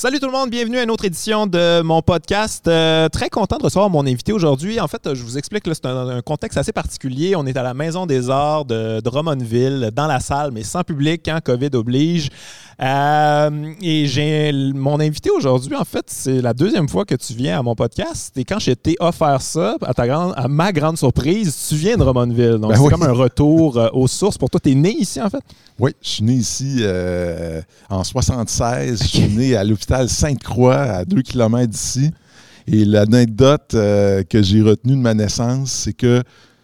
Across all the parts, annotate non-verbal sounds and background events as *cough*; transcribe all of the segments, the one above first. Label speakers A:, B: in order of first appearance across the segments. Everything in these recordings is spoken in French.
A: Salut tout le monde, bienvenue à une autre édition de mon podcast. Euh, très content de recevoir mon invité aujourd'hui. En fait, je vous explique, c'est un, un, contexte assez particulier. On est à la Maison des Arts de Drummondville, dans la salle, mais sans public, quand COVID oblige. Euh, et j'ai mon invité aujourd'hui, en fait, c'est la deuxième fois que tu viens à mon podcast. Et quand j'ai été offert ça, à, ta grande, à ma grande surprise, tu viens de Drummondville. Donc,
B: Ben
A: c'est
B: oui.
A: comme un retour euh, aux sources. Pour toi, tu es né ici, en fait?
B: Oui, je suis né ici en 76. Je suis né à l'hôpital Sainte-Croix, à 2 km d'ici. Et l'anecdote euh, que j'ai retenue de ma naissance, c'est que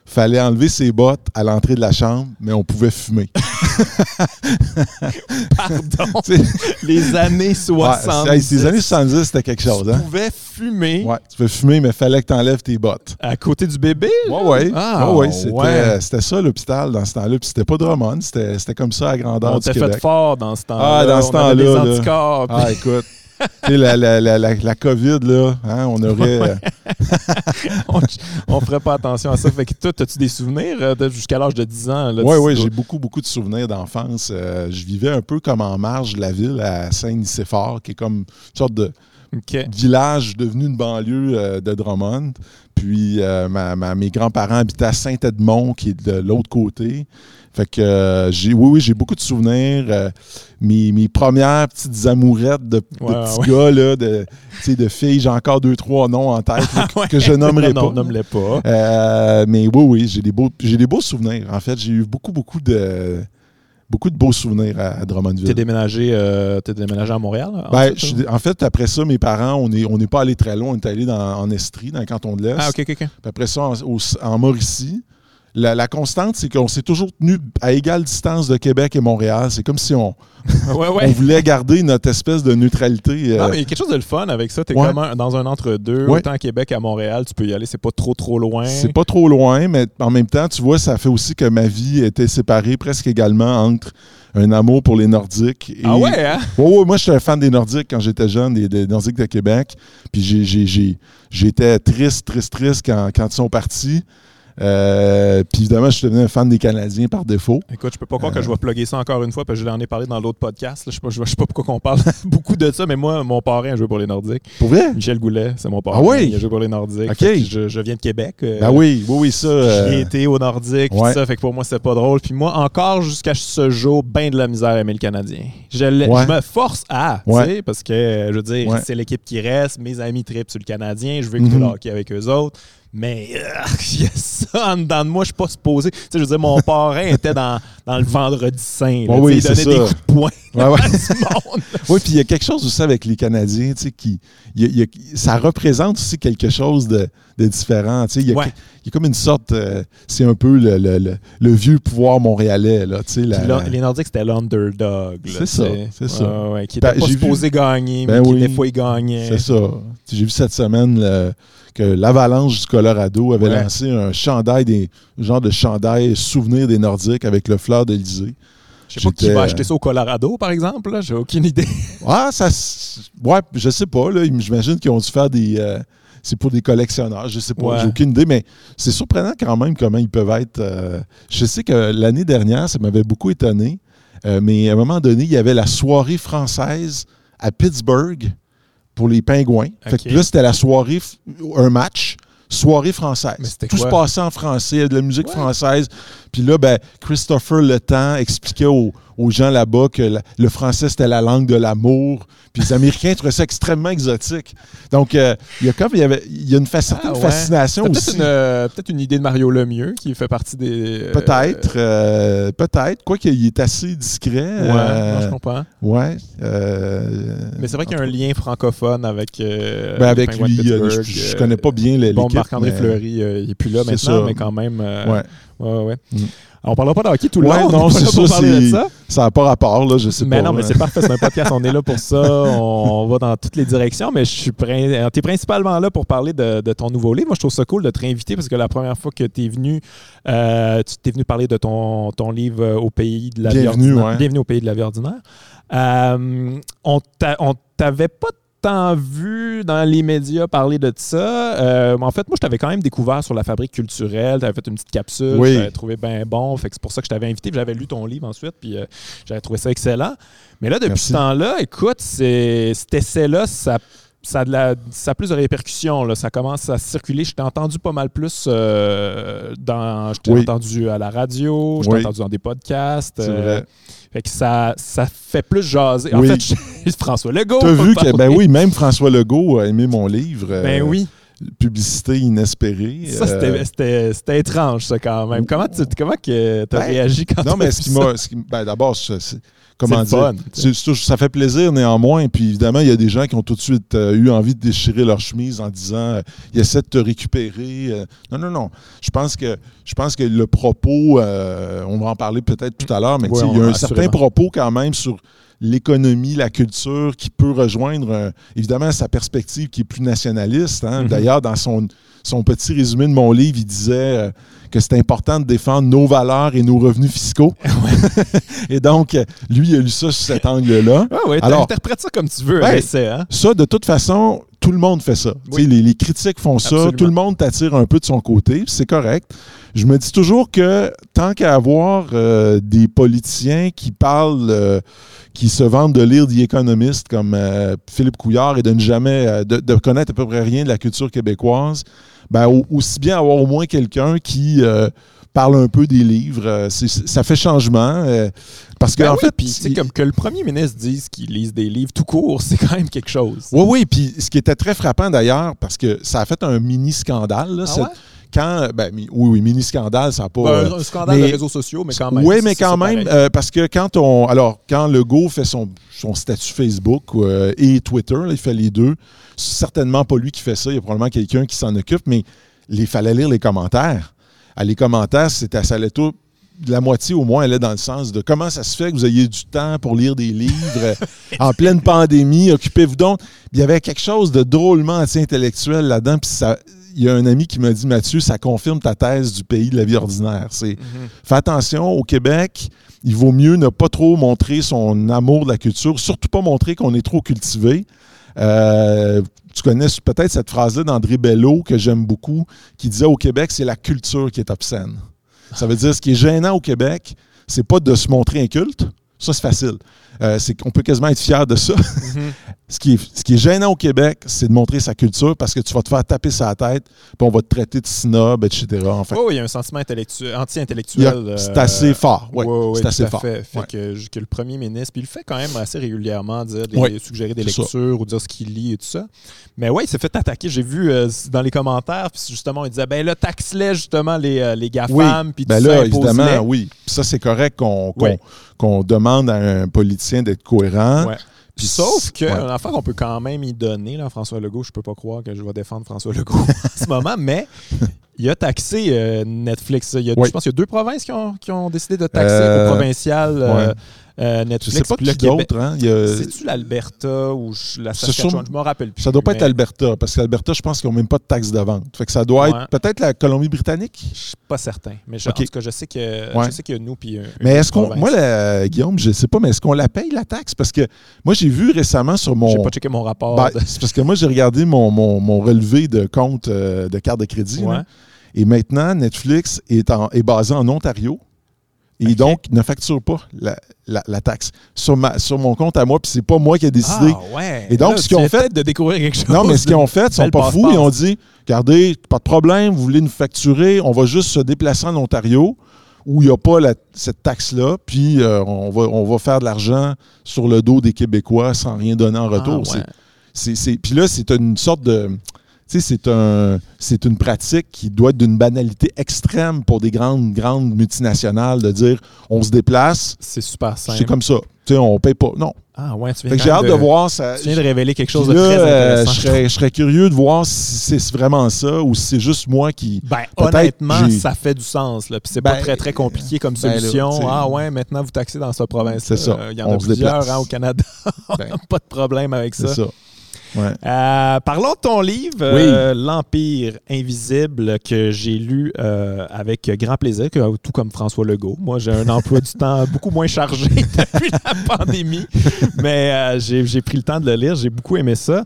B: fallait enlever ses bottes à l'entrée de la chambre, mais on pouvait fumer. *laughs*
A: Pardon. *laughs* Les années
B: ouais,
A: 60.
B: c'est- hey, ces années 70, c'était quelque chose.
A: Tu
B: Hein?
A: pouvais fumer
B: Ouais, tu pouvais fumer, mais fallait que tu enlèves tes bottes.
A: à côté du bébé?
B: Oui, oui.
A: Ah,
B: ouais, ouais, c'était,
A: ouais.
B: euh, c'était ça l'hôpital dans ce temps-là. Puis c'était pas Drummond, c'était, c'était comme ça à grandeur
A: On
B: du
A: t'a fait fort dans ce temps-là.
B: Ah, dans ce
A: On avait
B: temps-là,
A: des
B: là.
A: anticorps. puis
B: Ah, écoute. La, la, la, la, COVID, là, hein, on aurait. euh, *laughs*
A: on, on ferait pas attention à ça. Fait que toi, as-tu des souvenirs euh, jusqu'à l'âge de 10 ans?
B: Oui, oui, j'ai beaucoup, beaucoup de souvenirs d'enfance. Euh, je vivais un peu comme en marge de la ville, à Saint-Nicéphore, qui est comme une sorte de village devenu une banlieue euh, de Drummond. Puis euh, ma- ma- mes grands-parents habitaient à Saint-Edmond, qui est de l'autre côté. Fait que euh, j'ai, oui, oui, j'ai beaucoup de souvenirs. Euh, mes, mes premières petites amourettes de, petits
A: ouais.
B: gars, là, de, filles, j'ai encore deux, trois noms en tête là, *laughs* que- je nommerai
A: non,
B: pas.
A: Non, nomme-les pas.
B: Euh, mais oui, oui, j'ai des beaux, j'ai des beaux souvenirs. En fait, j'ai eu beaucoup, beaucoup de, beaucoup de beaux souvenirs à, à Drummondville.
A: T'es déménagé, t'es déménagé à Montréal? là,
B: Ben, en fait, après ça, mes parents, on n'est on est pas allé très loin. On est allé dans, en Estrie, dans le canton de l'Est.
A: Ah, OK, OK, OK.
B: Puis après ça, en, au- en Mauricie. La, la constante, c'est qu'on s'est toujours tenu à égale distance de Québec et Montréal. C'est comme si on,
A: Ouais, *laughs*
B: on
A: ouais.
B: voulait garder notre espèce de neutralité. euh,
A: Non, mais il y a quelque chose de le fun avec ça. T'es
B: Ouais.
A: comme un- dans un entre-deux. Autant à Québec qu'à Montréal, tu peux y aller. C'est pas trop, trop loin.
B: C'est pas trop loin, mais en même temps, tu vois, ça fait aussi que ma vie était séparée presque également entre un amour pour les Nordiques. Et...
A: Ah ouais, hein?
B: Ouais, ouais, moi, j'étais un fan des Nordiques quand j'étais jeune, des, des Nordiques de Québec. Puis j'ai- j'ai- j'ai- j'étais triste, triste, triste quand, quand ils sont partis. Euh, puis évidemment, je suis devenu un fan des Canadiens par défaut.
A: Écoute, je peux pas croire
B: Euh.
A: que je vais plugger ça encore une fois, parce que je l'en ai parlé dans l'autre podcast. là. Je sais pas, je sais pas pourquoi on parle *laughs* beaucoup de ça, mais moi, mon parrain a joué pour les Nordiques.
B: Pour vrai?
A: Michel Goulet, c'est mon parrain.
B: Ah oui?
A: Il a joué pour les Nordiques.
B: Ok.
A: Je, je viens de Québec. euh,
B: Ah oui, oui, oui, ça. euh,
A: J'y ai été au Nordique, pis
B: ouais.
A: ça, fait que pour moi, c'était pas drôle. Puis moi, encore jusqu'à ce jour, ben de la misère à aimer le Canadien. Je, l'ai-
B: Ouais.
A: je me force à, tu
B: Ouais.
A: sais, parce que, euh, je veux dire, c'est l'équipe qui reste, mes amis tripent sur le Canadien, je veux écouter
B: Mhm.
A: le hockey avec eux autres. Mais euh, *laughs* il y a ça en dedans de moi, je suis pas supposé. Tu sais, je veux dire, mon parrain était dans, dans le vendredi saint. là,
B: oui,
A: il donnait des coups de poing
B: Ouais, ouais. *laughs* Oui, puis il y a quelque chose aussi avec les Canadiens, tu sais, qui. il y a- il y a- ça représente aussi quelque chose de, de différent. Tu sais, il y, a
A: Ouais.
B: que- il y a comme une sorte. euh, c'est un peu le, le- le- le vieux pouvoir montréalais, là. Tu sais, la-
A: les Nordiques, c'était l'underdog.
B: C'est ça, c'est ça.
A: Ouais, ouais, qui était
B: Ben,
A: pas
B: vu-
A: supposé gagner,
B: Ben
A: mais qui des fois, il gagnait.
B: C'est ça. J'ai vu cette semaine que l'Avalanche du Colorado avait
A: Ouais.
B: lancé un chandail, des un genre de chandail souvenir des Nordiques avec le fleur d'Élysée.
A: Je sais pas qui va acheter ça au Colorado, par exemple. J'ai aucune idée. *laughs*
B: Ah, ça. Ouais, je sais pas. J'imagine qu'ils ont dû faire des. euh, c'est pour des collectionneurs, je sais pas,
A: Ouais.
B: j'ai aucune idée, mais c'est surprenant quand même comment ils peuvent être. euh, je sais que l'année dernière, ça m'avait beaucoup étonné, euh, mais à un moment donné, il y avait la soirée française à Pittsburgh pour les Pingouins. Fait que là, c'était la soirée, un match, soirée française.
A: Mais
B: Tout
A: quoi?
B: se passait en français, il y a de la musique
A: Ouais.
B: française. Puis là, ben, Christopher Le Temps expliquait aux, aux gens là-bas que la- le français, c'était la langue de l'amour. Puis les Américains trouvaient ça extrêmement exotique. Donc, euh, il y a comme, il y, avait, il y a une fa- certaine
A: Ah ouais.
B: fascination
A: peut-être
B: aussi.
A: une, euh, peut-être une idée de Mario Lemieux qui fait partie des. euh,
B: Peut-être, euh, peut-être. Quoi qu'il est assez discret.
A: Ouais, non, je comprends.
B: ouais,
A: Mais c'est vrai qu'il y a un lien francophone avec.
B: ben, avec lui, je, je connais pas bien les-
A: Bon,
B: l'équipe.
A: Marc-André Fleury, il est plus là maintenant,
B: ça.
A: mais quand même.
B: Ouais.
A: Ouais, ouais.
B: Mm.
A: On parlera pas de hockey tout le
B: Ouais,
A: long.
B: non, c'est ça,
A: parler de ça.
B: Ça n'a pas rapport, là, je sais
A: Mais
B: pas.
A: non, mais c'est parfait, c'est un podcast, on est là pour ça. On, *laughs* on va dans toutes les directions, mais je suis prin- t'es principalement là pour parler de, de ton nouveau livre. Moi, je trouve ça cool de te réinviter parce que la première fois que tu es venu, euh, tu t'es venu parler de ton, ton livre euh, Au pays de la vie
B: Bienvenue,
A: ordinaire.
B: ouais.
A: Bienvenue au pays de la vie ordinaire. Euh, on t'avait pas tant vu dans les médias parler de ça. Euh, en fait, moi, je t'avais quand même découvert sur la fabrique culturelle. Tu avais fait une petite capsule.
B: Oui.
A: J'avais trouvé bien bon. Fait que c'est pour ça que je t'avais invité. J'avais lu ton livre ensuite. Puis euh, j'avais trouvé ça excellent. Mais là, depuis
B: Merci.
A: ce temps-là, écoute, cet essai-là, ça. Ça a, de la- ça a plus de répercussions. Là. Ça commence à circuler. Je t'ai entendu pas mal plus euh, dans. Je t'ai
B: Oui.
A: entendu à la radio, je t'ai
B: Oui.
A: entendu dans des podcasts.
B: C'est
A: euh,
B: vrai.
A: Fait que ça, ça fait plus jaser. En
B: Oui.
A: fait, je- *laughs* François Legault.
B: Tu as
A: peut
B: vu que, ben oui, même François Legault a aimé mon livre. euh,
A: Ben oui.
B: Publicité inespérée.
A: Ça,
B: euh,
A: c'était- étrange, ça, quand même. Comment tu comment que t'as
B: Ben,
A: réagi quand
B: Non,
A: t'as
B: mais
A: vu
B: ce qui m'a. ben, D'abord, comment dire?
A: fun,
B: ça fait plaisir néanmoins. Puis évidemment, il y a des gens qui ont tout de suite euh, eu envie de déchirer leur chemise en disant euh, il essaie de te récupérer. euh. non, non, non. Je pense que, je pense que le propos, on va en parler peut-être tout à l'heure, mais il y a un
A: assurément.
B: certain propos quand même sur l'économie, la culture, qui peut rejoindre euh, évidemment sa perspective qui est plus nationaliste. hein.
A: Mhm.
B: D'ailleurs, dans son, son petit résumé de mon livre, il disait euh, que c'est important de défendre nos valeurs et nos revenus fiscaux. *laughs* *laughs* et donc, lui, il a lu ça sous cet angle-là.
A: Ah ouais,
B: Alors-
A: interprète ça comme tu veux,
B: Ouais.
A: essai, hein?
B: Ça, de toute façon, tout le monde fait ça.
A: Oui.
B: Les, les critiques font ça, tout le monde t'attire un peu de son côté, c'est correct. Je me dis toujours que tant qu'à avoir euh, des politiciens qui parlent, euh, qui se vendent de lire The Economist comme euh, Philippe Couillard et de ne jamais, de, de connaître à peu près rien de la culture québécoise, ben, au- aussi bien avoir au moins quelqu'un qui euh, parle un peu des livres. euh, ça fait changement. euh, parce que,
A: Ben
B: en
A: oui,
B: fait,
A: puis
B: il-
A: comme que le premier ministre dise qu'il lise des livres tout court, c'est quand même quelque chose.
B: Oui, oui, puis ce qui était très frappant d'ailleurs, parce que ça a fait un mini scandale. Là,
A: Ah
B: cette-
A: ouais?
B: Quand, ben, oui, oui, mini scandale, ça n'a pas.
A: Ben,
B: euh,
A: un scandale
B: mais-
A: de réseaux sociaux, mais quand même.
B: oui, mais quand même, euh, parce que quand on. Alors, quand Legault fait son, son statut Facebook euh, et Twitter, là, il fait les deux, certainement pas lui qui fait ça, il y a probablement quelqu'un qui s'en occupe, mais il fallait lire les commentaires. À les commentaires, c'était ça allait tout. La moitié au moins allait dans le sens de comment ça se fait que vous ayez du temps pour lire des livres *laughs* en pleine pandémie, occupez-vous donc. Il y avait quelque chose de drôlement anti-intellectuel là-dedans, puis ça. Il y a un ami qui m'a dit Mathieu, ça confirme ta thèse du pays de la vie ordinaire. C'est
A: Mhm.
B: fais attention, au Québec, il vaut mieux ne pas trop montrer son amour de la culture, surtout pas montrer qu'on est trop cultivé. Euh, tu connais peut-être cette phrase-là d'André Bello que j'aime beaucoup, qui disait au Québec, c'est la culture qui est obscène. Ça veut dire ce qui est gênant au Québec, c'est pas de se montrer inculte. Ça, c'est facile. Euh, c'est qu'on peut quasiment être fier de ça. *laughs*
A: Mhm.
B: Ce qui, est, ce qui est gênant au Québec, c'est de montrer sa culture parce que tu vas te faire taper sa tête, puis on va te traiter de snob, etc. Enfin,
A: Oh, il y a un sentiment anti-intellectuel.
B: c'est
A: euh,
B: assez fort. Ouais, c'est assez fort.
A: Fait, Fait
B: Ouais.
A: que, que le premier ministre, puis il le fait quand même assez régulièrement, dire des, suggérer des
B: c'est ça.
A: lectures ou dire ce qu'il lit et tout ça. Mais ouais, il s'est fait attaquer. J'ai vu euh, dans les commentaires, puis justement, il disait ben là, taxe-les justement les, euh, les GAFAM, puis
B: Ben
A: tout
B: là,
A: ça,
B: évidemment, oui. Puis ça, c'est correct qu'on qu'on-
A: Ouais.
B: qu'on demande à un politicien d'être cohérent.
A: Ouais.
B: Puis
A: Sauf que,
B: ouais.
A: une affaire qu'on peut quand même y donner, là, François Legault, je peux pas croire que je vais défendre François Legault *laughs* en ce moment, mais il a taxé euh, Netflix. Il y a,
B: Oui.
A: Je pense qu'il y a deux provinces qui ont, qui ont décidé de taxer
B: Euh,
A: au provincial euh,
B: ouais.
A: Euh,
B: Je
A: Netflix.
B: sais pas
A: Puis
B: qui
A: le Québec-
B: d'autre. Hein? A-
A: C'est-tu l'Alberta ou la Saskatchewan? Je me rappelle plus.
B: ça doit pas être
A: mais
B: Alberta, parce qu'Alberta, je pense qu'ils n'ont même pas de taxe de vente. Fait que ça doit
A: Ouais.
B: être peut-être la Colombie-Britannique?
A: Je suis pas certain. Mais je-
B: Ok.
A: en tout cas, je sais que
B: Ouais.
A: je sais qu'il y a nous puis une
B: Mais est-ce qu'on. Moi, la- Guillaume, je sais pas, mais est-ce qu'on la paye, la taxe? Parce que moi, j'ai vu récemment sur mon.
A: J'ai pas checké mon rapport.
B: Ben,
A: de-
B: c'est parce que moi, j'ai regardé mon, mon- mon relevé de compte euh, de carte de crédit.
A: Ouais.
B: Et maintenant, Netflix est, en- est basé en Ontario. Et donc, ne facture pas la, la- la taxe sur, ma, sur mon compte à moi. Puis c'est pas moi qui ai décidé.
A: Ah ouais.
B: Et donc,
A: Là,
B: ce qu'ils ont fait-
A: de découvrir quelque chose.
B: non, mais ce qu'ils ont fait, ils sont pas fous. Ils ont dit regardez, pas de problème, vous voulez nous facturer, on va juste se déplacer en Ontario où il n'y a pas la- cette taxe-là, puis euh, on, va, on va faire de l'argent sur le dos des Québécois sans rien donner en retour.
A: Ah, ouais.
B: C'est- Puis là, c'est une sorte de. Tu sais, c'est un, c'est une pratique qui doit être d'une banalité extrême pour des grandes, grandes multinationales de dire on se déplace,
A: C'est super simple.
B: c'est comme ça. Tu sais, on paye pas. Non.
A: Ah ouais, tu viens
B: Fait que
A: quand
B: j'ai hâte de, voir ça.
A: Tu viens de révéler quelque chose de très
B: euh,
A: intéressant.
B: je, serais, je serais curieux de voir si c'est vraiment ça ou si c'est juste moi qui.
A: Ben, honnêtement, ça fait du sens. Là. Puis c'est pas
B: Ben,
A: très, très compliqué comme
B: ben là,
A: solution. ah ouais, maintenant vous taxez dans cette province.
B: C'est ça.
A: Il y en
B: On
A: a plusieurs hein, au Canada.
B: Ben, *laughs*
A: pas de problème avec
B: C'est
A: ça.
B: Ouais.
A: Euh, parlons de ton livre, euh, L'Empire invisible, que j'ai lu euh, avec grand plaisir, que- tout comme François Legault. Moi, j'ai un emploi du temps *laughs* beaucoup moins chargé *laughs* depuis la pandémie, mais j'ai pris le temps de le lire. J'ai beaucoup aimé ça.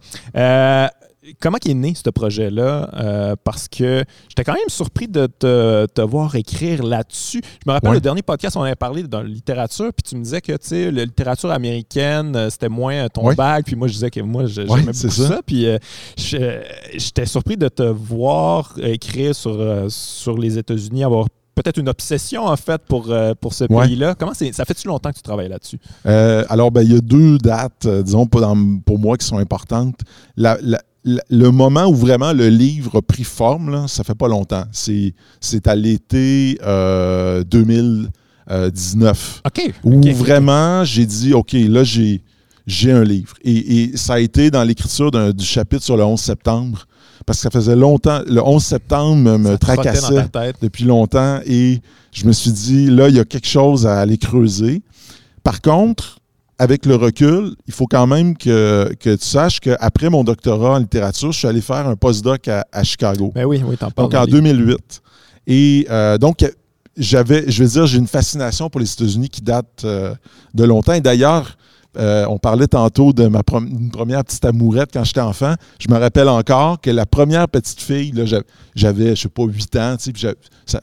A: Comment est né ce projet-là? Euh, parce que j'étais quand même surpris de te, te voir écrire là-dessus. Je me rappelle
B: Ouais.
A: le dernier podcast, on avait parlé de littérature, puis tu me disais que tu sais, la littérature américaine, euh, c'était moins euh, ton
B: Ouais.
A: bac, puis moi je disais que moi
B: Ouais,
A: j'aimais
B: c'est
A: beaucoup
B: ça.
A: ça. Puis euh, j'étais surpris de te voir écrire sur, euh, sur les États-Unis, avoir peut-être une obsession en fait pour, euh, pour ce
B: Ouais.
A: pays-là. Comment c'est ça fait-tu longtemps que tu travailles là-dessus?
B: Euh, alors, ben, il y a deux dates, euh, disons, pour, moi, qui sont importantes. La- le moment où vraiment le livre a pris forme, là, ça fait pas longtemps. C'est c'est à l'été euh, 2019.
A: OK.
B: Où
A: OK.
B: vraiment, j'ai dit, OK, là, j'ai j'ai un livre. Et, et ça a été dans l'écriture du chapitre sur le 11 septembre. Parce que ça faisait longtemps, le 11 septembre me,
A: Ça
B: tracassait
A: dans ta tête.
B: depuis longtemps et je me suis dit, là, il y a quelque chose à aller creuser. Par contre, avec le recul, il faut quand même que, que tu saches qu'après mon doctorat en littérature, je suis allé faire un postdoc à, à Chicago.
A: Ben oui, oui, t'en parles.
B: Donc en
A: le livre.
B: 2008. Et euh, donc, j'avais, je veux dire, j'ai une fascination pour les États-Unis qui date euh, de longtemps. Et d'ailleurs, euh, on parlait tantôt de ma une première petite amourette quand j'étais enfant. Je me rappelle encore que la première petite fille, j'avais, je sais pas, 8 ans, tu sais,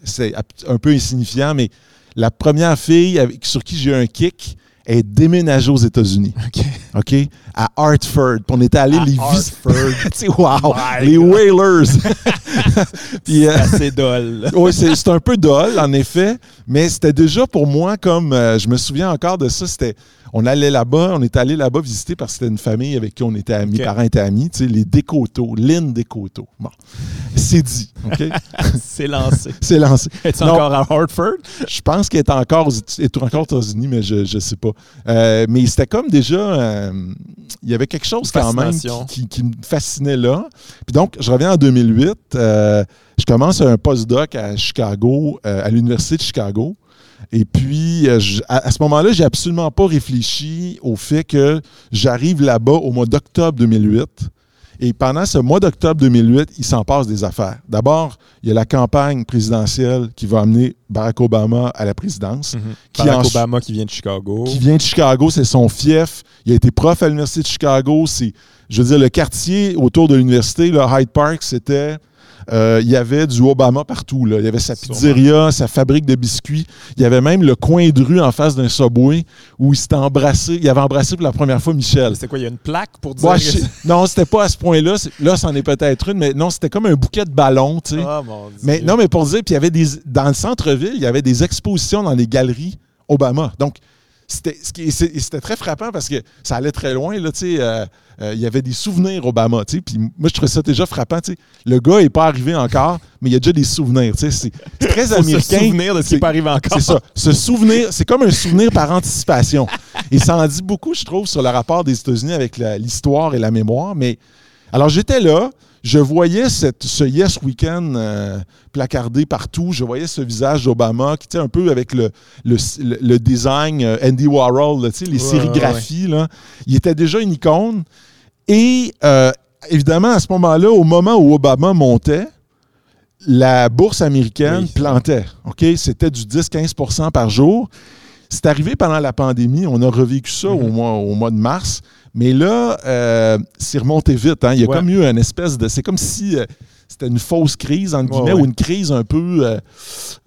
B: c'est un peu insignifiant, mais la première fille avec- sur qui j'ai eu un kick est déménagée aux États-Unis.
A: OK.
B: OK? À Hartford. Puis on était allé les visiter. *laughs* Tu sais, wow!
A: My
B: les
A: God.
B: Whalers! *laughs* Puis, euh,
A: C'est assez dole. *laughs*
B: oui, c'est c'est un peu dole, en effet, mais c'était déjà pour moi comme, euh, je me souviens encore de ça, c'était, on allait là-bas, on était allé là-bas visiter parce que c'était une famille avec qui on était amis,
A: Ok.
B: parents étaient amis, tu sais, les Décoteaux, Lynn Décoteaux. Bon, c'est dit, OK? *laughs*
A: C'est lancé. *laughs*
B: c'est lancé.
A: Es-tu
B: Non.
A: encore à Hartford?
B: Je pense qu'elle est encore, aux est encore aux États-Unis, mais je ne sais pas. Euh, mais c'était comme déjà, euh, il y avait quelque chose quand même qui,
A: Fascination.
B: qui- qui me fascinait là. Puis donc, je reviens en 2008. euh, je commence un postdoc à Chicago, à l'Université de Chicago. Et puis, euh, je- à, à ce moment-là, j'ai absolument pas réfléchi au fait que j'arrive là-bas au mois d'octobre 2008. Et pendant ce mois d'octobre 2008, il s'en passe des affaires. D'abord, il y a la campagne présidentielle qui va amener Barack Obama à la présidence. Qui
A: Barack
B: en-
A: Obama qui vient de Chicago.
B: Qui vient de Chicago, c'est son fief. Il a été prof à l'Université de Chicago. C'est, je veux dire, le quartier autour de l'université, le Hyde Park, c'était. Euh, il y avait du Obama partout. Là. Il y avait sa pizzeria, sa fabrique de biscuits. Il y avait même le coin de rue en face d'un subway où il s'était embrassé. Il avait embrassé pour la première fois Michel.
A: C'est quoi, il y a une plaque pour dire
B: Ouais,
A: que
B: non, c'était pas à ce point-là. Là, c'en est peut-être une, mais non, c'était comme un bouquet de ballons, tu sais.
A: Ah, mon Dieu.
B: Mais non, mais pour dire, puis il y avait des dans le centre-ville, il y avait des expositions dans les galeries Obama. Donc c'était très frappant parce que ça allait très loin là, euh, euh, il y avait des souvenirs Obama, puis moi je trouvais ça déjà frappant. Le gars est pas arrivé encore, mais il y a déjà des souvenirs, c'est très *laughs* américain.
A: se souvenir de ce qui n'est pas arrivé encore.
B: c'est ça. Ce souvenir, c'est comme un souvenir par anticipation. Et ça en dit beaucoup, je trouve, sur le rapport des États-Unis avec l'histoire et la mémoire. Mais alors, j'étais là, je voyais cette, ce Yes Weekend euh, placardé partout. Je voyais ce visage d'Obama qui était un peu avec le, le, le- le design euh, Andy Warhol, là, les
A: Ouais,
B: sérigraphies. Là. Il était déjà une icône. Et euh, évidemment, à ce moment-là, au moment où Obama montait, la bourse américaine
A: Oui.
B: plantait. OK? C'était du 10-15% par jour. C'est arrivé pendant la pandémie. On a revécu ça au,
A: Mhm.
B: mois, au mois de mars. Mais là, euh, c'est remonté vite. hein. Il y a
A: Ouais.
B: comme eu une espèce de. C'est comme si euh, c'était une fausse crise, entre guillemets,
A: ouais.
B: ou une crise un peu. euh,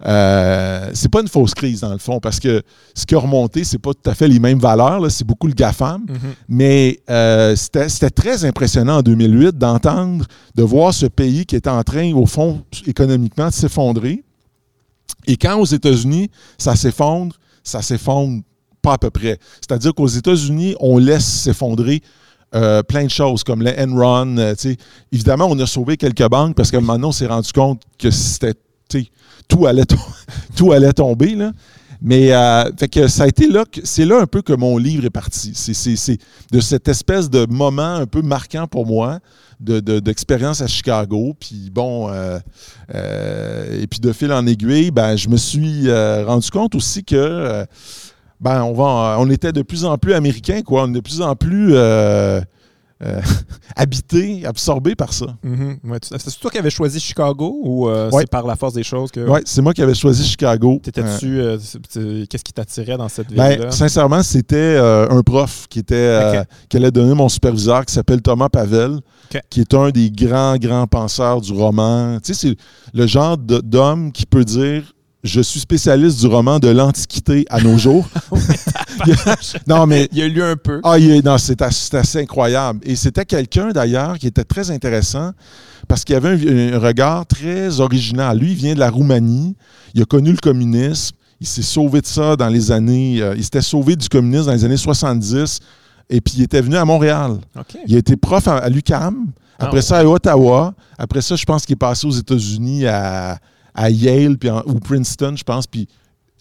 B: euh, c'est pas une fausse crise, dans le fond, parce que ce qui a remonté, c'est pas tout à fait les mêmes valeurs. C'est beaucoup le GAFAM.
A: Mhm.
B: Mais euh, c'était c'était très impressionnant en 2008 d'entendre, de voir ce pays qui était en train, au fond, économiquement, de s'effondrer. Et quand aux États-Unis, ça s'effondre, ça s'effondre pas à peu près. C'est-à-dire qu'aux États-Unis, on laisse s'effondrer euh, plein de choses comme le Enron. euh, évidemment, on a sauvé quelques banques parce moment donné, on s'est rendu compte que c'était tout allait, *laughs* tout allait tomber. Là. Mais euh, fait que ça a été là, que- c'est là un peu que mon livre est parti. C'est, c'est- c'est de cette espèce de moment un peu marquant pour moi, de, de- d'expérience à Chicago. Puis bon, et puis de fil en aiguille, ben, je me suis rendu compte aussi que ben, on, va, on était de plus en plus américains, quoi. On est de plus en plus. euh, euh, *laughs* habité, absorbé par ça.
A: Mhm. Ouais, c'est toi qui avais choisi Chicago ou euh,
B: Ouais.
A: c'est par la force des choses que
B: Oui, c'est moi qui avais choisi Chicago.
A: T'étais-tu euh, qu'est-ce qui t'attirait dans cette ville-là?
B: Ben, sincèrement, c'était un prof qui était qui allait donner mon superviseur qui s'appelle Thomas Pavel, qui est un des grands, grands penseurs du roman. Tu sais, c'est le genre d'homme qui peut dire Je suis spécialiste du roman de l'Antiquité à nos jours. *laughs* *laughs* Il y a- non, mais
A: Il a lu un peu.
B: ah, il est- non, c'est assez, incroyable. Et c'était quelqu'un, d'ailleurs, qui était très intéressant parce qu'il avait un, un regard très original. Lui, il vient de la Roumanie. Il a connu le communisme. Il s'est sauvé de ça dans les années... euh, il s'était sauvé du communisme dans les années 70. Et puis, il était venu à Montréal. Il a été prof à, à l'UQAM.
A: Ah,
B: Après ça, à Ottawa. Après ça, je pense qu'il est passé aux États-Unis à, à Yale puis en- ou Princeton, je pense, puis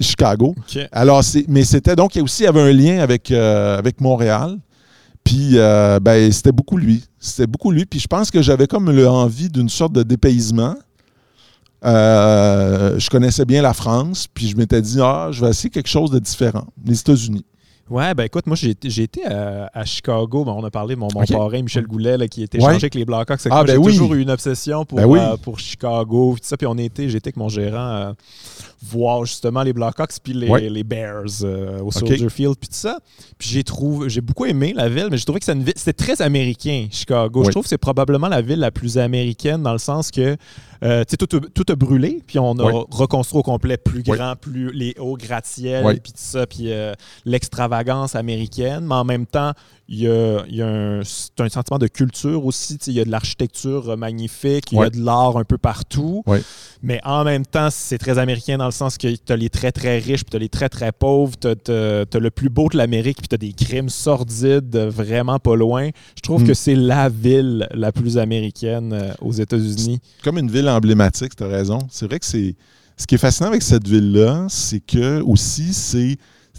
B: Chicago. Alors, mais c'était donc, il aussi il avait un lien avec, euh, avec Montréal. Puis, euh, ben, c'était beaucoup lui. C'était beaucoup lui. Puis, je pense que j'avais comme l'envie d'une sorte de dépaysement. Euh, je connaissais bien la France. Puis, je m'étais dit, ah, je vais essayer quelque chose de différent. Les États-Unis.
A: Ouais, ben écoute, moi j'ai été- j'ai été à, à Chicago, ben, on a parlé de mon, mon parrain Michel Goulet là, qui était
B: Ouais.
A: échangé avec les Blackhawks.
B: Ah,
A: moi,
B: ben
A: j'ai
B: oui.
A: toujours eu une obsession pour,
B: Ben oui.
A: euh, pour Chicago, tout ça. Puis on était, j'étais avec mon gérant euh, voir justement les Blackhawks puis les,
B: Ouais.
A: les Bears euh, au Soldier. Field puis tout ça. Puis j'ai trouvé, j'ai beaucoup aimé la ville, mais j'ai trouvé que c'est une ville- c'était très américain, Chicago. Je trouve que c'est probablement la ville la plus américaine dans le sens que euh, tout, a- tout a brûlé, puis on a
B: Oui.
A: reconstruit au complet plus
B: Oui.
A: grand, plus les hauts gratte-ciels,
B: Oui.
A: puis tout ça, puis euh, l'extravagance américaine, mais en même temps, il y a, il y a un, sentiment de culture aussi. Il y a de l'architecture euh, magnifique, il y a de l'art un peu partout.
B: Ouais.
A: Mais en même temps, c'est très américain dans le sens que tu as les très très riches, puis tu as les très très pauvres, tu as, le plus beau de l'Amérique, puis tu as des crimes sordides euh, vraiment pas loin. Je trouve
B: Mm.
A: que c'est la ville la plus américaine euh, aux États-Unis.
B: comme une ville emblématique, tu as raison. C'est vrai que c'est. Ce qui est fascinant avec cette ville-là, c'est que aussi, c'est.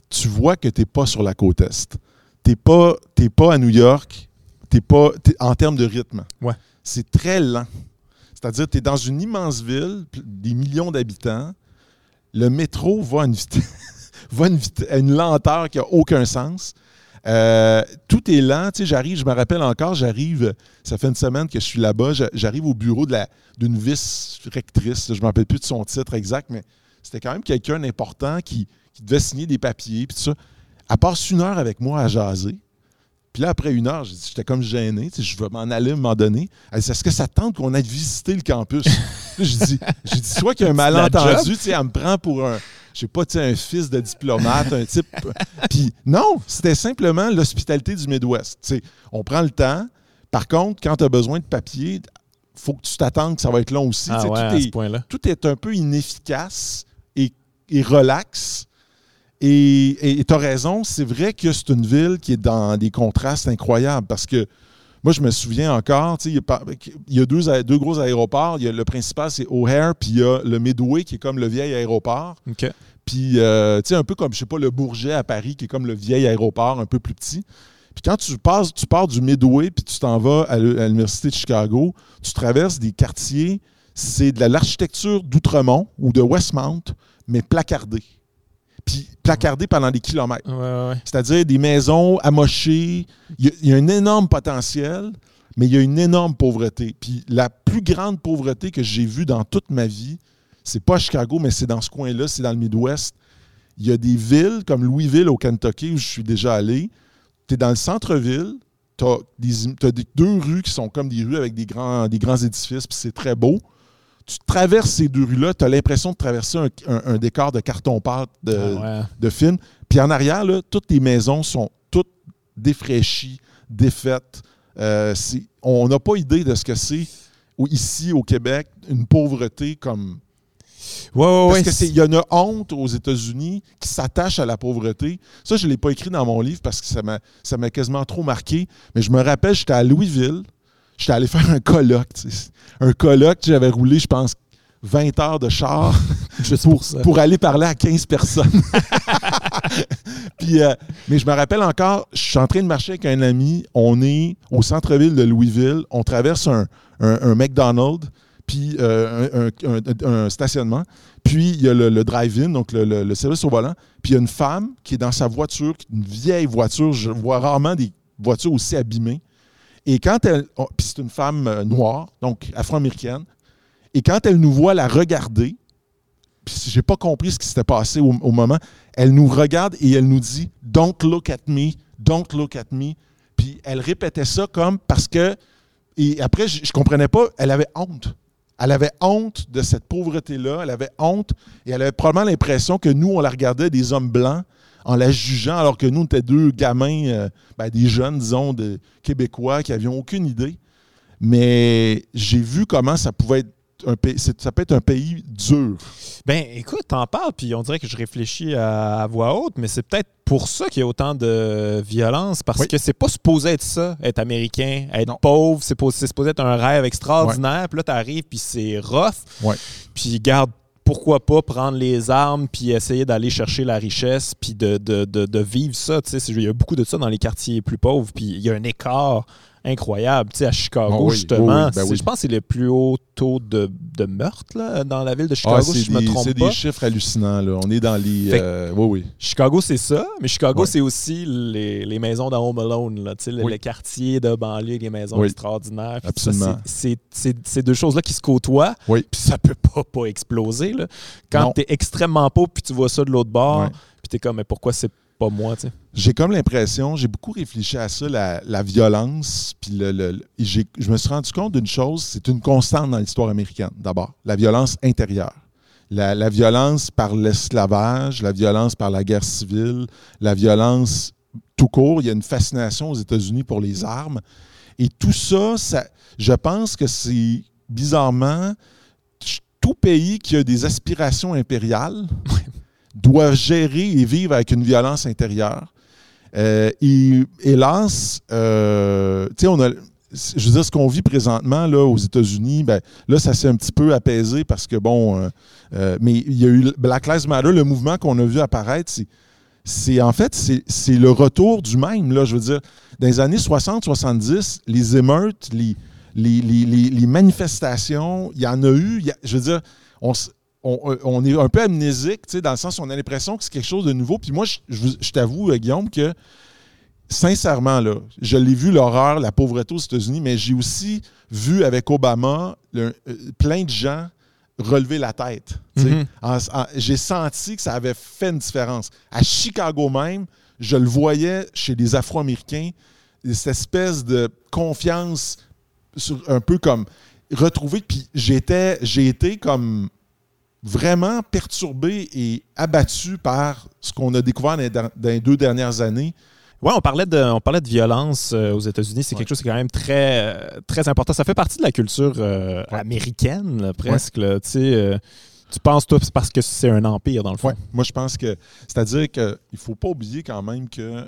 B: Tu vois que tu n'es pas sur la côte Est. Tu n'es pas, t'es pas à New York. T'es pas. t'es- en termes de rythme.
A: Ouais.
B: C'est très lent. C'est-à-dire, tu es dans une immense ville, des millions d'habitants. Le métro va à une, *laughs* va à une, une lenteur qui n'a aucun sens. Euh, tout est lent. Tu sais, j'arrive, je me rappelle encore, j'arrive, ça fait une semaine que je suis là-bas, j'a- j'arrive au bureau de la, d'une vice-rectrice, je ne me rappelle plus de son titre exact, mais c'était quand même quelqu'un d'important qui, qui devait signer des papiers, puis tout ça. Elle passe une heure avec moi à jaser. Puis là, après une heure, j'étais comme gêné, je vais m'en aller à un moment donné. Elle dit Est-ce que ça te tente qu'on aille visiter le campus? J'ai dit, j'ai dit soit qu'il y a un *laughs* malentendu, tu sais, elle me prend pour un, je sais pas, un fils de diplomate, un type. Puis non, c'était simplement l'hospitalité du Midwest. Tu sais, on prend le temps. Par contre, quand tu as besoin de papier, faut que tu t'attendes que ça va être long aussi.
A: Ah ouais,
B: est- tout est un peu inefficace et, et relax. Et tu as raison, c'est vrai que c'est une ville qui est dans des contrastes incroyables parce que moi, je me souviens encore, il y a deux, gros aéroports. Il y a le principal, c'est O'Hare, puis il y a le Midway, qui est comme le vieil aéroport. Puis, euh, tu sais, un peu comme, je sais pas, le Bourget à Paris, qui est comme le vieil aéroport, un peu plus petit. Puis quand tu, passes, tu pars du Midway, puis tu t'en vas à l'U- à l'Université de Chicago, tu traverses des quartiers, c'est de la- l'architecture d'Outremont ou de Westmount, mais placardée. Puis placardée pendant des kilomètres.
A: Ouais, ouais, ouais.
B: C'est-à-dire des maisons amochées. Il y, a, il y a un énorme potentiel, mais il y a une énorme pauvreté. Puis la plus grande pauvreté que j'ai vue dans toute ma vie, c'est pas à Chicago, mais c'est dans ce coin-là, c'est dans le Midwest. Il y a des villes comme Louisville au Kentucky où je suis déjà allé. Tu es dans le centre-ville, tu as, deux rues qui sont comme des rues avec des grands, des grands édifices, puis c'est très beau. Tu traverses ces deux rues-là, tu as l'impression de traverser un, un- un décor de carton-pâte de,
A: Ah ouais.
B: de film. Puis en arrière, là, toutes les maisons sont toutes défraîchies, défaites. Euh, on n'a pas idée de ce que c'est ici au Québec, une pauvreté comme.
A: Ouais, ouais,
B: Parce
A: ouais,
B: que
A: c'est-
B: c'est- il y a une honte aux États-Unis qui s'attache à la pauvreté. Ça, je ne l'ai pas écrit dans mon livre parce que ça m'a, ça m'a quasiment trop marqué. Mais je me rappelle, j'étais à Louisville, j'étais allé faire un colloque. Un colloque, j'avais roulé, je pense, 20 heures de char *laughs*
A: pour
B: aller parler à 15 personnes. *laughs* Puis, euh, mais je me rappelle encore, je suis en train de marcher avec un ami, on est au centre-ville de Louisville, on traverse un, un- un McDonald's, puis euh, un, un- un- un stationnement, puis il y a le, le drive-in, donc le, le- le service au volant, puis il y a une femme qui est dans sa voiture, une vieille voiture, je vois rarement des voitures aussi abîmées, Et quand elle. oh, puis c'est une femme euh, noire, donc afro-américaine. Et quand elle nous voit la regarder, puis j'ai pas compris ce qui s'était passé au, moment, elle nous regarde et elle nous dit Don't look at me, don't look at me. Puis elle répétait ça comme parce que. Et après, je, je comprenais pas, elle avait honte. Elle avait honte de cette pauvreté-là, elle avait honte et elle avait probablement l'impression que nous, on la regardait des hommes blancs en la jugeant, alors que nous, on était deux gamins, euh, ben, des jeunes, disons, de Québécois qui n'avions aucune idée. Mais j'ai vu comment ça pouvait être un pays, ça peut être un pays dur.
A: Ben, écoute, t'en parles, puis on dirait que je réfléchis à, à voix haute, mais c'est peut-être pour ça qu'il y a autant de violence, parce
B: Oui.
A: que c'est pas supposé être ça, être américain, être
B: Non.
A: pauvre, c'est, supposé être un rêve extraordinaire, puis là, t'arrives, puis c'est rough,
B: Ouais.
A: puis garde, pourquoi pas prendre les armes, puis essayer d'aller chercher la richesse, puis de, de, de, vivre ça, il y a beaucoup de ça dans les quartiers plus pauvres, puis il y a un écart incroyable, tu sais, à Chicago,
B: Oh oui,
A: justement,
B: oui, ben
A: c'est-
B: oui.
A: je pense que c'est le plus haut taux de, de meurtre, là, dans la ville de Chicago,
B: Ah,
A: si
B: c'est
A: je me trompe
B: c'est
A: pas.
B: des chiffres hallucinants. Là. On est dans les.
A: Fait
B: euh, oui, oui.
A: Chicago, c'est ça, mais Chicago,
B: Ouais.
A: c'est aussi les, les maisons dans Home Alone, là, tu sais, le, le quartier de banlieue, les maisons extraordinaires.
B: Absolument.
A: c'est- C'est c'est- ces deux choses-là qui se côtoient,
B: Oui.
A: puis ça peut pas, pas exploser. Là. Quand tu es extrêmement pauvre, puis tu vois ça de l'autre bord, puis tu es comme, mais pourquoi c'est pas moi, tu sais?
B: J'ai comme l'impression, j'ai beaucoup réfléchi à ça, la, la violence, puis le, je me suis rendu compte d'une chose, c'est une constante dans l'histoire américaine, d'abord, la violence intérieure. La, la violence par l'esclavage, la violence par la guerre civile, la violence tout court. Il y a une fascination aux États-Unis pour les armes. Et tout ça, ça je pense que c'est bizarrement tout pays qui a des aspirations impériales doit gérer et vivre avec une violence intérieure. Euh, et hélas, euh, on a. Je veux dire, ce qu'on vit présentement là, aux États-Unis, ben, là, ça s'est un petit peu apaisé parce que, bon, euh, mais il y a eu Black Lives Matter, le mouvement qu'on a vu apparaître, c'est, en fait, c'est, le retour du même. Là, je veux dire, dans les années 60-70, les émeutes, les, manifestations, il y en a eu. je veux dire, on, on, on est un peu amnésique, tu sais, dans le sens où on a l'impression que c'est quelque chose de nouveau. Puis moi, je, je vous- je t'avoue, euh, Guillaume, que sincèrement, là, je l'ai vu l'horreur, la pauvreté aux États-Unis, mais j'ai aussi vu avec Obama le- euh, plein de gens relever la tête.
A: Mhm.
B: En- j'ai senti que ça avait fait une différence. À Chicago même, je le voyais chez les Afro-Américains, cette espèce de confiance sur, un peu comme retrouvée. Puis j'étais, j'ai été comme vraiment perturbé et abattu par ce qu'on a découvert dans les, deux dernières années.
A: Ouais, on parlait de, on parlait de violence euh, aux États-Unis. C'est
B: Ouais.
A: quelque chose qui est quand même très, euh, très important. Ça fait partie de la culture euh,
B: Ouais.
A: américaine, là, presque. là. Tu euh, penses, toi, c'est parce que c'est un empire, dans le fond.
B: Moi je pense que c'est-à-dire qu'il ne faut pas oublier quand même que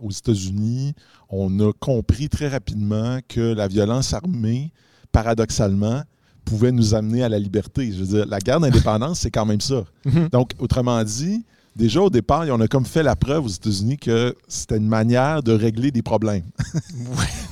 B: aux États-Unis, on a compris très rapidement que la violence armée, paradoxalement, pouvait nous amener à la liberté. Je veux dire, la guerre d'indépendance, c'est quand même ça.
A: Mhm.
B: Donc, autrement dit, déjà au départ, on a comme fait la preuve aux États-Unis que c'était une manière de régler des problèmes. *laughs*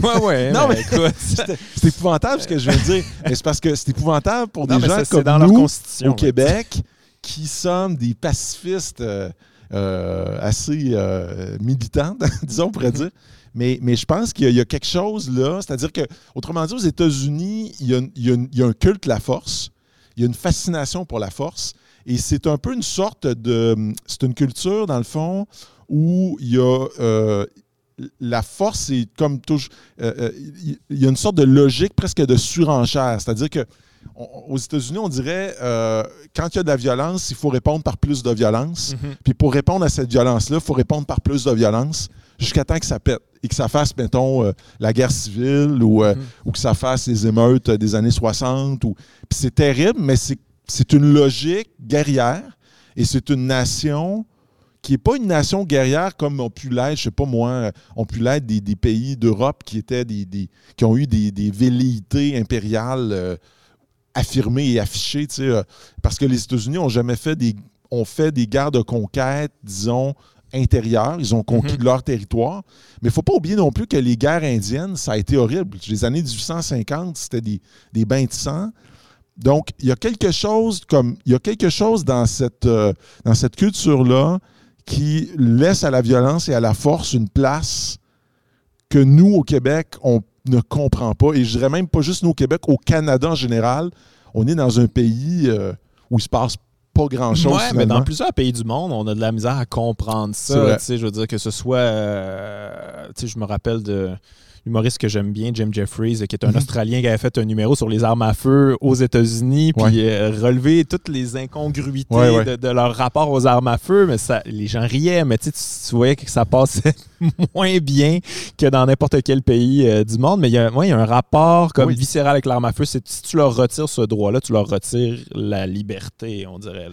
A: Ouais, ouais. *laughs*
B: Non,
A: mais écoute. *laughs*
B: C'est épouvantable ce que je viens de dire. Mais c'est parce que c'est épouvantable pour
A: Non,
B: des gens
A: ça,
B: comme
A: dans leur
B: nous,
A: constitution.
B: au. Québec qui sommes des pacifistes euh, euh, assez euh, militants, disons, on pourrait dire. Mais, mais je pense qu'il y, a- il y a quelque chose là, c'est-à-dire que, autrement dit, aux États-Unis, il y, a, il y a une- il y a un culte de la force, il y a une fascination pour la force, et c'est un peu une sorte de. C'est une culture, dans le fond, où il y a. euh, la force, c'est comme toujours. euh, euh, il y a une sorte de logique presque de surenchère. C'est-à-dire que on- aux États-Unis, on dirait euh, quand il y a de la violence, il faut répondre par plus de violence.
A: Mhm.
B: Puis pour répondre à cette violence-là, il faut répondre par plus de violence jusqu'à temps que ça pète et que ça fasse, mettons, euh, la guerre civile ou, euh,
A: Mhm.
B: ou que ça fasse les émeutes euh, des années 60. Ou... C'est terrible, mais c'est, une logique guerrière et c'est une nation qui n'est pas une nation guerrière comme ont pu l'être, je sais pas moi, ont pu l'être des, des pays d'Europe qui étaient des, des- qui ont eu des, des velléités impériales euh, affirmées et affichées, tu sais, parce que les États-Unis ont jamais fait des ont fait des guerres de conquête, disons, intérieures. Ils ont conquis
A: Mhm.
B: leur territoire. Mais il ne faut pas oublier non plus que les guerres indiennes, ça a été horrible. Les années 1850, c'était des, des bains de sang. Donc, il y a quelque chose comme il y a quelque chose dans cette, euh, dans cette culture-là qui laisse à la violence et à la force une place que nous, au Québec, on, ne comprend pas. Et je dirais même pas juste nous au Québec, au Canada en général, on est dans un pays euh, où il se passe pas grand-chose.
A: Ouais, mais dans plusieurs pays du monde, on a de la misère à comprendre ça. Tu sais, je veux dire que ce soit. euh, tu sais, je me rappelle de l'humoriste que j'aime bien, Jim Jeffries, qui est un
B: Mhm.
A: Australien qui avait fait un numéro sur les armes à feu aux États-Unis, puis
B: Ouais.
A: euh, relever toutes les incongruités
B: Ouais, ouais.
A: De, de leur rapport aux armes à feu. Mais ça, les gens riaient, mais tu, tu voyais que ça passait *laughs* moins bien que dans n'importe quel pays euh, du monde. Mais il y, a, il y a un rapport comme
B: Oui.
A: viscéral avec l'arme à feu. Si tu leur retires ce droit-là, tu leur retires la liberté, on dirait.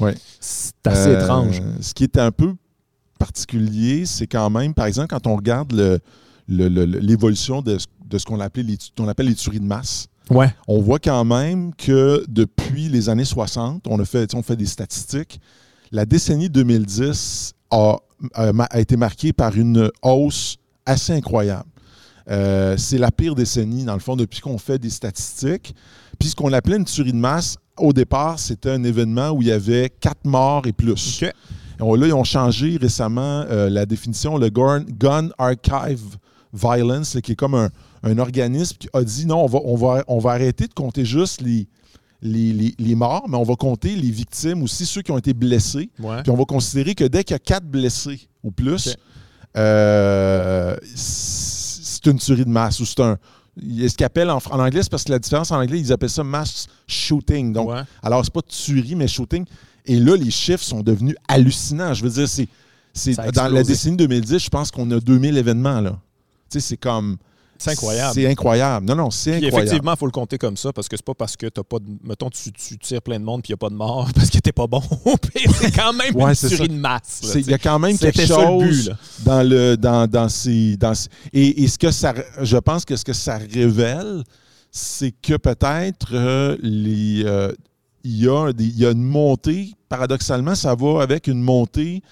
B: Ouais.
A: C'est assez
B: Euh,
A: étrange.
B: Ce qui est un peu particulier, c'est quand même, par exemple, quand on regarde le- l'évolution de, ce- de ce qu'on appelle, les, appelle les tueries de masse,
A: Ouais.
B: on voit quand même que depuis les années 60, on a fait, on fait des statistiques, la décennie 2010 a, a ma- a été marquée par une hausse assez incroyable. Euh, c'est la pire décennie, dans le fond, depuis qu'on fait des statistiques. Puis ce qu'on appelait une tuerie de masse, au départ, c'était un événement où il y avait quatre morts et plus.
A: OK.
B: Et on- là, ils ont changé récemment euh, la définition, le Gun, Gun Archive Violence, qui est comme un, un organisme qui a dit non, on va, on va, on va arrêter de compter juste les, les, les- les morts, mais on va compter les victimes aussi, ceux qui ont été blessés.
A: Ouais.
B: Puis on va considérer que dès qu'il y a quatre blessés ou plus, euh, c'est une tuerie de masse ou c'est un. Ce qu'ils appellent en, en anglais, c'est parce que la différence en anglais, ils appellent ça mass shooting. Donc,
A: Ouais.
B: alors, c'est pas tuerie, mais shooting. Et là, les chiffres sont devenus hallucinants. Je veux dire, c'est, dans la décennie 2010, je pense qu'on a 2000 événements. là. Tu sais, c'est comme.
A: C'est incroyable.
B: C'est incroyable. Non, non, c'est incroyable.
A: effectivement, il faut le compter comme ça parce que c'est pas parce que t'as pas de. Mettons, tu, tu tires plein de monde puis il n'y a pas de mort *laughs* parce que t'es pas bon. C'est quand même
B: Ouais,
A: une tuerie de masse.
B: Il y a quand même quelque
A: ça le
B: chose
A: but,
B: dans le dans, dans ces dans ces- et, et ce que ça je pense que ce que ça révèle c'est que peut-être euh, les euh, il y a des- il y a une montée paradoxalement ça va avec une montée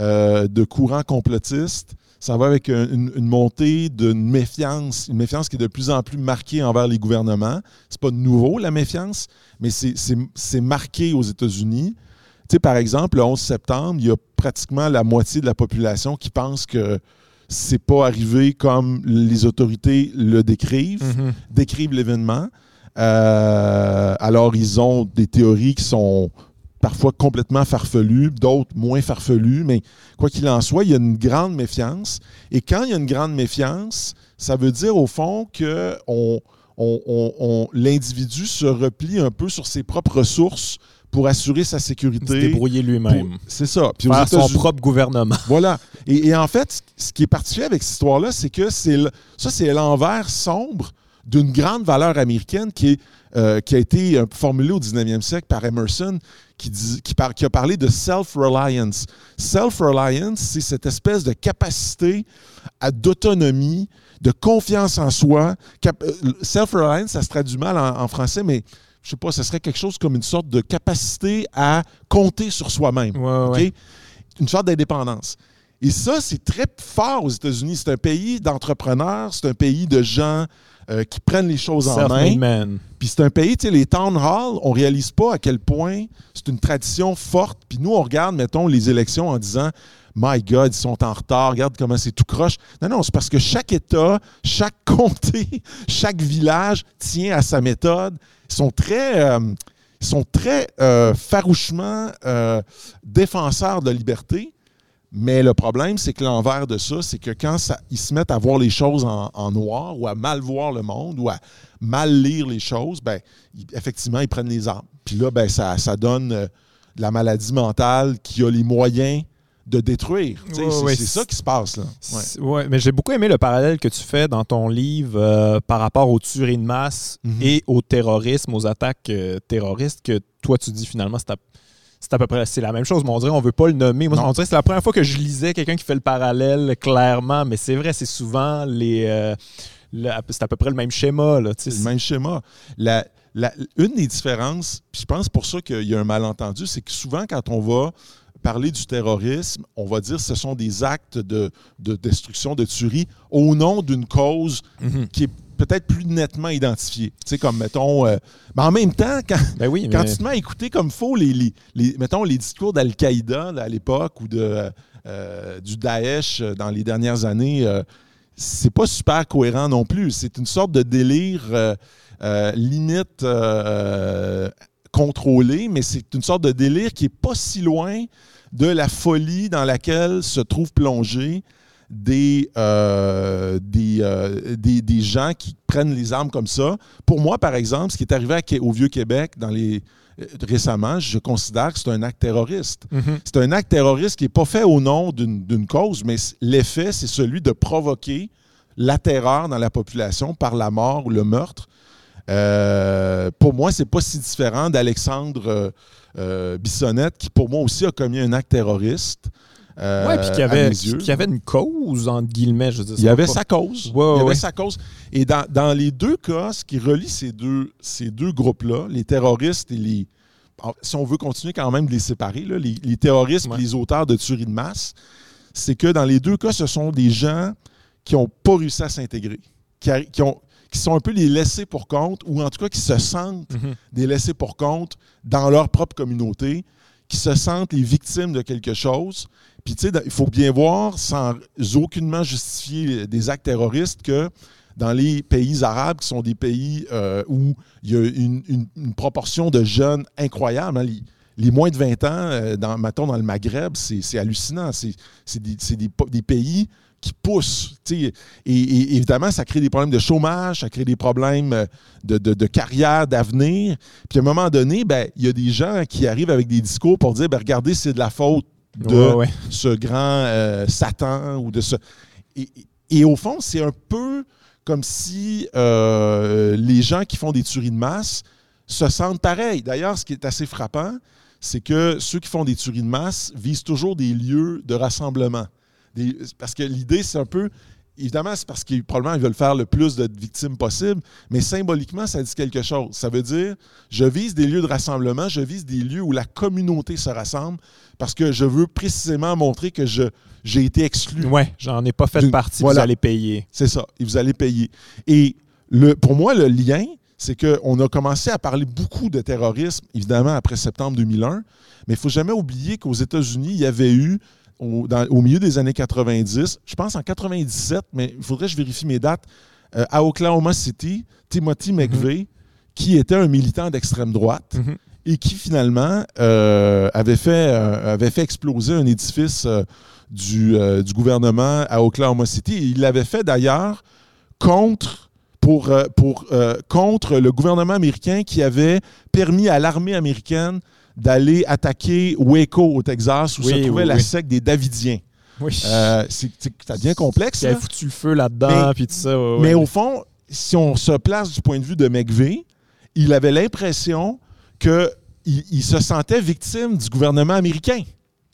B: euh, de courants complotistes ça va avec un- une, une montée d'une méfiance, une méfiance qui est de plus en plus marquée envers les gouvernements. C'est pas nouveau, la méfiance, mais c'est- marqué aux États-Unis. Tu sais, par exemple, le 11 septembre, il y a pratiquement la moitié de la population qui pense que c'est pas arrivé comme les autorités le décrivent,
A: Mhm.
B: décrivent l'événement. Euh, alors, ils ont des théories qui sont parfois complètement farfelues, d'autres moins farfelues, mais quoi qu'il en soit, il y a une grande méfiance. Et quand il y a une grande méfiance, ça veut dire au fond que on, on- on- on- l'individu se replie un peu sur ses propres ressources pour assurer sa
A: Se
B: sécurité.
A: débrouiller
B: Pour-
A: lui-même.
B: C'est ça. Puis
A: Faire son propre gouvernement. *laughs*
B: voilà. Et, et en fait, ce qui est particulier avec cette histoire-là, c'est que c'est le- ça, c'est l'envers sombre d'une grande valeur américaine qui, est, euh, qui a été euh, formulée au 19e siècle par Emerson, qui, dit- qui, par- qui a parlé de self-reliance. Self-reliance, c'est cette espèce de capacité à d'autonomie, de confiance en soi. Euh, Self-reliance, ça se traduit mal en, en français, mais je sais pas, ce serait quelque chose comme une sorte de capacité à compter sur soi-même.
A: Ouais, ouais.
B: Une sorte d'indépendance. Et ça, c'est très fort aux États-Unis. C'est un pays d'entrepreneurs, c'est un pays de gens euh, qui prennent les choses en main. Puis c'est un pays, tu sais, les town halls, on réalise pas à quel point c'est une tradition forte. Puis nous, on regarde, mettons, les élections en disant My God, ils sont en retard, regarde comment c'est tout croche. Non, non, c'est parce que chaque État, chaque *laughs* comté, chaque village tient à sa méthode. Ils sont très. euh, ils sont très euh, farouchement défenseurs de la liberté. Mais le problème, c'est que l'envers de ça, c'est que quand ça- ils se mettent à voir les choses en, en noir ou à mal voir le monde ou à mal lire les choses, ben, ils- effectivement, ils prennent les armes. Puis là, ben, ça, ça donne euh, la maladie mentale qui a les moyens de détruire. C'est ça qui se passe. Là. Ouais.
A: Mais j'ai beaucoup aimé le parallèle que tu fais dans ton livre euh, par rapport aux tueries de masse
B: Mhm.
A: et au terrorisme, aux attaques euh, terroristes, que toi tu dis finalement c'est à, c'est à peu près c'est la même chose, mais on dirait on veut pas le nommer. Moi,
B: Non.
A: on dirait c'est la première fois que je lisais quelqu'un qui fait le parallèle clairement, mais c'est vrai, c'est souvent les euh, le- c'est à peu près le même schéma. Là,
B: le même schéma. La- la- une des différences, puis je pense pour ça qu'il y a un malentendu, c'est que souvent, quand on va parler du terrorisme, on va dire que ce sont des actes de, de destruction, de tuerie, au nom d'une cause
A: Mhm.
B: qui est peut-être plus nettement identifiée. Tu sais, comme, mettons... euh, mais en même temps, quand,
A: Ben oui,
B: quand
A: mais-
B: tu te mets à écouter comme faux les, les, les- mettons, les discours d'Al-Qaïda à l'époque ou de, euh, du Daesh euh, dans les dernières années, euh, c'est pas super cohérent non plus. C'est une sorte de délire euh, euh, limite euh, contrôlé, mais c'est une sorte de délire qui est pas si loin de la folie dans laquelle se trouvent plongés des, des, des, gens qui prennent les armes comme ça. Pour moi, par exemple, ce qui est arrivé au Vieux-Québec dans les récemment, je considère que c'est un acte terroriste.
A: Mhm.
B: C'est un acte terroriste qui n'est pas fait au nom d'une cause, mais l'effet, c'est celui de provoquer la terreur dans la population par la mort ou le meurtre. Euh, pour moi, c'est pas si différent d'Alexandre euh, euh, Bissonnette, qui pour moi aussi a commis un acte terroriste.
A: Oui, puis qui avait, qui avait une cause, entre guillemets, je veux dire.
B: Il y avait sa cause.
A: Ouais,
B: il y
A: avait
B: sa cause. Et dans, dans, les deux cas, ce qui relie ces deux, ces deux groupes-là, les terroristes et les. Si on veut continuer quand même de les séparer, là, les, les, terroristes et les auteurs de tueries de masse, c'est que dans les deux cas, ce sont des gens qui n'ont pas réussi à s'intégrer, qui, qui, ont, qui sont un peu les laissés pour compte, ou en tout cas qui se sentent
A: Mhm.
B: des laissés pour compte dans leur propre communauté, qui se sentent les victimes de quelque chose. Puis, tu sais, il faut bien voir, sans aucunement justifier des actes terroristes, que dans les pays arabes, qui sont des pays euh, où il y a une, proportion de jeunes incroyable, hein, les, moins de 20 ans, euh, dans, mettons, dans le Maghreb, c'est hallucinant. C'est des pays qui sais. Et, et évidemment, ça crée des problèmes de chômage, ça crée des problèmes euh, de, de- de carrière, d'avenir. Puis à un moment donné, ben, il y a des gens qui arrivent avec des discours pour dire ben, regardez, c'est de la faute de
A: Ouais, ouais.
B: ce grand euh, Satan ou de ce. Et, et au fond, c'est un peu comme si euh, les gens qui font des tueries de masse se sentent pareils. D'ailleurs, ce qui est assez frappant, c'est que ceux qui font des tueries de masse visent toujours des lieux de rassemblement. Des- parce que l'idée, c'est un peu. Évidemment, c'est parce qu'ils probablement ils veulent faire le plus de victimes possible, mais symboliquement, ça dit quelque chose. Ça veut dire, je vise des lieux de rassemblement, je vise des lieux où la communauté se rassemble, parce que je veux précisément montrer que je, j'ai été exclu.
A: Ouais, j'en ai pas fait partie,
B: voilà.
A: vous allez payer.
B: C'est ça. Et vous allez payer. Et le, pour moi, le lien, c'est qu'on a commencé à parler beaucoup de terrorisme, évidemment, après septembre 2001, mais il ne faut jamais oublier qu'aux États-Unis, il y avait eu, au, dans- au milieu des années 90, je pense en 97, mais il faudrait que je vérifie mes dates, euh, à Oklahoma City, Timothy McVeigh, qui était un militant d'extrême droite
A: Mhm.
B: et qui finalement euh, avait, fait, euh, avait fait exploser un édifice du, du gouvernement à Oklahoma City. Et il l'avait fait d'ailleurs contre, pour, pour, contre le gouvernement américain qui avait permis à l'armée américaine d'aller attaquer Waco au Texas où
A: Oui,
B: se trouvait
A: oui,
B: la
A: oui.
B: secte des Davidiens.
A: Oui.
B: Euh, c'est devient complexe.
A: Qui avait
B: là.
A: foutu le feu là-dedans,
B: Mais-
A: puis tout ça. ouais,
B: Mais
A: ouais.
B: au fond, si on se place du point de vue de McVeigh, il avait l'impression qu'il il se sentait victime du gouvernement américain.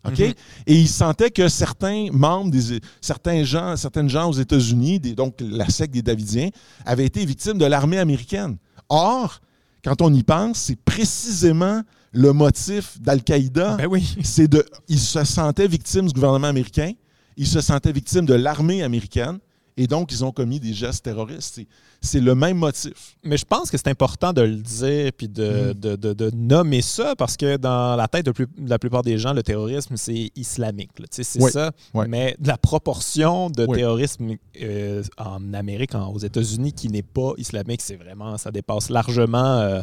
B: OK?
A: Mhm.
B: Et il sentait que certains membres, des, certains gens, certaines gens aux États-Unis, donc la secte des Davidiens, avaient été victimes de l'armée américaine. Or, quand on y pense, c'est précisément le motif d'Al-Qaïda
A: Ben oui.
B: c'est de. Ils se sentaient victimes du gouvernement américain, ils se sentaient victimes de l'armée américaine, et donc ils ont commis des gestes terroristes. C'est- le même motif.
A: Mais je pense que c'est important de le dire puis de,
B: Mm.
A: de- de- de nommer ça parce que dans la tête de, plus- la plupart des gens, le terrorisme, c'est islamique. C'est
B: Oui,
A: ça.
B: oui.
A: Mais la proportion de
B: Oui.
A: terrorisme euh, en Amérique, en- aux États-Unis, qui n'est pas islamique, c'est vraiment, ça dépasse largement. euh,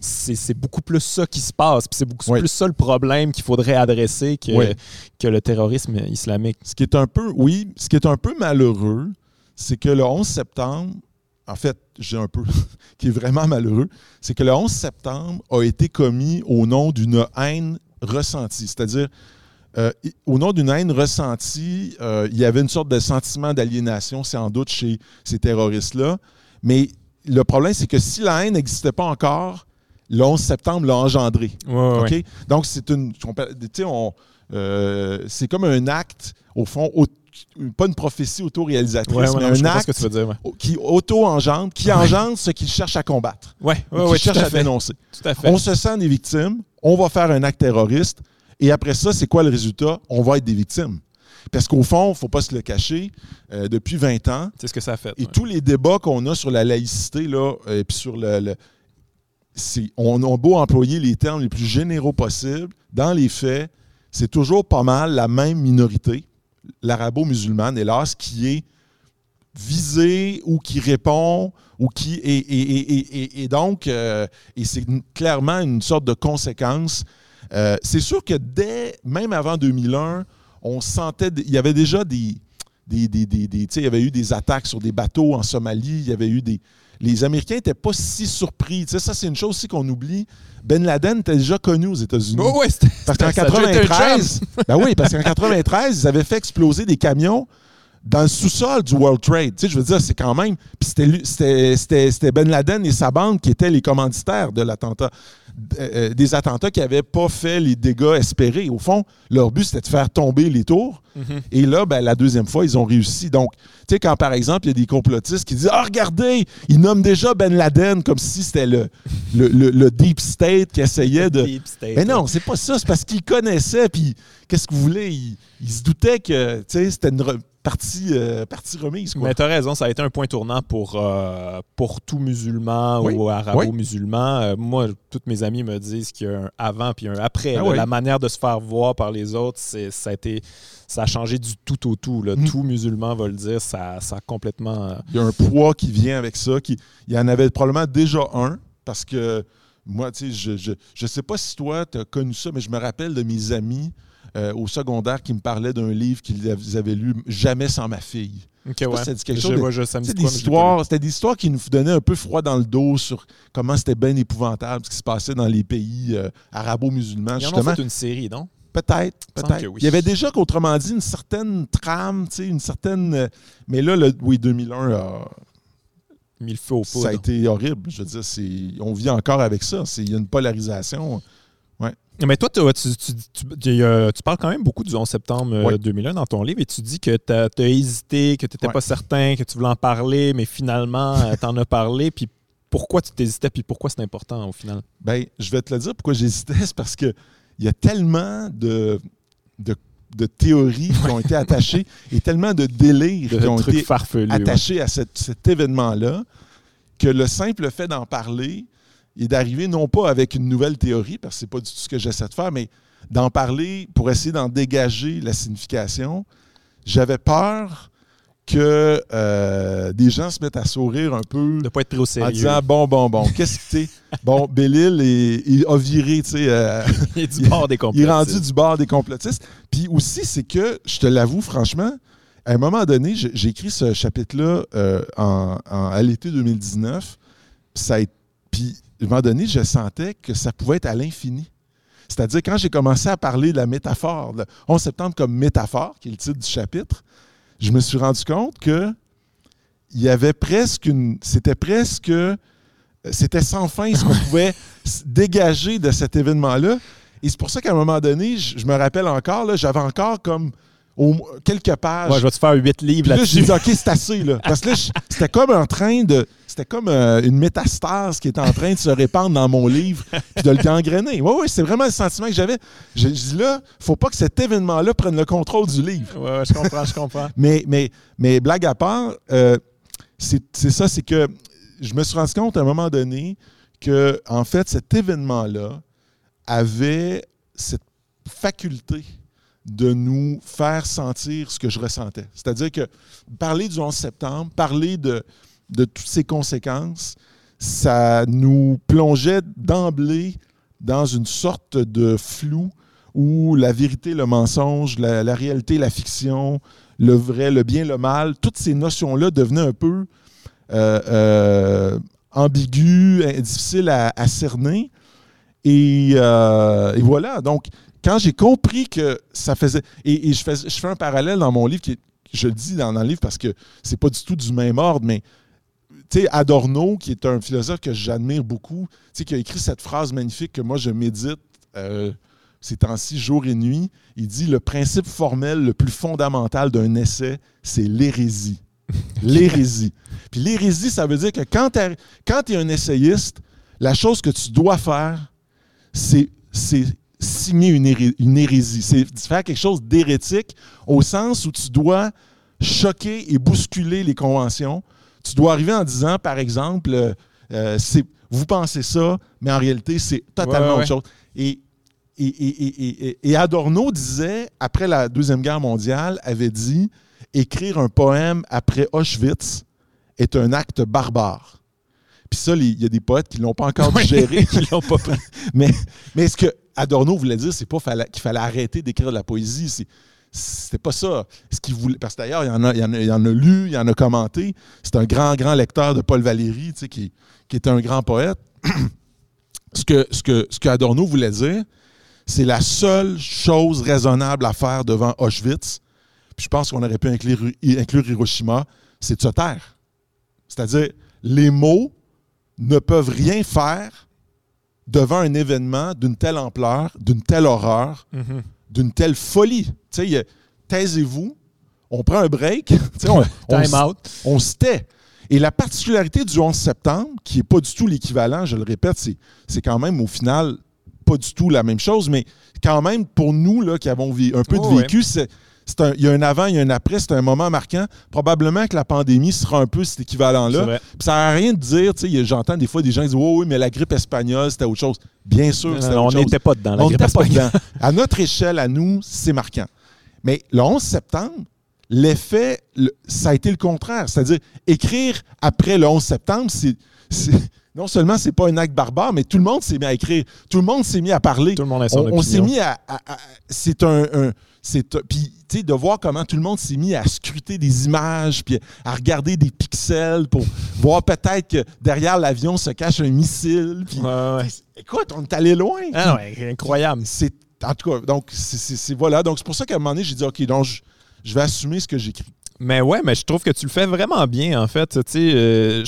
A: c'est c'est beaucoup plus ça qui se passe. Puis c'est beaucoup plus ça le problème qu'il faudrait adresser que, que le terrorisme islamique.
B: Ce qui est un peu, oui, ce qui est un peu malheureux, c'est que le 11 septembre, en fait, j'ai un peu, *laughs* qui est vraiment malheureux, c'est que le 11 septembre a été commis au nom d'une haine ressentie. C'est-à-dire, euh, au nom d'une haine ressentie, euh, il y avait une sorte de sentiment d'aliénation, sans doute, chez ces terroristes-là. Mais le problème, c'est que si la haine n'existait pas encore, le 11 septembre l'a engendré.
A: Ouais, ouais.
B: Donc, c'est une. on peut- tu sais, on, euh, c'est comme un acte, au fond, au- pas une prophétie auto-réalisatrice,
A: Ouais, ouais,
B: mais un acte
A: que tu veux dire. Ouais,
B: qui auto-engendre, qui engendre ce qu'il cherche à combattre,
A: ouais, tout
B: cherche
A: à
B: dénoncer.
A: Tout à fait.
B: On se sent des victimes, on va faire un acte terroriste, et après ça, c'est quoi le résultat? On va être des victimes. Parce qu'au fond, il ne faut pas se le cacher, euh, depuis 20 ans,
A: C'est ce que ça a fait.
B: et
A: ouais.
B: tous les débats qu'on a sur la laïcité, là, et puis sur le. le- on a beau employer les termes les plus généraux possibles, dans les faits, c'est toujours pas mal la même minorité, l'arabo-musulmane, hélas, qui est visé ou qui répond ou qui et, et donc euh, et c'est clairement une sorte de conséquence. Euh, c'est sûr que dès même avant 2001, on sentait il y avait déjà des des, des, des, des il y avait eu des attaques sur des bateaux en Somalie, il y avait eu des les Américains n'étaient pas si surpris. ça, c'est une chose aussi qu'on oublie. Ben Laden était déjà connu aux États-Unis.
A: Oh ouais,
B: parce qu'en 93, ben oui, parce qu'en 93, ils avaient fait exploser des camions dans le sous-sol du World Trade. Je veux dire, c'est quand même. Puis c'était Ben Laden et sa bande qui étaient les commanditaires de l'attentat. Euh, euh, des attentats qui n'avaient pas fait les dégâts espérés. Au fond, leur but, c'était de faire tomber les tours. Mhm. Et là, ben, la deuxième fois, ils ont réussi. Donc, tu sais, quand par exemple, il y a des complotistes qui disent Ah, regardez, ils nomment déjà Ben Laden comme si c'était le, le, Deep State qui essayait de. Mais non, c'est pas ça. C'est parce qu'ils connaissaient. Puis, qu'est-ce que vous voulez? Ils, se doutaient que c'était une partie, euh, partie remise.
A: Mais tu as raison, ça a été un point tournant pour, euh, pour tout musulman ou arabo-musulman. Euh, moi, toutes mes amis me disent qu'il y a un avant puis un après. Ah la manière de se faire voir par les autres, ça a, été, ça a changé du tout au tout. Mm. Tout musulman va le dire, ça, ça a complètement...
B: Il y a un poids qui vient avec ça. Qui, il y en avait probablement déjà un, parce que moi, tu sais, je ne je, sais pas si toi, tu as connu ça, mais je me rappelle de mes amis euh, au secondaire qui me parlait d'un livre qu'ils avaient lu Jamais sans ma fille.
A: Okay, ouais.
B: Ça dit quelque chose. C'était des, histoires, des histoires qui nous donnaient un peu froid dans le dos sur comment c'était bien épouvantable ce qui se passait dans les pays euh, arabo-musulmans. Ils en
A: ont fait une série, non?
B: Peut-être, peut-être. Il y avait déjà, qu'autrement dit, une certaine trame, une certaine. Euh, mais là, le, oui, 2001 a.
A: Mis le
B: Ça a été horrible. Je veux dire, on vit encore avec ça. Il y a une polarisation.
A: Mais toi, tu, parles quand même beaucoup du 11 septembre 2001 euh, dans ton livre et tu dis que tu as, hésité, que tu n'étais pas certain, que tu voulais en parler, mais finalement, euh, *laughs* tu en as parlé. Puis pourquoi tu t'hésitais, puis pourquoi c'est important au final?
B: Bien, je vais te le dire pourquoi j'hésitais. C'est parce qu'il y a tellement de, de, théories qui ont été attachées et tellement de délires qui ont été attachés à cet événement-là que le simple fait d'en parler et d'arriver non pas avec une nouvelle théorie, parce que ce n'est pas du tout ce que j'essaie de faire, mais d'en parler pour essayer d'en dégager la signification. J'avais peur que euh, des gens se mettent à sourire un peu.
A: De pas être pris au sérieux.
B: En disant bon, bon, bon, qu'est-ce que tu Bon, *laughs* Bellil il a viré, tu sais. Euh,
A: il est du bord des complotistes.
B: Il est rendu du bord des complotistes. Puis aussi, c'est que, je te l'avoue franchement, à un moment donné, j'ai écrit ce chapitre-là euh, en, à l'été 2019. Ça a, puis à un moment donné, je sentais que ça pouvait être à l'infini. C'est-à-dire, quand j'ai commencé à parler de la métaphore, le 11 septembre comme métaphore, qui est le titre du chapitre, je me suis rendu compte que il y avait presque une. C'était presque. C'était sans fin ce qu'on *laughs* pouvait dégager de cet événement-là. Et c'est pour ça qu'à un moment donné, je, me rappelle encore, j'avais encore comme quelques pages.
A: Ouais, je vais te faire huit livres là-dessus.
B: Là, j'ai dit, OK, c'est assez. Là. Parce que là, c'était comme en train de. C'était comme euh, une métastase qui était en train de se répandre dans mon livre puis de le gangréner. Oui, oui, c'est vraiment le sentiment que j'avais. Je, dis là, faut pas que cet événement-là prenne le contrôle du livre.
A: Oui, ouais, je comprends, je comprends. *laughs*
B: mais, mais, mais blague à part, euh, c'est ça, c'est que je me suis rendu compte à un moment donné que, en fait, cet événement-là avait cette faculté de nous faire sentir ce que je ressentais. C'est-à-dire que parler du 11 septembre, parler de, de toutes ces conséquences, ça nous plongeait d'emblée dans une sorte de flou où la vérité, le mensonge, la, réalité, la fiction, le vrai, le bien, le mal, toutes ces notions-là devenaient un peu euh, euh, ambiguës, difficiles à, cerner. Et, euh, et, voilà, donc quand j'ai compris que ça faisait. Et, je, fais, un parallèle dans mon livre, je le dis dans, le livre parce que c'est pas du tout du même ordre, mais sais, Adorno, qui est un philosophe que j'admire beaucoup, qui a écrit cette phrase magnifique que moi je médite euh, ces temps-ci, jour et nuit. Il dit Le principe formel le plus fondamental d'un essai, c'est l'hérésie. *laughs* l'hérésie. Puis l'hérésie, ça veut dire que quand tu es un essayiste, la chose que tu dois faire, c'est signer une, hérésie. C'est faire quelque chose d'hérétique au sens où tu dois choquer et bousculer les conventions. Tu dois arriver en disant, par exemple, euh, euh, vous pensez ça, mais en réalité, c'est totalement autre chose. Et, et, Adorno disait, après la Deuxième Guerre mondiale, avait dit écrire un poème après Auschwitz est un acte barbare. Puis ça, il y a des poètes qui ne l'ont pas encore digéré. *laughs*
A: Ils l'ont pas pris. *laughs*
B: mais, mais ce que Adorno voulait dire, c'est pas qu'il fallait arrêter d'écrire de la poésie. C'est, c'était pas ça. Ce qu'il parce que d'ailleurs, il y, en a, il, en a, en a lu, il y en a commenté. C'est un grand, grand lecteur de Paul Valéry, qui, qui était un grand poète. *clears throat* ce, que, ce, que, Adorno voulait dire, c'est la seule chose raisonnable à faire devant Auschwitz. Puis je pense qu'on aurait pu inclure, inclure Hiroshima, c'est de se taire. C'est-à-dire, les mots ne peuvent rien faire devant un événement d'une telle ampleur, d'une telle horreur,
A: Mhm.
B: D'une telle folie. Taisez-vous, on prend un break, *laughs* on, *laughs* on
A: Time
B: s-
A: out.
B: on se tait. Et la particularité du 11 septembre, qui n'est pas du tout l'équivalent, je le répète, c'est, c'est quand même au final pas du tout la même chose, mais quand même pour nous là, qui avons un peu
A: Oh,
B: de vécu, c'est un- il y a un avant, il y a un après, c'est un moment marquant. Probablement que la pandémie sera un peu cet équivalent-là. ça n'a rien de dire, j'entends des fois des gens qui disent Oui, oui, mais la grippe espagnole, c'était autre chose. Bien sûr, c'était
A: on n'était pas dedans. La
B: On
A: grippe
B: n'était pas
A: espagnole.
B: dedans. À notre échelle, à nous, c'est marquant. Mais le 11 septembre, l'effet, le- ça a été le contraire. C'est-à-dire, écrire après le 11 septembre, c'est. Non seulement c'est pas un acte barbare, mais tout le monde s'est mis à écrire. Tout le monde s'est mis à parler.
A: Tout le monde a son
B: On, on s'est mis à. à- à- c'est un. un- c'est puis, tu sais, de voir comment tout le monde s'est mis à scruter des images, puis à regarder des pixels pour *laughs* voir peut-être que derrière l'avion se cache un missile. Puis,
A: Ouais, ouais, ouais.
B: écoute, on est allé loin.
A: Ah ouais, incroyable.
B: C'est en tout cas, donc c'est- voilà. Donc c'est pour ça qu'à un moment donné, j'ai dit ok, donc je vais assumer ce que j'écris.
A: Mais ouais, mais je trouve que tu le fais vraiment bien, en fait. Tu sais, euh,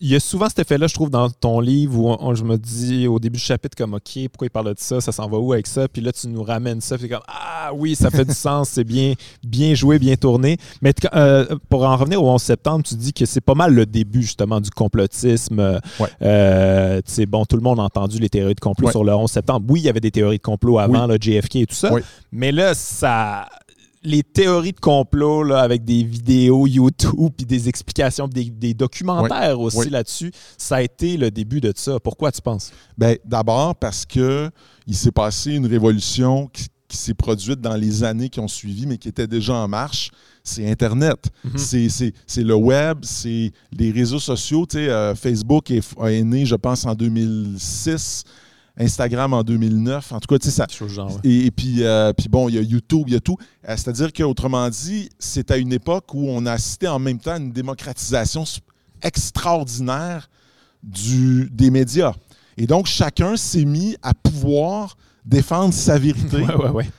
A: il y a souvent cet effet-là, je trouve, dans ton livre où on- on- je me dis au début du chapitre, comme, OK, pourquoi il parle de ça, ça s'en va où avec ça? Puis là, tu nous ramènes ça, puis comme, ah oui, ça fait du *laughs* sens, c'est bien, bien joué, bien tourné. Mais euh, pour en revenir au 11 septembre, tu dis que c'est pas mal le début, justement, du complotisme.
B: Ouais.
A: euh, tu sais, bon, tout le monde a entendu les théories de complot
B: Ouais.
A: sur le 11 septembre. Oui, il y avait des théories de complot avant, le JFK et tout ça.
B: Oui.
A: Mais là, ça. Les théories de complot là, avec des vidéos YouTube puis des explications, des, des documentaires aussi
B: Oui.
A: là-dessus, ça a été le début de ça. Pourquoi tu penses?
B: Ben, D'abord parce que il s'est passé une révolution qui, qui s'est produite dans les années qui ont suivi, mais qui était déjà en marche. C'est Internet.
A: Mhm.
B: C'est- le web, c'est les réseaux sociaux. Tu sais, euh, Facebook est, est né, je pense, en 2006. Instagram en 2009. En tout cas, tu sais, ça,
A: genre, ouais.
B: Et, et puis, euh, puis bon, il y a YouTube, il y a tout. Euh, C'est-à-dire qu'autrement dit, c'est à une époque où on a assisté en même temps à une démocratisation extraordinaire du, des médias. Et donc, chacun s'est mis à pouvoir défendre sa vérité *laughs*
A: Ouais, ouais,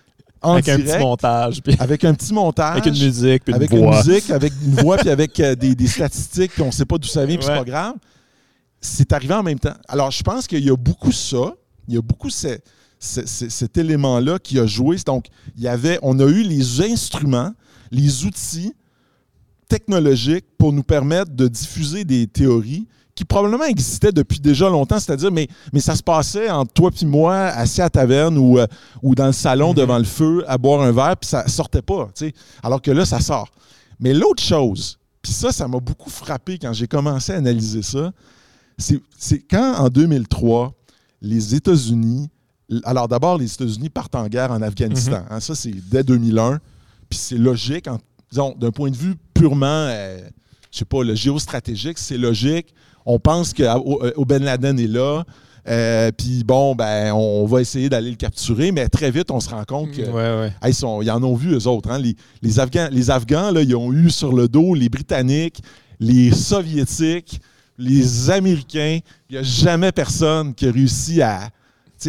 B: en
A: Avec un petit montage, puis
B: avec un petit montage,
A: avec une musique, puis une
B: avec
A: voix.
B: une musique, avec une voix, puis avec euh, des, des *laughs* statistiques, puis on ne sait pas d'où ça vient, puis c'est pas grave. C'est arrivé en même temps. Alors, je pense qu'il y a beaucoup ça. Il y a beaucoup ce- ce- ce- cet élément-là qui a joué. Donc, il y avait, on a eu les instruments, les outils technologiques pour nous permettre de diffuser des théories qui probablement existaient depuis déjà longtemps, c'est-à-dire, mais, mais ça se passait entre toi et moi, assis à la taverne ou, euh, ou dans le salon
A: Mhm.
B: devant le feu, à boire un verre, puis ça sortait pas, tu sais. Alors que là, ça sort. Mais l'autre chose, puis ça, ça m'a beaucoup frappé quand j'ai commencé à analyser ça, c'est quand, en 2003, les États-Unis, alors d'abord, les États-Unis partent en guerre en Afghanistan. hein, ça, c'est dès 2001. Puis c'est logique, en- disons, d'un point de vue purement, euh, je sais pas, le géostratégique, c'est logique. On pense que euh, O- Ben Laden est là. euh, puis bon, ben, on va essayer d'aller le capturer, mais très vite, on se rend compte que
A: Ouais, ouais.
B: Hey, ils, sont- ils en ont vu, eux autres. hein. Les, les Afghans, les Afghans là, ils ont eu sur le dos les Britanniques, les Soviétiques, les Américains. Il n'y a jamais personne qui a réussi à,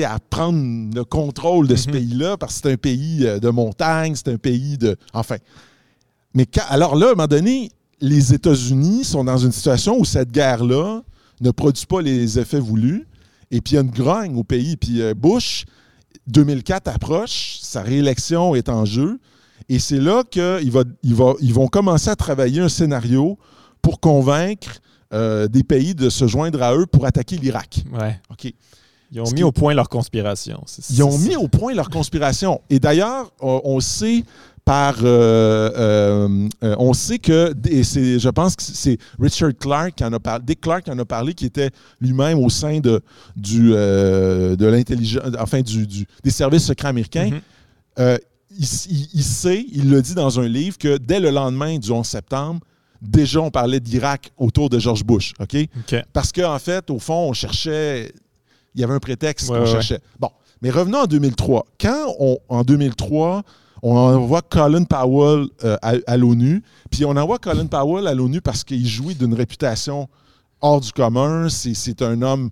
B: à prendre le contrôle de ce
A: Mhm.
B: pays-là parce que c'est un pays euh, de montagne, c'est un pays de. Enfin. Mais quand- alors là, à un moment donné, les États-Unis sont dans une situation où cette guerre-là ne produit pas les effets voulus. Et puis il y a une grogne au pays. Puis euh, Bush, 2004 approche, sa réélection est en jeu. Et c'est là qu'ils va, il va, ils vont commencer à travailler un scénario pour convaincre euh, des pays de se joindre à eux pour attaquer l'Irak.
A: ouais.
B: OK.
A: Ils ont
B: Ce
A: mis
B: qui-
A: au point leur conspiration.
B: Ils ont mis au point leur conspiration. Et d'ailleurs, on, on sait par, euh, euh, euh, on sait que, et je pense que c'est Richard Clark qui en a parlé, Dick Clark qui en a parlé, qui était lui-même au sein de, du, de l'intelligence, enfin du, du- des services secrets américains.
A: Mhm.
B: Il, il- il sait, il le dit dans un livre, que dès le lendemain du 11 septembre, déjà on parlait d'Irak autour de George Bush. OK? Parce qu'en fait, au fond, on cherchait. Il y avait un prétexte
A: Ouais,
B: qu'on
A: ouais.
B: cherchait. Bon, mais revenons en 2003. Quand, on, en 2003, on envoie Colin Powell euh, à, à l'ONU, puis on envoie Colin Powell à l'ONU parce qu'il jouit d'une réputation hors du commun. C'est, c'est un homme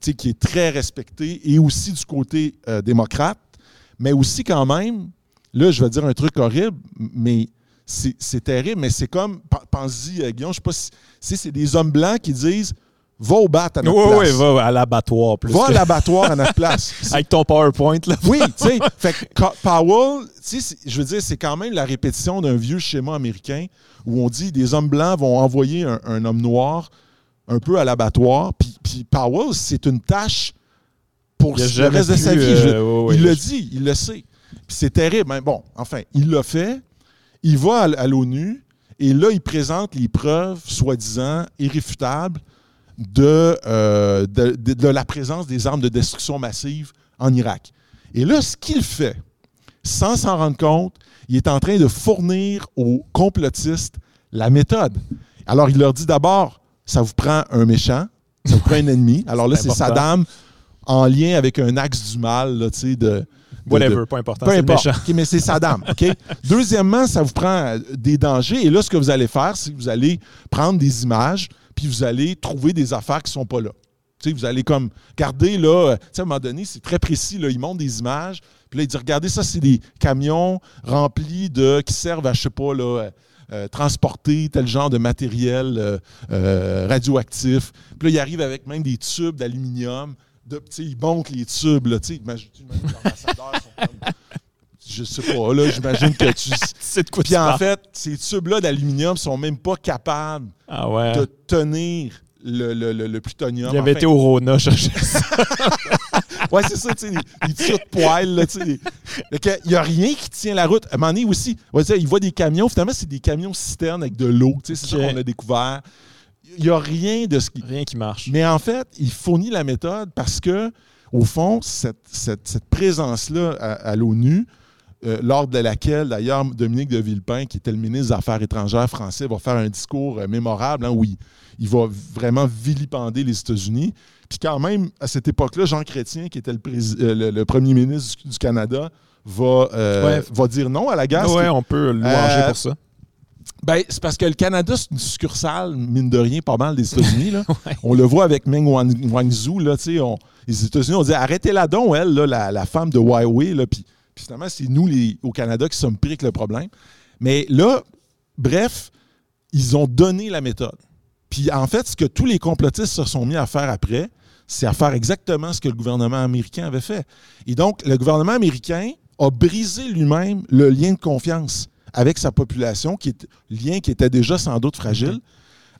B: qui est très respecté et aussi du côté euh, démocrate, mais aussi quand même, là, je vais dire un truc horrible, mais c'est, terrible, mais c'est comme, pen- pense-y, euh, Guillaume, je sais pas si, si c'est des hommes blancs qui disent va au bat à
A: Oui,
B: notre
A: oui,
B: place.
A: va à l'abattoir. plus
B: Va à l'abattoir à notre place. *laughs*
A: Avec ton PowerPoint, là.
B: oui, tu sais. *laughs* Fait que Powell, tu sais, c'est- je veux dire, c'est quand même la répétition d'un vieux schéma américain où on dit des hommes blancs vont envoyer un, un homme noir un peu à l'abattoir. Puis, puis Powell, c'est une tâche pour le reste de sa vie.
A: euh,
B: Je-
A: ouais, ouais,
B: il le dit, il le sait. Puis c'est terrible. Mais bon, enfin, il l'a fait. Il va à, l'ONU et là, il présente les preuves, soi-disant, irréfutables de, euh, de, de- de la présence des armes de destruction massive en Irak. Et là, ce qu'il fait, sans s'en rendre compte, il est en train de fournir aux complotistes la méthode. Alors, il leur dit d'abord, ça vous prend un méchant, ça vous prend un ennemi. *laughs* Alors là,
A: C'est.
B: Saddam en lien avec un axe du mal, là, tu sais, de-
A: Whatever,
B: de-
A: pas important.
B: peu importe.
A: méchant.
B: Mais c'est Saddam. OK? *laughs* Deuxièmement, ça vous prend euh, des dangers. Et là, ce que vous allez faire, c'est que vous allez prendre des images, puis vous allez trouver des affaires qui ne sont pas là. Vous allez comme garder là, euh, à un moment donné, c'est très précis. Là, ils montrent des images, puis là, ils disent Regardez, ça, c'est des camions remplis de. qui servent à, je sais pas, là. euh, euh, transporter tel genre de matériel euh, euh, radioactif. Puis là, ils arrivent avec même des tubes d'aluminium. De, ils montent les tubes. Là, tu sais, imagine, imagine que les ambassadeurs sont comme- Je sais pas, là, j'imagine que tu. *laughs*
A: Sais de quoi
B: Puis en fait, ces tubes-là d'aluminium sont même pas capables
A: Ah ouais.
B: de tenir le, le, le- le plutonium.
A: Il avait
B: Enfin,
A: été au Rona chercher *laughs* ça.
B: Ouais, c'est ça, tu sais, les, tuyaux de poêle, là, tu sais. Il n'y a rien qui tient la route. À un moment donné aussi, ouais, il voit des camions, finalement, c'est des camions citernes avec de l'eau, tu sais, c'est ça qu'on a découvert. Il n'y a rien de ce qui.
A: Rien qui marche.
B: Mais en fait, il fournit la méthode parce que, au fond, cette, cette- cette présence-là à, à l'ONU, euh, lors de laquelle, d'ailleurs, Dominique de Villepin, qui était le ministre des Affaires étrangères français, va faire un discours euh, mémorable hein, où il, il va vraiment vilipender les États-Unis. Puis quand même, à cette époque-là, Jean Chrétien, qui était le, euh, le- le premier ministre du, du Canada, va,
A: Ouais.
B: va dire non à la guerre. qui-
A: on peut louanger pour ça.
B: Ben, c'est parce que le Canada, c'est une succursale, mine de rien, pas mal des États-Unis. *laughs*
A: Ouais.
B: On le voit avec Meng Wan- Wanzhou. Là, on- les États-Unis ont dit arrêtez-la donc, elle, là, la, la femme de Huawei. Là, puis, puis finalement, c'est nous, les, au Canada, qui sommes pris avec le problème. Mais là, bref, ils ont donné la méthode. Puis en fait, ce que tous les complotistes se sont mis à faire après, c'est à faire exactement ce que le gouvernement américain avait fait. Et donc, le gouvernement américain a brisé lui-même le lien de confiance avec sa population, qui est lien qui était déjà sans doute fragile,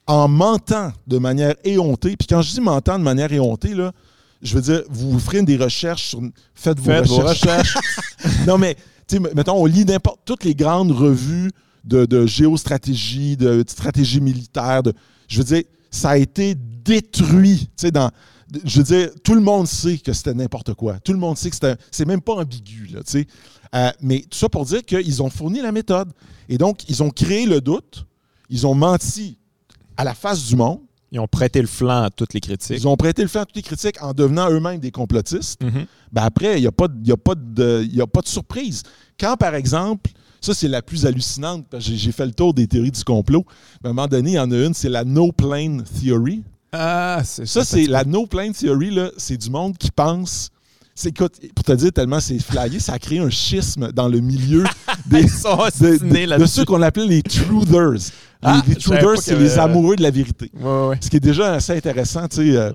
B: en mentant de manière éhontée. Puis quand je dis mentant de manière éhontée, là, je veux dire, vous ferez des recherches sur. Faites vos
A: Faites vos
B: recherches. *laughs* non, mais, tu sais, mettons, on lit n'importe toutes les grandes revues de, de géostratégie, de stratégie militaire. De, je veux dire, ça a été détruit. Tu sais, dans, je veux dire, tout le monde sait que c'était n'importe quoi. Tout le monde sait que c'était. C'est même pas ambigu, là, tu sais. Euh, mais tout ça pour dire qu'ils ont fourni la méthode. Et donc, ils ont créé le doute. Ils ont menti à la face du monde.
A: Ils ont prêté le flanc à toutes les critiques.
B: Ils ont prêté le flanc à toutes les critiques en devenant eux-mêmes des complotistes.
A: Mhm.
B: Ben après, il n'y a, pas de- y a, pas de- il y a pas de surprise. Quand, par exemple, ça, c'est la plus hallucinante, parce que j'ai- fait le tour des théories du complot. À un moment donné, il y en a une, c'est la No Plane Theory.
A: Ah, c'est
B: Ça, c'est la No Plane Theory, c'est du monde qui pense. C'est, pour te dire tellement c'est flyé, ça a créé un schisme dans le milieu *laughs* des, de, ceux qu'on appelait les truthers. Les-
A: Ah,
B: les, truthers, c'est les
A: avait-
B: amoureux de la vérité.
A: Ouais, ouais, ouais.
B: Ce qui est déjà assez intéressant, tu sais. euh,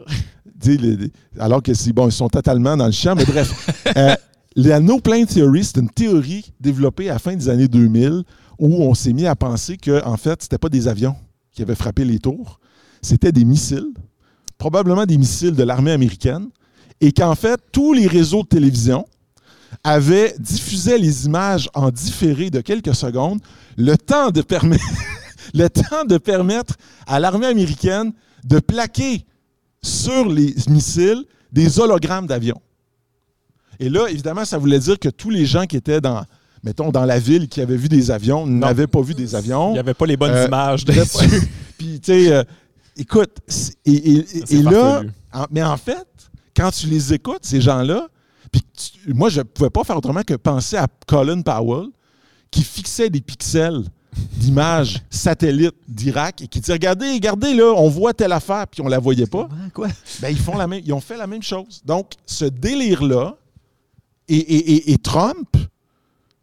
B: *laughs* alors que c'est bon, ils sont totalement dans le champ, mais bref. *laughs* Euh, la No Plane Theory, c'est une théorie développée à la fin des années 2000 où on s'est mis à penser que, en fait, c'était pas des avions qui avaient frappé les tours, c'était des missiles, probablement des missiles de l'armée américaine, et qu'en fait, tous les réseaux de télévision avaient diffusé les images en différé de quelques secondes, le temps de permettre, *laughs* le temps de permettre à l'armée américaine de plaquer sur les missiles des hologrammes d'avions. Et là, évidemment, ça voulait dire que tous les gens qui étaient dans, mettons, dans la ville qui avait vu des avions, n'avait pas vu des avions.
A: Il n'y avait pas les bonnes
B: Euh,
A: images dessus. *laughs*
B: Puis, tu sais, euh, écoute, et, et-
A: C'est
B: et là, en- mais en fait, quand tu les écoutes, ces gens-là, puis moi, je ne pouvais pas faire autrement que penser à Colin Powell, qui fixait des pixels d'images *laughs* satellites d'Irak et qui dit Regardez, regardez, là, on voit telle affaire, puis on la voyait pas.
A: Quoi?
B: Ben, ils, font la même, ils ont fait la même chose. Donc, ce délire-là, et, et- et- et Trump,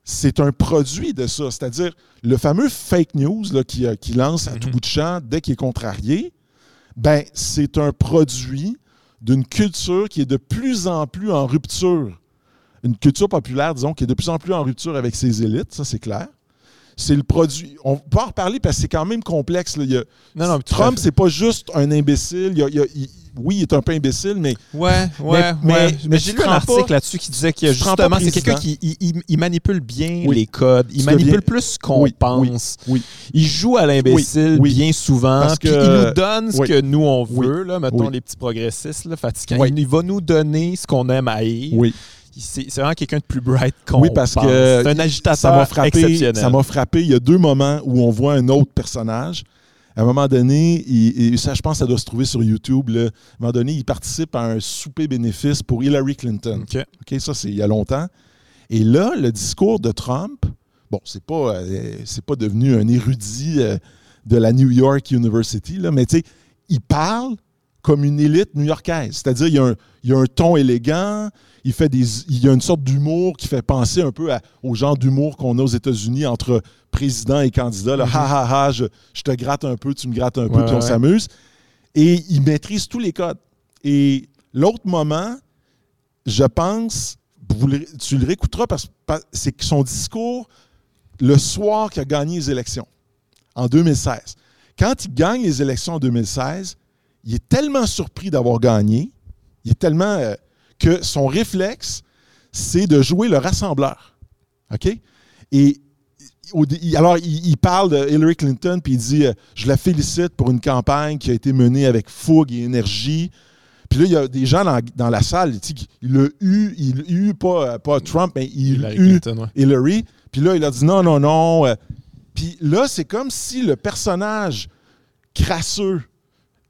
B: c'est un produit de ça. C'est-à-dire, le fameux fake news là, qui, euh, qui lance à tout
A: Mhm.
B: bout de champ dès qu'il est contrarié, ben, c'est un produit d'une culture qui est de plus en plus en rupture. Une culture populaire, disons, qui est de plus en plus en rupture avec ses élites, ça c'est clair. C'est le produit. On peut en reparler parce que c'est quand même complexe. là. Il y a-
A: Non, non,
B: Trump, c'est pas juste un imbécile. Il y a- il y a- il- oui, il est un peu imbécile, mais
A: Ouais, ouais,
B: Mais-
A: ouais.
B: mais- mais
A: j'ai lu un article là-dessus qui disait que justement, c'est quelqu'un qui il, il- il manipule bien
B: Oui.
A: les codes. Il
B: Tu
A: manipule
B: deviens-
A: plus qu'on
B: Oui,
A: pense.
B: oui.
A: Il joue à l'imbécile bien souvent.
B: Parce
A: puis
B: que-
A: il nous donne ce que nous, on veut. Là, mettons les petits progressistes là, fatigants.
B: Oui.
A: Il, va nous donner ce qu'on aime haïr.
B: oui.
A: C'est vraiment quelqu'un de plus bright qu'on
B: Oui, parce
A: pense.
B: que
A: C'est un
B: ça
A: agitateur
B: m'a frappé.
A: exceptionnel.
B: Ça m'a frappé. Il y a deux moments où on voit un autre personnage. À un moment donné, il- ça, je pense que ça doit se trouver sur YouTube. là. À un moment donné, il participe à un souper bénéfice pour Hillary Clinton.
A: OK.
B: Ça, c'est il y a longtemps. Et là, le discours de Trump, bon, c'est pas, euh, c'est pas devenu un érudit euh, de la New York University, là, mais tu sais, il parle comme une élite new-yorkaise. C'est-à-dire, il y, a un, il y a un ton élégant, il, fait des, il y a une sorte d'humour qui fait penser un peu à- au genre d'humour qu'on a aux États-Unis entre président et candidat. Là,
A: Mhm.
B: Ha ha ha, je, je te gratte un peu, tu me grattes un peu,
A: Ouais,
B: puis on
A: ouais.
B: s'amuse. Et il maîtrise tous les codes. Et l'autre moment, je pense, vous tu le réécouteras parce parce- c'est que son discours le soir qu'il a gagné les élections, en 2016. Quand il gagne les élections en 2016, il est tellement surpris d'avoir gagné, il est tellement euh, que son réflexe, c'est de jouer le rassembleur. OK? Et alors, il, parle de Hillary Clinton, puis il dit euh, Je la félicite pour une campagne qui a été menée avec fougue et énergie. Puis là, il y a des gens dans, dans la salle, tu sais, il l'a eu, il l'a eu pas, euh, pas Trump, mais il
A: Hillary
B: eu
A: ouais.
B: Hillary. Puis là, il a dit non, non, non. Puis là, c'est comme si le personnage crasseux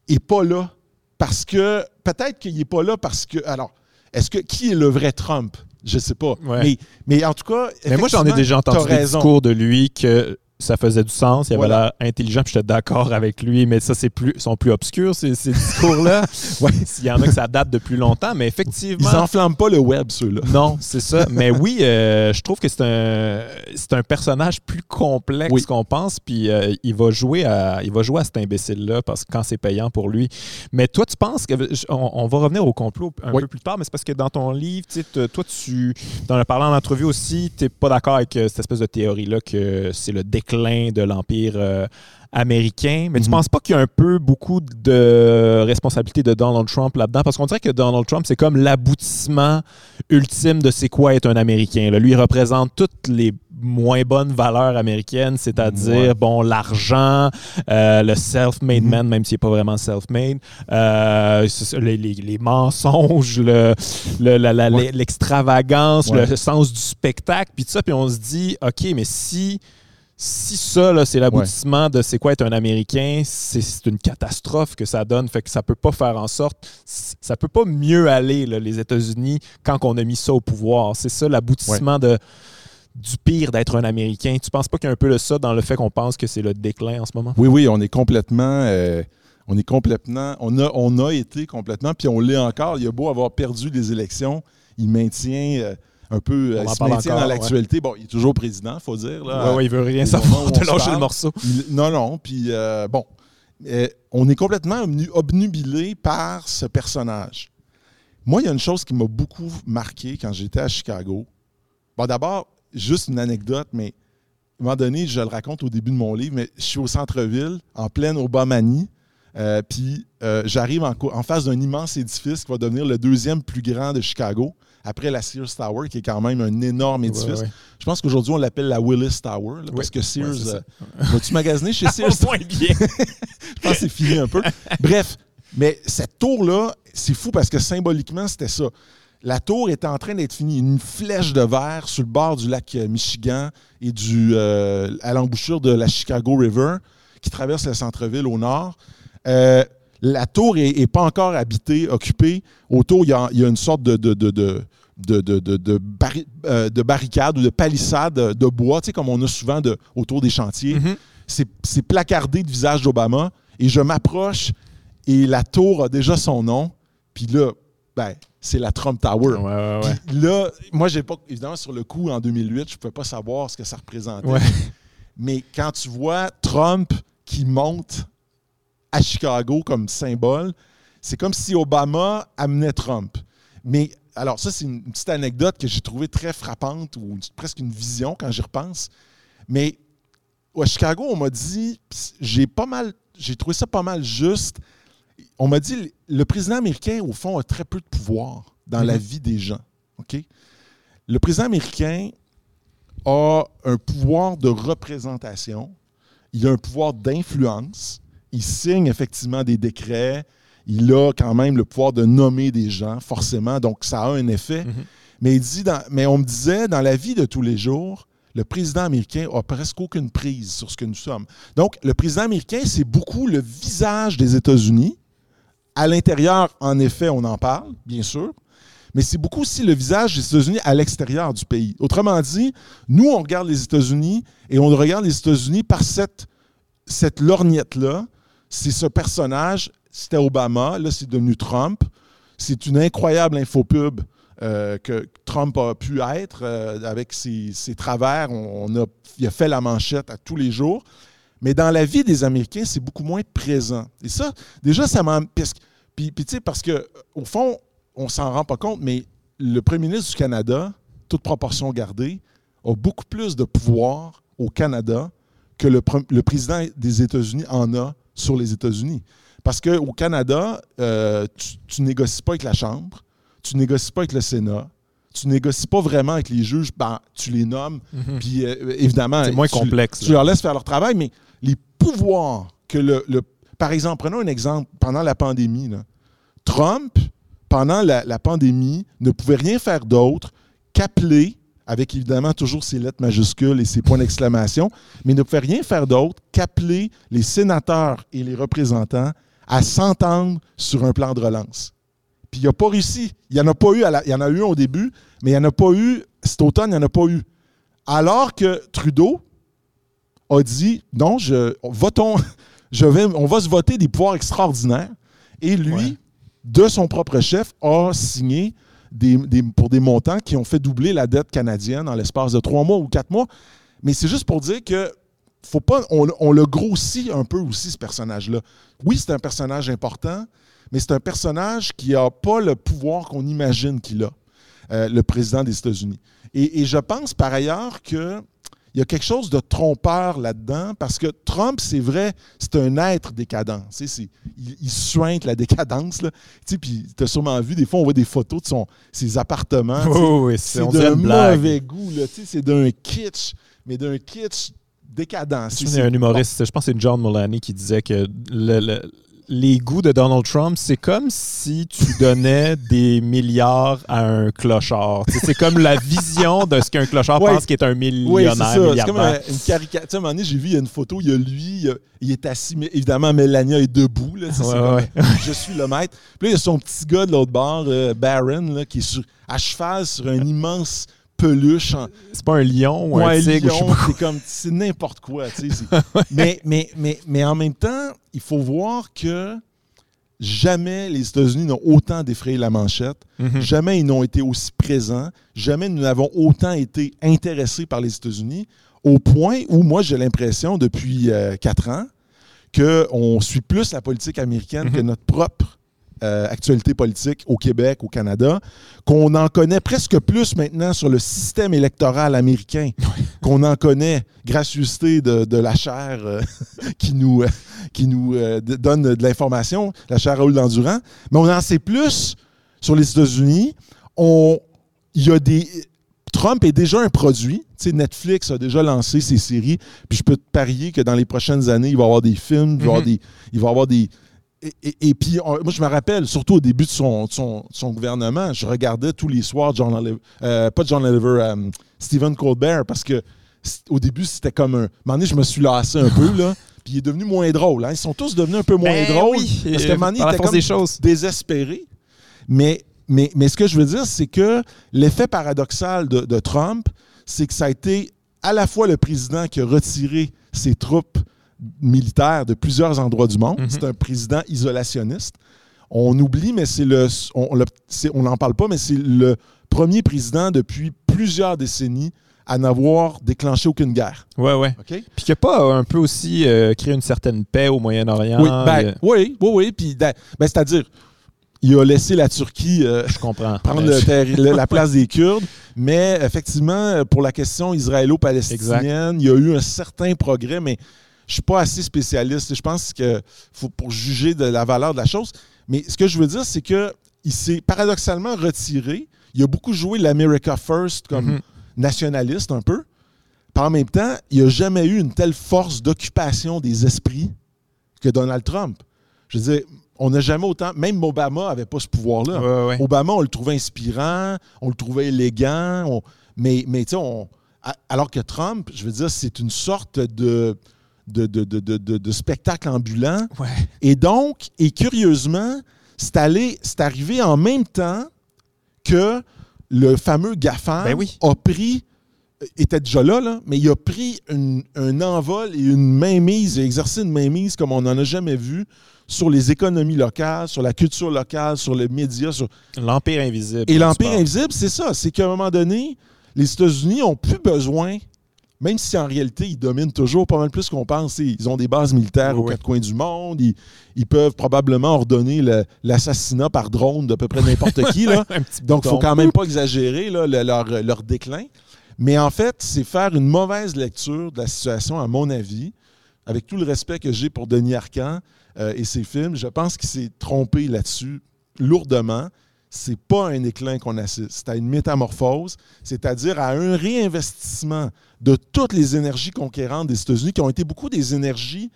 B: est pas là. Parce que, peut-être qu'il n'est pas là parce que. Alors, est-ce que. Qui est le vrai Trump? Je sais pas.
A: Ouais.
B: Mais, mais en tout cas.
A: Mais moi, j'en ai déjà entendu des discours de lui que ça faisait du sens, il avait
B: Voilà.
A: l'air intelligent, puis j'étais d'accord avec lui, mais ça, c'est plus, sont plus obscurs, ces, ces discours-là. *laughs*
B: Ouais.
A: S'il y en a que ça date de plus longtemps, mais effectivement.
B: Ils enflamment pas le web, ceux-là.
A: Non, c'est ça. Mais oui, euh, je trouve que c'est un, c'est un personnage plus complexe
B: Oui.
A: qu'on pense, puis euh, il, va jouer à, il va jouer à cet imbécile-là parce que quand c'est payant pour lui. Mais toi, tu penses que. On, on va revenir au complot un
B: Oui.
A: peu plus tard, mais c'est parce que dans ton livre, toi, tu. Dans le parlant en entrevue aussi, tu n'es pas d'accord avec euh, cette espèce de théorie-là que c'est le déclin de l'Empire. euh, américain, mais tu
B: Mhm.
A: penses pas qu'il y a un peu beaucoup de responsabilité de Donald Trump là-dedans? Parce qu'on dirait que Donald Trump, c'est comme l'aboutissement ultime de c'est quoi être un Américain. là. Lui, il représente toutes les moins bonnes valeurs américaines, c'est-à-dire,
B: Ouais.
A: bon, l'argent, euh, le self-made
B: Mhm.
A: man, même s'il n'est pas vraiment self-made, euh, les, les- les mensonges, le- le- l'extravagance,
B: Ouais.
A: le sens du spectacle, puis tout ça, puis on se dit, OK, mais si si ça, c'est l'aboutissement de c'est quoi être un Américain, c'est une catastrophe que ça donne. Fait que ça peut pas faire en sorte. Ça peut pas mieux aller, là, les États-Unis, quand on a mis ça au pouvoir. C'est ça l'aboutissement de du pire d'être un Américain. Tu penses pas qu'il y a un peu de ça dans le fait qu'on pense que c'est le déclin en ce moment?
B: Oui, oui, on est complètement. euh, on est complètement. On a, on a été complètement, puis on l'est encore. Il a beau avoir perdu les élections, il maintient euh, un peu.
A: On
B: euh, se maintient
A: encore,
B: dans l'actualité. Bon, il est toujours président, faut dire. Là,
A: Ouais, ouais, il veut rien savoir de lâcher le morceau.
B: Il- non, non. Puis, euh, bon, euh, on est complètement obnu- obnubilé par ce personnage. Moi, il y a une chose qui m'a beaucoup marqué quand j'étais à Chicago. Bon, d'abord, juste une anecdote, mais à un moment donné, je le raconte au début de mon livre, mais je suis au centre-ville, en pleine Obamanie, euh, puis euh, j'arrive en face d'un immense édifice qui va devenir le deuxième plus grand de Chicago, après la Sears Tower, qui est quand même un énorme édifice.
A: Ouais, ouais.
B: Je pense qu'aujourd'hui, on l'appelle la Willis Tower, là, parce que Sears... Euh, Vas-tu magasiner chez *laughs* Sears?
A: Au point bien. *laughs*
B: Je pense que c'est fini un peu. Bref, mais cette tour-là, c'est fou parce que symboliquement, c'était ça. la tour était en train d'être finie. Une flèche de verre sur le bord du lac euh, Michigan et du, euh, à l'embouchure de la Chicago River qui traverse le centre-ville au nord. Euh, la tour n'est pas encore habitée, occupée. Autour, il y a, une sorte de, de, de, de de, barricades ou de palissades de bois, tu sais, comme on a souvent autour des chantiers.
A: Mm-hmm.
B: C'est placardé de visage d'Obama. Et je m'approche et la tour a déjà son nom. Puis là, ben, c'est la Trump Tower. là, moi, j'ai pas. Évidemment, sur le coup, en 2008, je ne pouvais pas savoir ce que ça représentait. Mais quand tu vois Trump qui monte à Chicago comme symbole, c'est comme si Obama amenait Trump. Mais alors, ça, c'est une petite anecdote que j'ai trouvée très frappante ou presque une vision quand j'y repense. Mais à Chicago, on m'a dit, j'ai pas mal, j'ai trouvé ça pas mal juste on m'a dit le président américain, au fond, a très peu de pouvoir dans la mhm. vie des gens. OK? Le président américain a un pouvoir de représentation, il a un pouvoir d'influence, il signe effectivement des décrets, il a quand même le pouvoir de nommer des gens, forcément, donc ça a un effet. Mhm. mais, il dit mais on me disait, dans la vie de tous les jours, le président américain a presque aucune prise sur ce que nous sommes. Donc, le président américain, c'est beaucoup le visage des États-Unis, à l'intérieur, en effet, on en parle, bien sûr, mais c'est beaucoup aussi le visage des États-Unis à l'extérieur du pays. Autrement dit, nous, on regarde les États-Unis et on regarde les États-Unis par cette, cette lorgnette-là. C'est ce personnage, c'était Obama, là, c'est devenu Trump. C'est une incroyable infopub euh, que Trump a pu être euh, avec ses, travers. On, a, il a fait la manchette à tous les jours. Mais dans la vie des Américains, c'est beaucoup moins présent. Et ça, déjà, ça m'a. Puis, tu sais, parce que, au fond, on s'en rend pas compte, mais le premier ministre du Canada, toute proportion gardée, a beaucoup plus de pouvoir au Canada que le, président des États-Unis en a sur les États-Unis. Parce qu'au Canada, euh, tu, ne négocies pas avec la Chambre, tu ne négocies pas avec le Sénat, tu négocies pas vraiment avec les juges, ben, tu les nommes, mhm. puis euh, évidemment...
A: C'est moins complexe.
B: Tu leur laisses faire leur travail, mais les pouvoirs que le, Par exemple, prenons un exemple pendant la pandémie. Trump, pendant la, pandémie, ne pouvait rien faire d'autre qu'appeler, avec évidemment toujours ses lettres majuscules et ses points d'exclamation, mais ne pouvait rien faire d'autre qu'appeler les sénateurs et les représentants à s'entendre sur un plan de relance. Puis il n'a pas réussi. Il n'y en a pas eu. il y en a eu au début, mais il n'y en a pas eu. Cet automne, il n'y en a pas eu. Alors que Trudeau, a dit non, je, votons, *laughs* je vais, on va se voter des pouvoirs extraordinaires. Et lui, de son propre chef, a signé des, pour des montants qui ont fait doubler la dette canadienne en l'espace de trois mois ou quatre mois. Mais c'est juste pour dire que faut pas, on, le grossit un peu aussi, ce personnage-là. Oui, c'est un personnage important, mais c'est un personnage qui n'a pas le pouvoir qu'on imagine qu'il a, euh, le président des États-Unis. et, je pense par ailleurs que il y a quelque chose de trompeur là-dedans parce que Trump, c'est vrai, c'est un être décadent. il, il soigne la décadence. Là. Puis tu as sûrement vu, des fois, on voit des photos de son, ses appartements.
A: Oh,
B: c'est d'un mauvais goût. C'est d'un kitsch, mais d'un kitsch décadent.
A: C'est un humoriste, je pense que c'est John Mulaney qui disait que le les goûts de Donald Trump, c'est comme si tu *laughs* donnais des milliards à un clochard. c'est comme la vision de ce qu'un clochard pense qu'il est un millionnaire. Oui, c'est
B: comme une caricature. à un moment donné, j'ai vu, il y a une photo, il y a lui, il est assis, mais évidemment, Melania est debout. Là, je suis le maître. Puis là, il y a son petit gars de l'autre bord, euh, Baron, qui est à cheval sur un immense peluche.
A: C'est pas un lion ou un tigre.
B: C'est comme, c'est n'importe quoi. *laughs* *laughs* mais, mais, mais, mais en même temps, il faut voir que jamais les États-Unis n'ont autant défrayé la manchette, mhm. jamais ils n'ont été aussi présents, jamais nous n'avons autant été intéressés par les États-Unis, au point où moi j'ai l'impression depuis euh, quatre ans qu'on suit plus la politique américaine que mhm. notre propre euh, actualité politique au Québec, au Canada, qu'on en connaît presque plus maintenant sur le système électoral américain, *laughs* qu'on en connaît, gracieuseté de, la chair euh, *laughs* qui nous, euh, qui nous donne de l'information, la chair Raoul Dandurand, mais on en sait plus sur les États-Unis. On, il y a des, Trump est déjà un produit. Netflix a déjà lancé ses séries. Puis je peux te parier que dans les prochaines années, il va y avoir des films, il va y avoir des, il va avoir des, et, et- et puis, on- moi, je me rappelle, surtout au début de son, de son, de son gouvernement, je regardais tous les soirs John Oliver, euh, pas John Oliver, euh, Stephen Colbert, parce que au début, c'était comme un. Un moment donné, je me suis lassé un peu, là. *laughs* Puis il est devenu moins drôle. hein. Ils sont tous devenus un peu moins
A: Ben
B: drôles.
A: oui,
B: parce qu'à un moment donné, *laughs* il était comme
A: des choses.
B: désespéré. Mais, mais, mais ce que je veux dire, c'est que l'effet paradoxal de, de Trump, c'est que ça a été à la fois le président qui a retiré ses troupes militaires de plusieurs endroits du monde.
A: Mhm.
B: C'est un président isolationniste. On oublie, mais c'est le. On n'en parle pas, mais c'est le premier président depuis plusieurs décennies à n'avoir déclenché aucune guerre.
A: Ouais, ouais.
B: OK?
A: Puis qu'il a pas un peu aussi euh, créé une certaine paix au Moyen-Orient.
B: Oui, ben,
A: euh,
B: oui, oui, oui. Puis, ben, c'est-à-dire, il a laissé la Turquie euh,
A: je comprends.
B: prendre
A: Ben,
B: le
A: je-
B: terri- le- la *laughs* place des Kurdes. Mais effectivement, pour la question israélo-palestinienne, il y a eu un certain progrès, mais je suis pas assez spécialiste. Je pense que faut pour juger de la valeur de la chose. Mais ce que je veux dire, c'est que il s'est paradoxalement retiré. Il a beaucoup joué l'America First comme
A: Mhm.
B: nationaliste un peu. Par en même temps, il n'y a jamais eu une telle force d'occupation des esprits que Donald Trump. Je veux dire, on n'a jamais autant. Même Obama n'avait pas ce pouvoir-là.
A: Ouais, ouais.
B: Obama, on le trouvait inspirant, on le trouvait élégant, on- mais, mais tu sais, alors que Trump, je veux dire, c'est une sorte de, de, de, de- de- de- de spectacle ambulant.
A: Ouais.
B: Et donc, et curieusement, c'est allé, c'est arrivé en même temps que le fameux GAFAM
A: Ben oui.
B: a pris, était déjà là, là, mais il a pris une- un envol et une mainmise, il a exercé une mainmise comme on n'en a jamais vu sur les économies locales, sur la culture locale, sur les médias, sur,
A: L'Empire invisible.
B: et l'Empire invisible, c'est ça. C'est qu'à un moment donné, les États-Unis ont plus besoin, même si en réalité, ils dominent toujours pas mal plus qu'on pense. Ils ont des bases militaires
A: Oui,
B: aux
A: oui.
B: quatre coins du monde. Ils, ils peuvent probablement ordonner l'assassinat par drone d'à peu près n'importe qui. Là. *laughs* Donc, il faut
A: bouton.
B: quand même pas exagérer là, le- leur, leur déclin. Mais en fait, c'est faire une mauvaise lecture de la situation, à mon avis, avec tout le respect que j'ai pour Denis Arcand euh, et ses films. Je pense qu'il s'est trompé là-dessus lourdement. C'est pas un déclin qu'on assiste, c'est à une métamorphose, c'est-à-dire à un réinvestissement de toutes les énergies conquérantes des États-Unis, qui ont été beaucoup des énergies.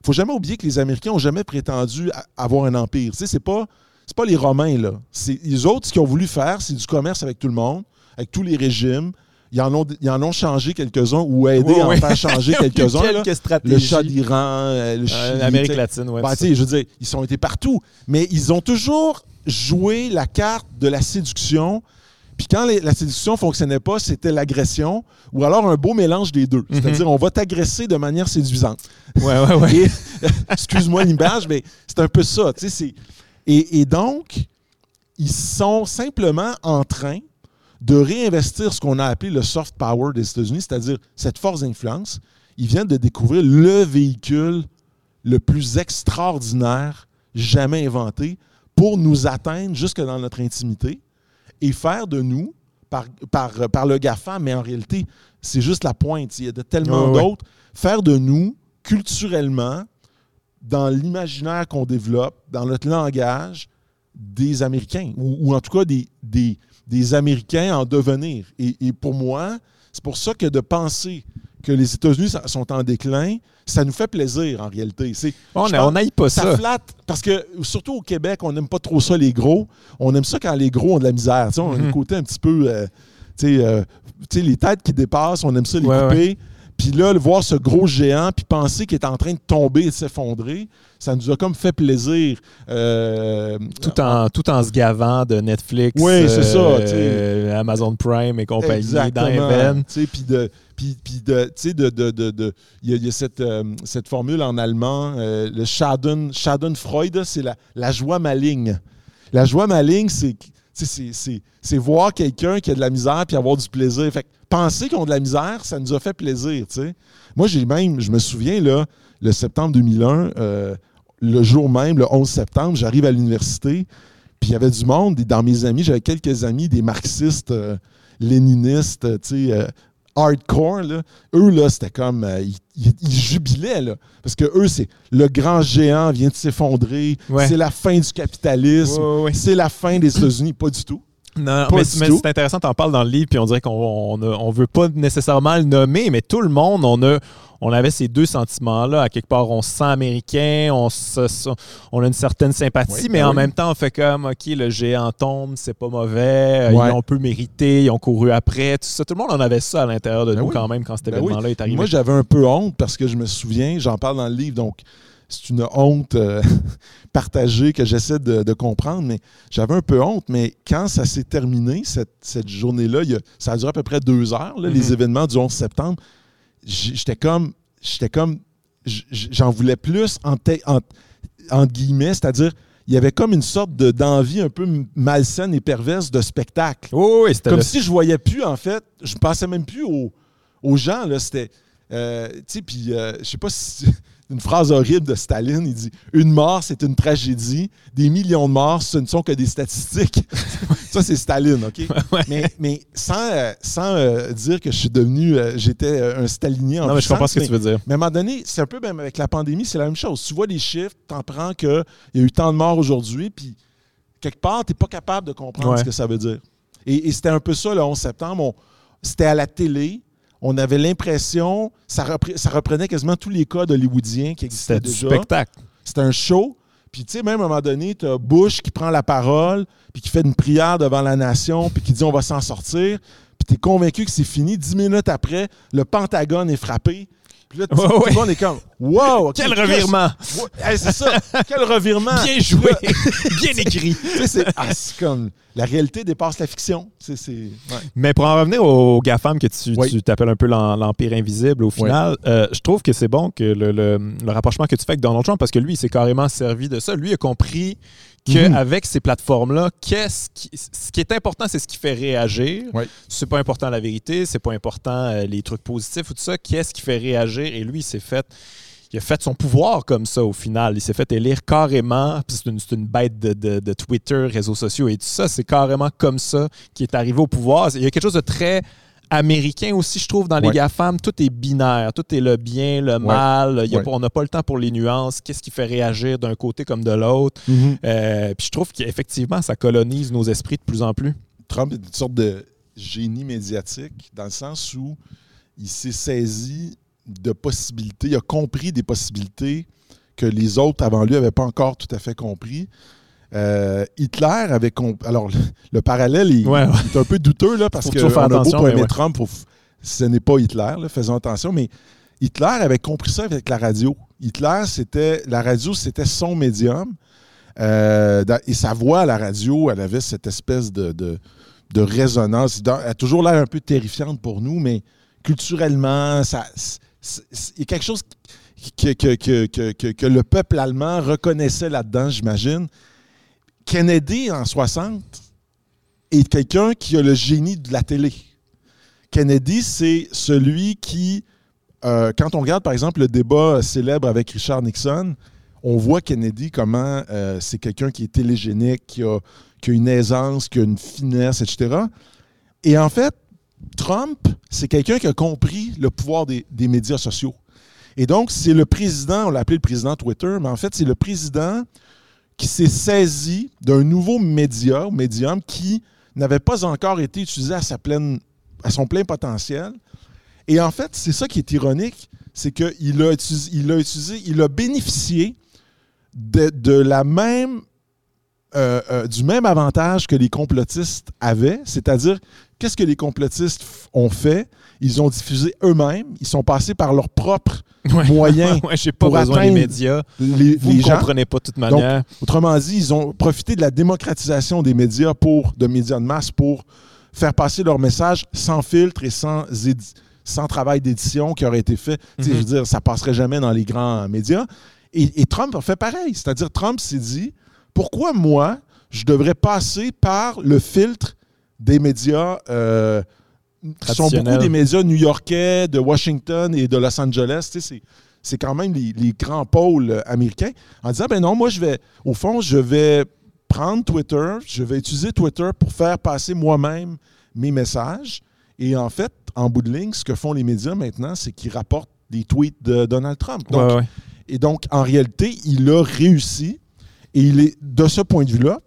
B: Il faut jamais oublier que les Américains n'ont jamais prétendu avoir un empire. Tu sais, c'est pas c'est pas les Romains, là. C'est les autres, ce qu'ils ont voulu faire, c'est du commerce avec tout le monde, avec tous les régimes. Ils en ont, ils en ont changé quelques-uns ou aidé à en faire changer *laughs* quelques-uns.
A: Quelques
B: Le chat d'Iran, euh, le
A: Euh, L'Amérique latine, ouais.
B: Ben, je veux dire, ils ont été partout. Mais ils ont toujours joué la carte de la séduction. Puis quand les- la séduction fonctionnait pas, c'était l'agression ou alors un beau mélange des deux. C'est-à-dire, on va t'agresser de manière séduisante.
A: Ouais, ouais, ouais. *laughs*
B: Et- *laughs* excuse-moi l'image, mais c'est un peu ça. c'est- et donc, ils sont simplement en train de réinvestir ce qu'on a appelé le soft power des États-Unis, c'est-à-dire cette force d'influence. Ils viennent de découvrir le véhicule le plus extraordinaire jamais inventé pour nous atteindre jusque dans notre intimité et faire de nous, par, par, par le GAFA, mais en réalité, c'est juste la pointe. Il y a de tellement d'autres. Faire de nous, culturellement, dans l'imaginaire qu'on développe, dans notre langage, des Américains, ou, ou en tout cas des, des, des Américains en devenir. Et, et pour moi, c'est pour ça que de penser que les États-Unis sont- en déclin, ça nous fait plaisir en réalité. C'est,
A: On n'aille pas
B: ça,
A: ça.
B: flatte parce que surtout au Québec, on n'aime pas trop ça les gros. On aime ça quand les gros ont de la misère. On a
A: Mhm.
B: un côté un petit peu, euh, tu sais, euh, les têtes qui dépassent, on aime ça les
A: Ouais,
B: couper. Puis là, le voir ce gros géant, puis penser qu'il est en train de tomber et de s'effondrer, ça nous a comme fait plaisir. Euh,
A: Tout en, tout en se gavant de Netflix,
B: Oui, c'est ça,
A: euh,
B: sais.
A: Amazon Prime et compagnie
B: Exactement. Puis de, puis, de, tu sais, de, de, de, de- il y a, il y a cette, euh, cette formule en allemand, euh, le Schaden, Schadenfreude, c'est la, la joie maligne. La joie maligne, c'est, c'est, voir quelqu'un qui a de la misère puis avoir du plaisir. Fait penser qu'ils ont de la misère, ça nous a fait plaisir. Moi, j'ai même, je me souviens, le septembre 2001, euh, le jour même, le 11 septembre, j'arrive à l'université, puis il y avait du monde, et dans mes amis, j'avais quelques amis, des marxistes, euh, léninistes, euh, euh, hardcore, là. eux, là, c'était comme, euh, ils, ils- ils jubilaient, là, parce que eux, c'est le grand géant vient de s'effondrer,
A: Ouais.
B: c'est la fin du capitalisme,
A: Ouais, ouais, ouais.
B: c'est la fin des États-Unis, pas du tout.
A: Non,
B: Pas
A: mais, c'est intéressant, t'en parles dans le livre, puis on dirait qu'on on, on veut pas nécessairement le nommer, mais tout le monde, on a, on avait ces deux sentiments-là. À quelque part, on se sent américain, on, se- on a une certaine sympathie,
B: Oui,
A: mais
B: ben
A: en même temps, on fait comme, OK, le géant tombe, c'est pas mauvais, euh,
B: Ouais.
A: ils ont peu mérité, ils ont couru après, tout ça. Tout le monde en avait ça à l'intérieur de
B: Ben
A: nous
B: oui.
A: quand même quand cet
B: Ben
A: événement-là est arrivé.
B: Moi, j'avais un peu honte parce que je me souviens, j'en parle dans le livre, donc c'est une honte euh, *laughs* partagée que j'essaie de, de comprendre, mais j'avais un peu honte. Mais quand ça s'est terminé, cette, cette journée-là, ça a duré à peu près deux heures, là,
A: Mhm.
B: les événements du 11 septembre, j'étais comme, j'étais comme, j'en voulais plus en en- entre guillemets, c'est-à-dire, il y avait comme une sorte de- d'envie un peu malsaine et perverse de spectacle.
A: Oh, oui, c'était
B: Comme
A: le-
B: si je voyais plus, en fait, je pensais même plus aux, aux gens, là, c'était, euh, tu sais, puis euh, je sais pas si, *laughs* une phrase horrible de Staline, il dit « Une mort, c'est une tragédie, des millions de morts, ce ne sont que des statistiques. *laughs* » Ça, c'est Staline, OK? *laughs*
A: Ouais.
B: Mais, mais sans, euh, sans euh, dire que je suis devenu, euh, j'étais un stalinien en
A: Non, mais je comprends ce que tu veux dire.
B: mais à un moment donné, c'est un peu même avec la pandémie, c'est la même chose. Tu vois les chiffres, tu en prends qu'il y a eu tant de morts aujourd'hui, puis quelque part, tu n'es pas capable de comprendre
A: Ouais.
B: ce que ça veut dire. Et, et c'était un peu ça le 11 septembre. On- C'était à la télé. On avait l'impression, ça, repre- ça reprenait quasiment tous les codes hollywoodiens qui existaient
A: C'était du
B: déjà.
A: spectacle.
B: C'était un show. Puis, tu sais, même à un moment donné, tu as Bush qui prend la parole, puis qui fait une prière devant la nation, puis qui dit on va s'en sortir. Puis, tu es convaincu que c'est fini. Dix minutes après, le Pentagone est frappé. Puis là, tu-
A: Ouais,
B: tout
A: ouais.
B: le monde est comme Wow!
A: Quel revirement!
B: Hey, c'est ça! *laughs* Quel revirement!
A: Bien joué! *laughs* Bien écrit!
B: tu sais, c'est ah, c'est comme la réalité dépasse la fiction. C'est, c'est, ouais.
A: Mais pour en revenir au GAFAM que tu,
B: Oui.
A: tu t'appelles un peu l'en- l'Empire invisible au final, euh, je trouve que c'est bon que le, le- le rapprochement que tu fais avec Donald Trump, parce que lui, il s'est carrément servi de ça. Lui a compris
B: Mhm.
A: qu'avec ces plateformes-là, qu'est-ce qui, ce qui est important, c'est ce qui fait réagir.
B: Oui.
A: C'est pas important la vérité, c'est pas important euh, les trucs positifs ou tout ça. Qu'est-ce qui fait réagir? Et lui, il s'est fait il a fait son pouvoir comme ça au final. Il s'est fait élire carrément. Puis C'est une, une bête de, de- de Twitter, réseaux sociaux et tout ça. C'est carrément comme ça qu'il est arrivé au pouvoir. Il y a quelque chose de très américain aussi, je trouve, dans les
B: Ouais.
A: GAFAM. Tout est binaire. Tout est le bien, le mal. Il y a
B: Ouais.
A: pas- on n'a pas le temps pour les nuances. Qu'est-ce qui fait réagir d'un côté comme de l'autre? Euh, puis je trouve qu'effectivement, ça colonise nos esprits de plus en plus.
B: Trump est une sorte de génie médiatique dans le sens où il s'est saisi de possibilités, il a compris des possibilités que les autres avant lui n'avaient pas encore tout à fait compris. Euh, Hitler avait compris. Alors, le, le parallèle il,
A: Ouais, ouais.
B: il est un peu douteux là, parce
A: Faut
B: que
A: toujours faire
B: on a beau
A: mais
B: aimer
A: ouais.
B: Trump, faut ce n'est pas Hitler, là, faisons attention, mais Hitler avait compris ça avec la radio. Hitler, c'était la radio, c'était son médium. Euh, et sa voix à la radio, elle avait cette espèce de, de, de résonance. Elle a toujours l'air un peu terrifiante pour nous, mais culturellement, ça, il y a quelque chose que, que, que, que, que- que le peuple allemand reconnaissait là-dedans, j'imagine. Kennedy, en 60, est quelqu'un qui a le génie de la télé. Kennedy, c'est celui qui, euh, quand on regarde par exemple le débat célèbre avec Richard Nixon, on voit Kennedy comment euh, c'est quelqu'un qui est télégénique, qui a, une aisance, qui a une finesse, etc. Et en fait, Trump, c'est quelqu'un qui a compris le pouvoir des, des médias sociaux. Et donc, c'est le président, on l'a appelé le président Twitter, mais en fait, c'est le président qui s'est saisi d'un nouveau média, médium, qui n'avait pas encore été utilisé à, son plein potentiel. Et en fait, c'est ça qui est ironique, c'est qu'il a il a bénéficié de, la même, euh, euh, du même avantage que les complotistes avaient, c'est-à-dire qu'est-ce que les complotistes ont fait? Ils ont diffusé eux-mêmes, ils sont passés par leurs propres
A: Ouais. *laughs*
B: moyens,
A: Ouais, j'ai pas
B: pour
A: besoin des
B: atteindre
A: médias.
B: les,
A: Vous
B: les
A: ne
B: gens.
A: comprenez pas de toute manière.
B: Autrement dit, ils ont profité de la démocratisation des médias pour, de médias de masse pour faire passer leur message sans filtre et sans, sans travail d'édition qui aurait été fait.
A: Mhm.
B: Je veux dire, ça passerait jamais dans les grands médias. Et, et Trump a fait pareil. C'est-à-dire, Trump s'est dit, pourquoi moi, je devrais passer par le filtre des médias euh, sont beaucoup des médias new-yorkais, de Washington et de Los Angeles. Tu sais, c'est- quand même les, les grands pôles euh, américains. En disant, ben non, moi, je vais, au fond, je vais prendre Twitter, je vais utiliser Twitter pour faire passer moi-même mes messages. Et en fait, en bout de ligne, ce que font les médias maintenant, c'est qu'ils rapportent des tweets de Donald Trump. Donc,
A: Ouais, ouais.
B: et donc, en réalité, il a réussi. Et il est, de ce point de vue-là,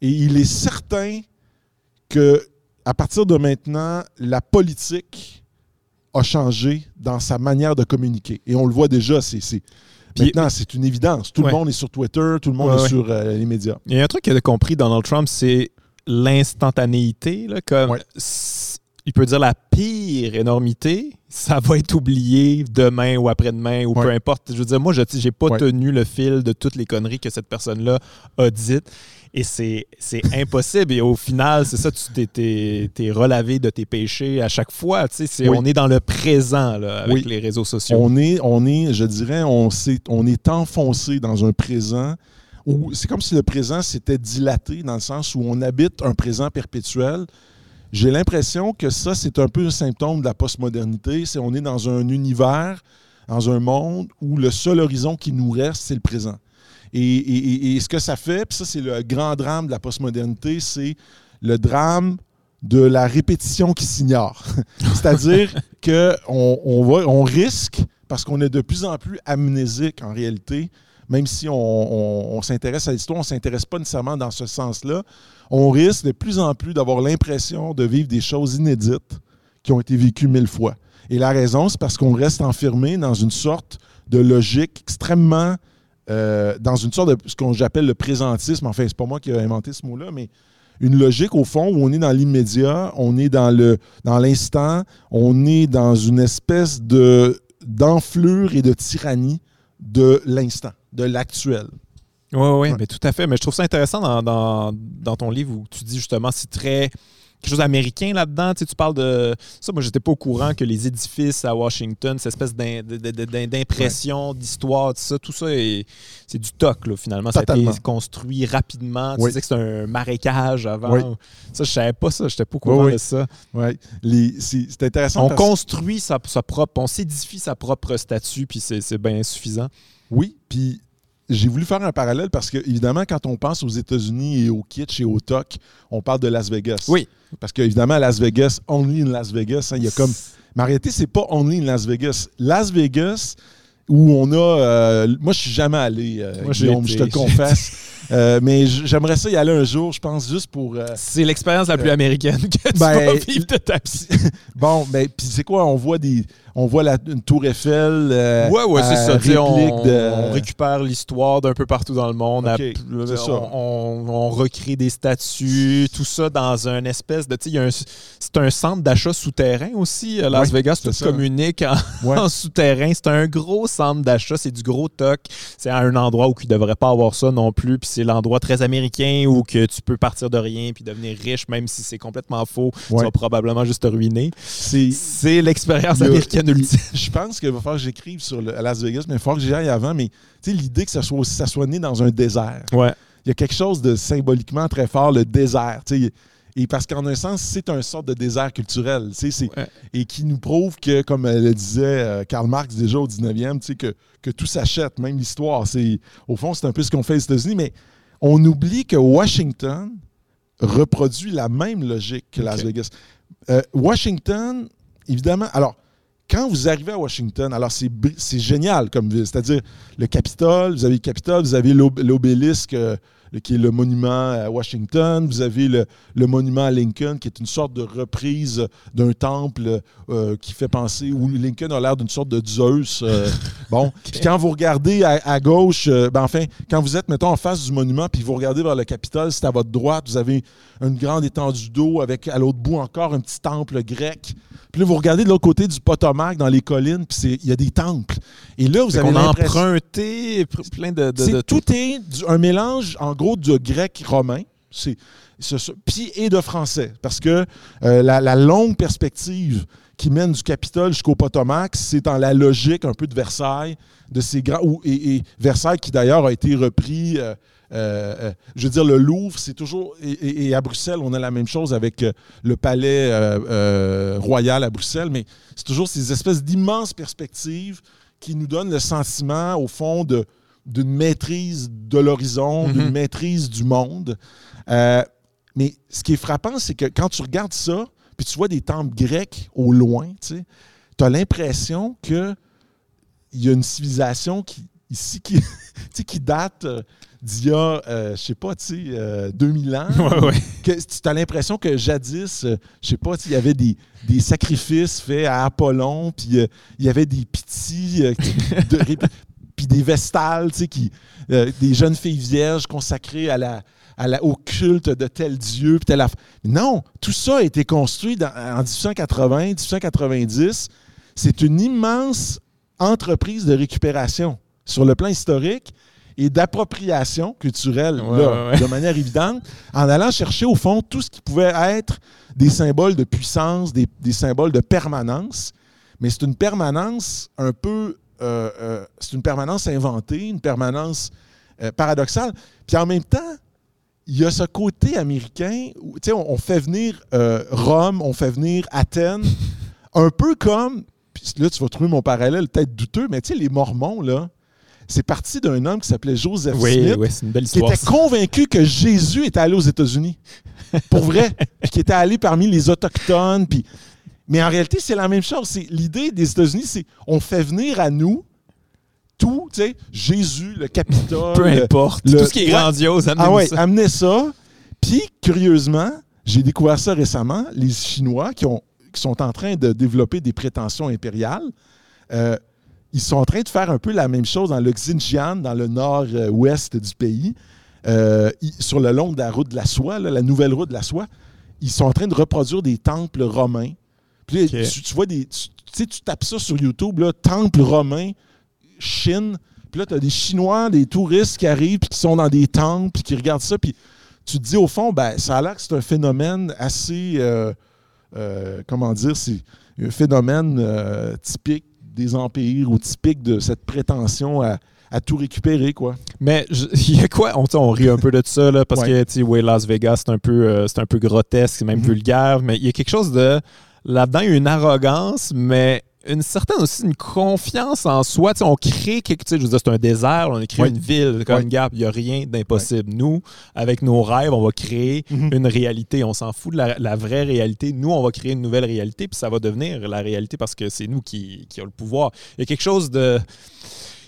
B: et il est certain que à partir de maintenant, la politique a changé dans sa manière de communiquer. Et on le voit déjà, c'est Maintenant, c'est une évidence. Tout le monde est sur Twitter, tout le monde est sur euh, les médias.
A: Il y a un truc qu'il a compris Donald Trump, c'est l'instantanéité. Comme il peut dire la pire énormité, ça va être oublié demain ou après-demain ou peu importe. Je veux dire, moi, je n'ai pas tenu le fil de toutes les conneries que cette personne-là a dites. Et c'est impossible. Et au final, c'est ça, tu t'es relavé de tes péchés à chaque fois. Tu sais, On est dans le présent là, avec les réseaux sociaux.
B: On est, on est je dirais, on, est, on est enfoncé dans un présent où c'est comme si le présent s'était dilaté dans le sens où on habite un présent perpétuel. J'ai l'impression que ça, c'est un peu un symptôme de la postmodernité. C'est on est dans un univers, dans un monde où le seul horizon qui nous reste, c'est le présent. Et, ce que ça fait, puis ça, c'est le grand drame de la postmodernité, c'est le drame de la répétition qui s'ignore. *laughs* C'est-à-dire *laughs* qu'on on, on risque, parce qu'on est de plus en plus amnésique en réalité, même si on, s'intéresse à l'histoire, on ne s'intéresse pas nécessairement dans ce sens-là, on risque de plus en plus d'avoir l'impression de vivre des choses inédites qui ont été vécues mille fois. Et la raison, c'est parce qu'on reste enfermé dans une sorte de logique extrêmement euh, dans une sorte de ce qu'on j'appelle le présentisme. Enfin, c'est pas moi qui ai inventé ce mot-là, mais une logique au fond où on est dans l'immédiat, on est dans le dans l'instant, on est dans une espèce de d'enflure et de tyrannie de l'instant, de l'actuel.
A: Oui, oui, mais tout à fait. Mais je trouve ça intéressant dans, dans, dans ton livre où tu dis justement c'est très quelque chose d'américain là-dedans. Tu, sais, tu parles de. Ça, moi, j'étais pas au courant que les édifices à Washington, cette espèce d'impression, d'histoire, tout ça, tout ça, c'est du toc, là, finalement. Ça a été construit rapidement. Tu sais que c'est un marécage avant. Ça, je savais pas ça. J'étais pas au courant de ça.
B: Oui. C'est intéressant.
A: On construit sa, sa, propre. On s'édifie sa propre statue, puis c'est bien suffisant.
B: Oui, puis j'ai voulu faire un parallèle parce que, évidemment, quand on pense aux États-Unis et au kitsch et au toc, on parle de Las Vegas.
A: Oui.
B: Parce qu'évidemment, Las Vegas, only in Las Vegas, hein, il y a comme. Mais en réalité, c'est pas only in Las Vegas. Las Vegas, où on a. Euh, moi, je suis jamais allé, euh, moi, je te le confesse. *laughs* Euh, mais j'aimerais ça y aller un jour, je pense, juste pour.
A: c'est l'expérience la plus américaine que tu ben, vas vivre de ta vie. *laughs*
B: bon, mais ben, puis c'est quoi? On voit des on voit la, une tour Eiffel.
A: Euh, ouais, ouais, c'est ça. On, récupère l'histoire d'un peu partout dans le monde. on, recrée des statues, tout ça dans un espèce de. C'est un centre d'achat souterrain aussi. Las Vegas, tout communique *laughs* en, souterrain. C'est un gros centre d'achat. C'est du gros toc. C'est un endroit où il ne devrait pas avoir ça non plus. Puis c'est l'endroit très américain où que tu peux partir de rien puis devenir riche, même si c'est complètement faux. Tu vas probablement juste te ruiner. C'est l'expérience américaine
B: je pense qu'il va falloir que j'écrive sur le, à Las Vegas, mais il va falloir que j'y aille avant. Mais l'idée que ça soit, ça soit né dans un désert.
A: Ouais.
B: Il y a quelque chose de symboliquement très fort, le désert. Et parce qu'en un sens, c'est un sorte de désert culturel. Et qui nous prouve que, comme le disait euh, Karl Marx déjà au 19e, que, que tout s'achète, même l'histoire. Au fond, c'est un peu ce qu'on fait aux États-Unis, mais on oublie que Washington reproduit la même logique que Las Vegas. Euh, Washington, évidemment, alors, quand vous arrivez à Washington, alors c'est génial comme ville. C'est-à-dire le Capitole, vous avez le Capitole, vous avez l'obélisque euh, qui est le monument à Washington, vous avez le, monument à Lincoln qui est une sorte de reprise d'un temple euh, qui fait penser, où Lincoln a l'air d'une sorte de Zeus. Euh, *laughs* bon, puis quand vous regardez à, gauche, ben enfin, quand vous êtes, mettons, en face du monument, puis vous regardez vers le Capitole, c'est à votre droite, vous avez une grande étendue d'eau avec à l'autre bout encore un petit temple grec. Puis là, vous regardez de l'autre côté du Potomac, dans les collines, puis il y a des temples. Et là, vous avez
A: On a emprunté plein de... de,
B: tout est un mélange, en gros, de grec romain. C'est puis et de français. Parce que euh, la, longue perspective qui mène du Capitole jusqu'au Potomac, c'est dans la logique un peu de Versailles, de ces grands. et, Versailles qui d'ailleurs a été repris euh, euh, je veux dire, le Louvre, c'est toujours. Et, à Bruxelles, on a la même chose avec le palais royal à Bruxelles, mais c'est toujours ces espèces d'immenses perspectives qui nous donnent le sentiment, au fond, de, d'une maîtrise de l'horizon, d'une mhm. maîtrise du monde. mais ce qui est frappant, c'est que quand tu regardes ça, puis tu vois des temples grecs au loin, tu as l'impression qu'il y a une civilisation qui, ici qui, *laughs* qui date d'il y a, euh, je sais pas, tu sais, euh, 2000 ans. *laughs*
A: Ouais, ouais.
B: que tu as l'impression que jadis, euh, je sais pas, il y avait des, des sacrifices faits à Apollon, puis euh, il y avait des euh, de- *laughs* puis des vestales, tu sais, qui, euh, des jeunes filles vierges consacrées à la, à la- au culte de tel dieu, puis telle Non, tout ça a été construit dans- en 1880, 1890. C'est une immense entreprise de récupération sur le plan historique et d'appropriation culturelle,
A: Ouais,
B: là,
A: ouais, ouais.
B: de manière évidente, en allant chercher au fond tout ce qui pouvait être des symboles de puissance, des, des symboles de permanence. Mais c'est une permanence un peu. Euh, euh, c'est une permanence inventée, une permanence euh, paradoxale. Puis en même temps, il y a ce côté américain où, tu sais, on, on fait venir Rome, on fait venir Athènes, *laughs* un peu comme. Puis là, tu vas trouver mon parallèle peut-être douteux, mais tu sais, les Mormons, là, c'est parti d'un homme qui s'appelait Joseph
A: Oui,
B: Smith
A: oui, c'est une belle
B: qui était convaincu que Jésus était allé aux États-Unis. Pour vrai. *laughs* Puis qui était allé parmi les Autochtones. Puis... Mais en réalité, c'est la même chose. C'est L'idée des États-Unis, c'est on fait venir à nous tout, tu sais, Jésus, le Capitole. *laughs*
A: Peu importe.
B: le-
A: Tout ce qui est grandiose,
B: Ah
A: amenez-nous
B: ouais,
A: ça.
B: amenez ça. Puis, curieusement, j'ai découvert ça récemment, les Chinois qui, ont, qui sont en train de développer des prétentions impériales, euh, ils sont en train de faire un peu la même chose dans le Xinjiang, dans le nord-ouest du pays, euh, sur le long de la route de la soie, là, la nouvelle route de la soie. Ils sont en train de reproduire des temples romains. Puis tu, tu vois des. Tu, sais, tu tapes ça sur YouTube, là, temple romain, Chine. Puis là, tu as des Chinois, des touristes qui arrivent, puis qui sont dans des temples, puis qui regardent ça. Puis tu te dis, au fond, ben, ça a l'air que c'est un phénomène assez. euh, euh, comment dire C'est un phénomène euh, typique des empires ou typique de cette prétention à, à tout récupérer, quoi.
A: Mais *laughs* il y a quoi? On, rit un peu de ça, là, parce
B: Ouais.
A: que, tu sais, ouais, Las Vegas, c'est un, peu, euh, c'est un peu grotesque, c'est même
B: Mhm.
A: vulgaire, mais il y a quelque chose de. Là-dedans, il y a une arrogance, mais une certaine aussi une confiance en soi. On crée quelque chose. Je veux dire, c'est un désert, on a créé une ville, comme. Gap, il n'y a rien d'impossible. Nous, avec nos rêves, on va créer
B: Mhm.
A: une réalité. On s'en fout de la, la vraie réalité. Nous, on va créer une nouvelle réalité, puis ça va devenir la réalité parce que c'est nous qui, qui avons le pouvoir. Il y a quelque chose de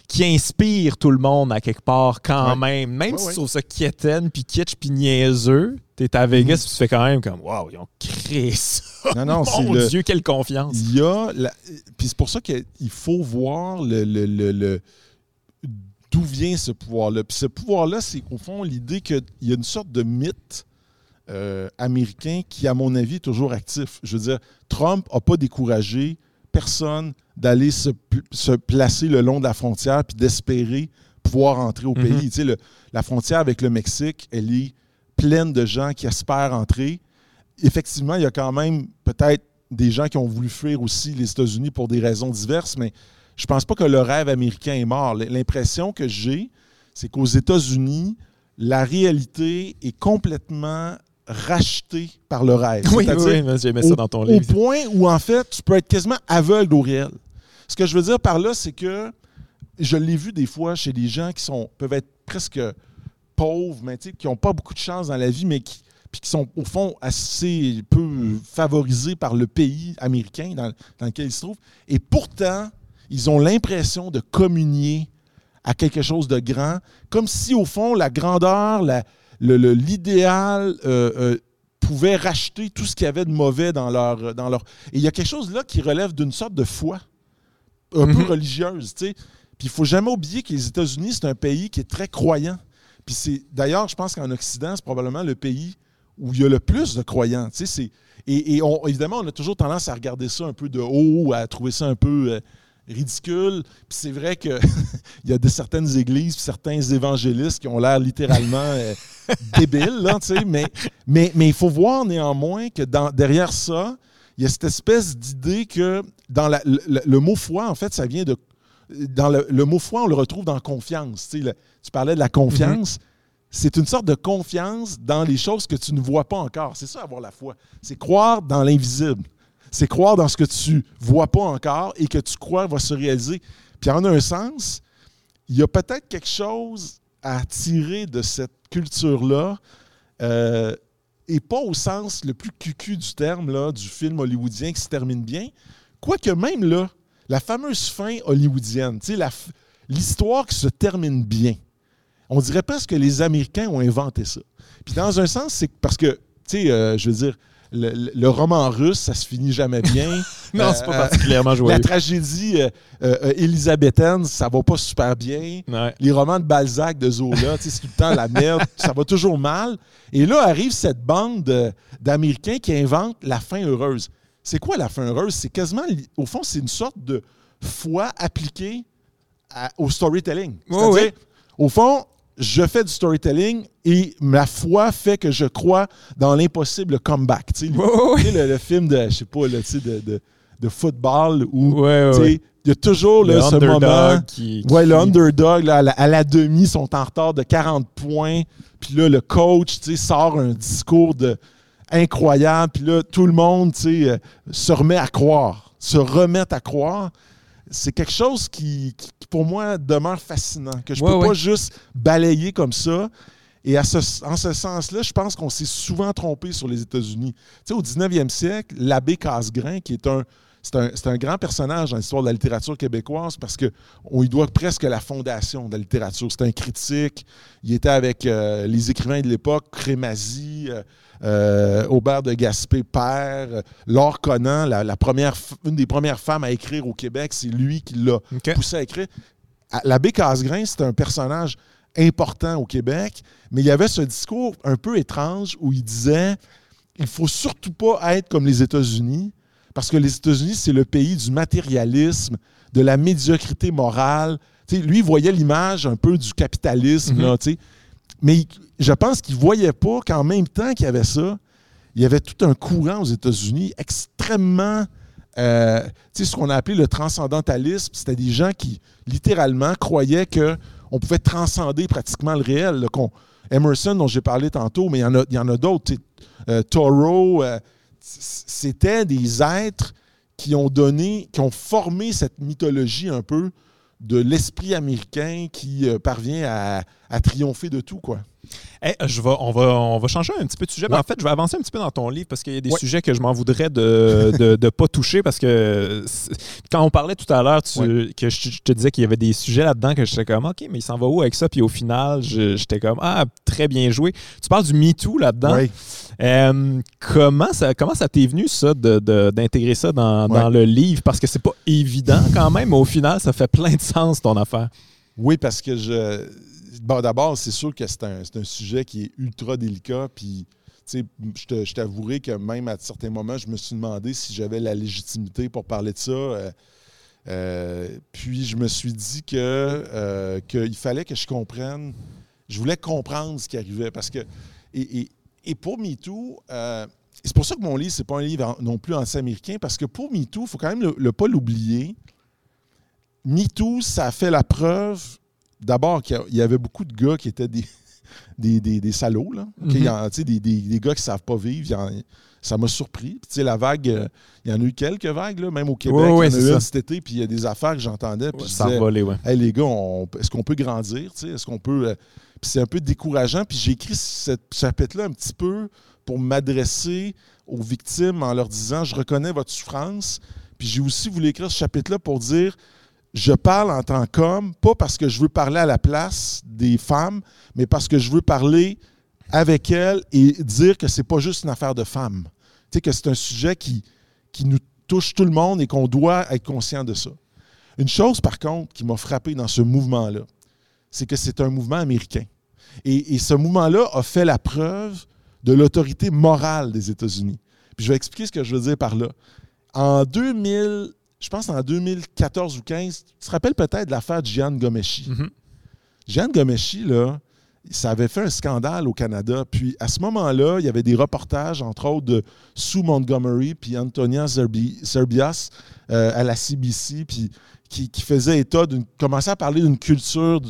A: qui inspire tout le monde à quelque part quand
B: Ouais.
A: même. Même
B: Ouais,
A: si tu trouves ça quétaine, puis kitsch, puis niaiseux, t'es à Vegas,
B: Mhm.
A: puis tu fais quand même comme « Wow, ils ont créé ça!
B: Non, non, *laughs* c'est
A: Mon
B: le-
A: Dieu, quelle confiance!
B: Il y a. la- Puis c'est pour ça qu'il faut voir le, le- le- le- d'où vient ce pouvoir-là. Puis ce pouvoir-là, c'est au fond l'idée qu'il y a une sorte de mythe euh, américain qui, à mon avis, est toujours actif. Je veux dire, Trump n'a pas découragé personne d'aller se, pl- se placer le long de la frontière puis d'espérer pouvoir entrer au
A: Mhm.
B: pays. Tu sais, le- la frontière avec le Mexique, elle est pleine de gens qui espèrent entrer. Effectivement, il y a quand même peut-être des gens qui ont voulu fuir aussi les États-Unis pour des raisons diverses, mais je pense pas que le rêve américain est mort. L'impression que j'ai, c'est qu'aux États-Unis, la réalité est complètement rachetée par le rêve.
A: Oui, oui, j'aimais ça
B: au,
A: dans ton
B: au
A: livre.
B: point où, en fait, tu peux être quasiment aveugle au réel. Ce que je veux dire par là, c'est que je l'ai vu des fois chez des gens qui sont, peuvent être presque pauvres, mais qui n'ont pas beaucoup de chance dans la vie, mais qui, puis qui sont, au fond, assez peu favorisés par le pays américain dans, dans lequel ils se trouvent. Et pourtant, ils ont l'impression de communier à quelque chose de grand, comme si, au fond, la grandeur, l'idéal euh, euh, pouvait racheter tout ce qu'il y avait de mauvais dans leur, dans leur... Et il y a quelque chose là qui relève d'une sorte de foi, un
A: Mhm.
B: peu religieuse, tu sais. Puis il faut jamais oublier que les États-Unis, c'est un pays qui est très croyant. Puis c'est d'ailleurs, je pense qu'en Occident, c'est probablement le pays où il y a le plus de croyants. Tu sais, c'est- et et on- évidemment, on a toujours tendance à regarder ça un peu de haut, à trouver ça un peu euh, ridicule. Puis c'est vrai qu'il *laughs* y a de certaines églises, certains évangélistes qui ont l'air littéralement euh, *laughs* débiles, là, tu sais. Mais mais mais il faut voir néanmoins que dans, derrière ça, il y a cette espèce d'idée que dans la- le, mot foi, en fait, ça vient de dans le, le mot foi, on le retrouve dans confiance. Tu, sais, le- tu parlais de la confiance. C'est une sorte de confiance dans les choses que tu ne vois pas encore. C'est ça, avoir la foi. C'est croire dans l'invisible. C'est croire dans ce que tu vois pas encore et que tu crois va se réaliser. Puis en un sens, il y a peut-être quelque chose à tirer de cette culture-là, euh, et pas au sens le plus cucu du terme là, du film hollywoodien qui se termine bien. Quoique même là, la fameuse fin hollywoodienne, l'histoire qui se termine bien, On dirait presque que les Américains ont inventé ça. Puis dans un sens, c'est parce que, tu sais, euh, je veux dire, le, le, roman russe, ça se finit jamais bien. *laughs*
A: non, c'est pas euh, particulièrement joyeux.
B: La tragédie euh, élisabéthaine, ça va pas super bien. Les romans de Balzac, de Zola, c'est tout le temps la merde, ça va toujours mal. Et là arrive cette bande d'Américains qui inventent la fin heureuse. C'est quoi la fin heureuse? C'est quasiment, au fond, c'est une sorte de foi appliquée au storytelling. Au fond, je fais du storytelling et ma foi fait que je crois dans l'impossible comeback. Tu sais, le, film de, je sais pas, de, de, de, football où il y a toujours le ce moment. Qui, Ouais, le underdog, à, la, demi, sont en retard de 40 points. Puis là, le coach sort un discours de, incroyable. Puis là, tout le monde euh, se remet à croire, se remet à croire c'est quelque chose qui, pour moi, demeure fascinant, que je ne peux pas juste balayer comme ça. Et à en ce sens-là, je pense qu'on s'est souvent trompé sur les États-Unis. Tu sais, au 19e siècle, l'abbé Casgrain, qui est un, c'est un, grand personnage dans l'histoire de la littérature québécoise parce qu'on lui doit presque la fondation de la littérature. C'est un critique. Il était avec euh, les écrivains de l'époque, Crémazie, euh, euh, Aubert de Gaspé père, Laure Conan, la, première, une des premières femmes à écrire au Québec, c'est lui qui l'a poussé à écrire. L'abbé Casgrain, c'est un personnage important au Québec, mais il y avait ce discours un peu étrange où il disait il faut surtout pas être comme les États-Unis parce que les États-Unis, c'est le pays du matérialisme, de la médiocrité morale. lui, il voyait l'image un peu du capitalisme. Mm-hmm. mais je pense qu'il ne voyait pas qu'en même temps qu'il y avait ça, il y avait tout un courant aux États-Unis extrêmement. Euh, ce qu'on a appelé le transcendantalisme, c'était des gens qui, littéralement, croyaient qu'on pouvait transcender pratiquement le réel. Emerson, dont j'ai parlé tantôt, mais il y en a, y en a d'autres. Euh, Thoreau, euh, c'était des êtres qui ont donné, qui ont formé cette mythologie un peu de l'esprit américain qui euh, parvient à, triompher de tout, quoi.
A: Je on, va, on va changer un petit peu de sujet. Mais en fait, je vais avancer un petit peu dans ton livre parce qu'il y a des sujets que je m'en voudrais de ne pas toucher parce que quand on parlait tout à l'heure, que je, te disais qu'il y avait des sujets là-dedans que j'étais comme OK, mais il s'en va où avec ça? Puis au final, j'étais comme Ah, très bien joué. Tu parles du MeToo là-dedans. Euh, comment ça comment ça t'est venu, ça, d'intégrer ça dans, dans, le livre? Parce que c'est pas évident quand même, mais au final, ça fait plein de sens, ton affaire.
B: Oui, parce que je. Bon, d'abord, c'est sûr que c'est un, sujet qui est ultra délicat. Puis, je, je t'avouerai que même à certains moments, je me suis demandé si j'avais la légitimité pour parler de ça. Euh, euh, puis, je me suis dit que qu'il fallait que je comprenne. Je voulais comprendre ce qui arrivait parce que. et, pour MeToo, euh, c'est pour ça que mon livre, c'est pas un livre non plus anti-américain, parce que pour MeToo, il faut quand même le, pas l'oublier. MeToo, ça a fait la preuve, d'abord, qu'il y avait beaucoup de gars qui étaient des, *laughs* des, salauds, là. Mm-hmm. des, des, gars qui ne savent pas vivre. ça m'a surpris. Puis, la vague, euh, il y en a eu quelques vagues, là, même au Québec. il y en a eu cet été, puis il y a des affaires que j'entendais. Puis
A: ça a volé, ouais.
B: Hey, les gars, est-ce qu'on peut grandir? Est-ce qu'on peut. Euh, puis c'est un peu décourageant. Puis j'ai écrit ce chapitre-là un petit peu pour m'adresser aux victimes en leur disant Je reconnais votre souffrance. Puis j'ai aussi voulu écrire ce chapitre-là pour dire Je parle en tant qu'homme, pas parce que je veux parler à la place des femmes, mais parce que je veux parler avec elles et dire que c'est pas juste une affaire de femmes. Tu sais, que c'est un sujet qui, qui nous touche tout le monde et qu'on doit être conscient de ça. Une chose, par contre, qui m'a frappé dans ce mouvement-là, c'est que c'est un mouvement américain. Et, ce mouvement-là a fait la preuve de l'autorité morale des États-Unis. Puis je vais expliquer ce que je veux dire par là. En 2000, je pense en 2014 ou 15, tu te rappelles peut-être de l'affaire de Gian Gomeshi? Mm Gian Gomeshi, là, ça avait fait un scandale au Canada. Puis à ce moment-là, il y avait des reportages, entre autres, de Sue Montgomery puis Antonia Serbias euh, à la CBC, puis qui, qui faisaient état d'une. commençaient à parler d'une culture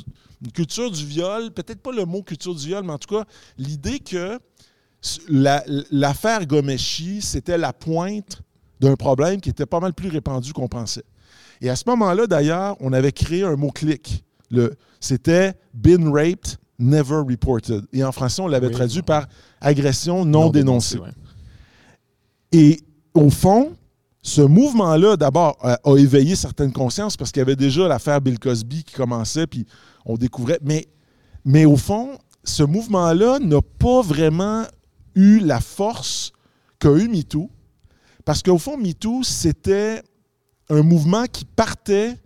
B: une culture du viol, peut-être pas le mot culture du viol, mais en tout cas, l'idée que l'affaire Gomeshi, c'était la pointe d'un problème qui était pas mal plus répandu qu'on pensait. Et à ce moment-là, d'ailleurs, on avait créé un mot-clic. C'était been raped, never reported. Et en français, on l'avait traduit par agression non, dénoncée. Et au fond, ce mouvement-là, d'abord, a, éveillé certaines consciences parce qu'il y avait déjà l'affaire Bill Cosby qui commençait, puis on découvrait. Mais, Mais au fond, ce mouvement-là n'a pas vraiment eu la force qu'a eu MeToo. Parce qu'au fond, MeToo, c'était un mouvement qui partait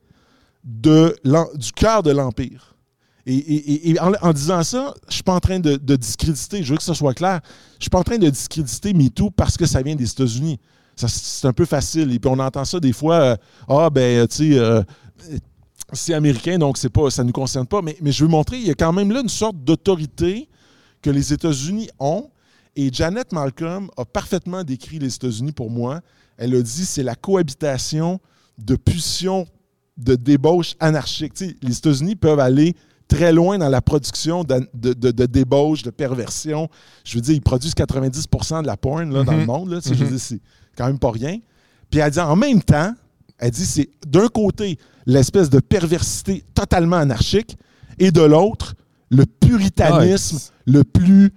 B: de du cœur de l'Empire. Et, en, disant ça, je ne suis pas en train de, discréditer, je veux que ce soit clair, je ne suis pas en train de discréditer MeToo parce que ça vient des États-Unis. C'est un peu facile. Et puis on entend ça des fois, euh, ah ben, tu sais, euh, c'est américain, donc pas, ça ne nous concerne pas. Mais, mais je veux montrer, il y a quand même là une sorte d'autorité que les États-Unis ont. Et Janet Malcolm a parfaitement décrit les États-Unis pour moi. Elle a dit c'est la cohabitation de pulsions de débauche anarchique. les États-Unis peuvent aller très loin dans la production de, de, débauche, de perversion. Je veux dire, ils produisent 90% de la porn là, dans le mm-hmm. monde. Là, Je veux mm-hmm. dire, c'est quand même pas rien. Puis elle dit en même temps, elle dit c'est d'un côté l'espèce de perversité totalement anarchique et de l'autre le puritanisme le plus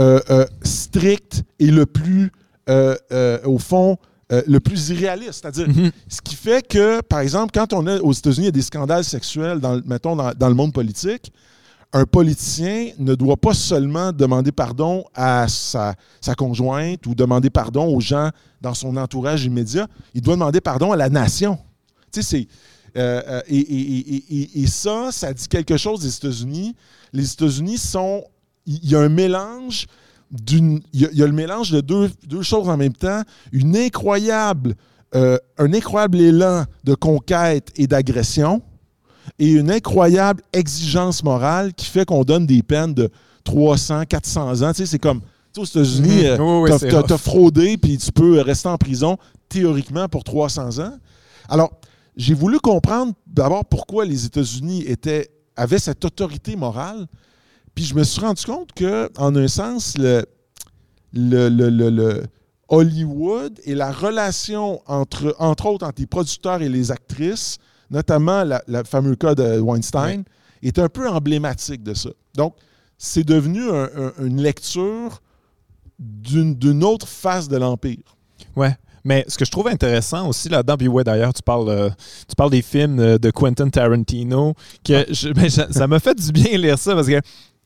B: euh, euh, strict et le plus, euh, au fond, le plus irréaliste. C'est-à-dire, mm-hmm. ce qui fait que, par exemple, quand on est aux États-Unis, il y a des scandales sexuels, dans, mettons, dans, le monde politique, un politicien ne doit pas seulement demander pardon à sa, sa, conjointe ou demander pardon aux gens dans son entourage immédiat, il doit demander pardon à la nation. Tu sais, c'est. et, ça, ça dit quelque chose des États-Unis. Les États-Unis sont il y a un mélange d'une. Il, y, a le mélange de deux, deux choses en même temps. Une incroyable, euh, un incroyable élan de conquête et d'agression et une incroyable exigence morale qui fait qu'on donne des peines de 300, 400 ans. Tu sais, c'est comme. Aux États-Unis, mhm. tu as, fraudé puis tu peux rester en prison théoriquement pour 300 ans. Alors, j'ai voulu comprendre d'abord pourquoi les États-Unis étaient, avaient cette autorité morale puis je me suis rendu compte que, en un sens, le, le, Hollywood et la relation entre, entre autres, entre les producteurs et les actrices, notamment le fameux cas de Weinstein, est un peu emblématique de ça. Donc, c'est devenu une lecture d'une autre face de l'Empire.
A: Ouais. Mais ce que je trouve intéressant aussi là-dedans, puis ouais, d'ailleurs, tu parles, euh, tu parles des films de Quentin Tarantino, que ben, ça m'a fait du bien lire ça parce que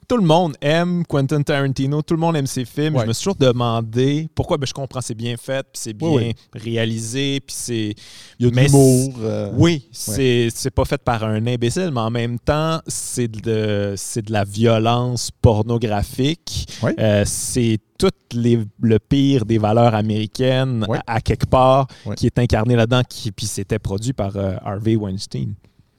A: tout le monde aime Quentin Tarantino, tout le monde aime ses films. Je me suis toujours demandé pourquoi. Ben, je comprends, c'est bien fait, puis c'est bien réalisé, puis c'est.
B: Il y a de l'humour. Euh,
A: oui, c'est pas fait par un imbécile, mais en même temps, c'est de, de la violence pornographique. Euh, c'est tout les, le pire des valeurs américaines à, quelque part qui est incarné là-dedans, puis c'était produit par euh, Harvey Weinstein.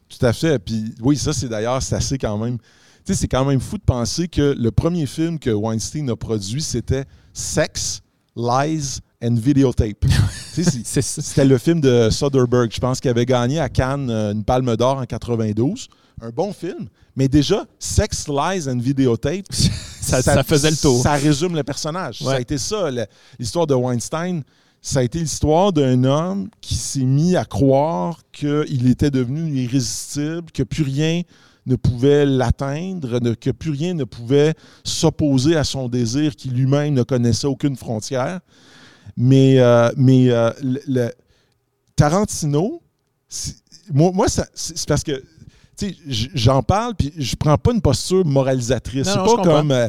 B: Tout à fait. Puis oui, ça, c'est d'ailleurs, c'est assez quand même c'est quand même fou de penser que le premier film que Weinstein a produit, c'était Sex, Lies and Videotape. *laughs* c'était le film de Soderbergh, je pense, qui avait gagné à Cannes euh, une palme d'or en 92. Un bon film, mais déjà, Sex, Lies and Videotape, *laughs*
A: ça, faisait le tour.
B: Ça résume le personnage. Ça a été ça, l'histoire de Weinstein. Ça a été l'histoire d'un homme qui s'est mis à croire qu'il était devenu irrésistible, que plus rien ne pouvait l'atteindre, que plus rien ne pouvait s'opposer à son désir qui lui-même ne connaissait aucune frontière. Mais, euh, mais euh, le, Tarantino, moi, c'est parce que j'en parle, puis je prends pas une posture moralisatrice. C'est pas comme. Euh,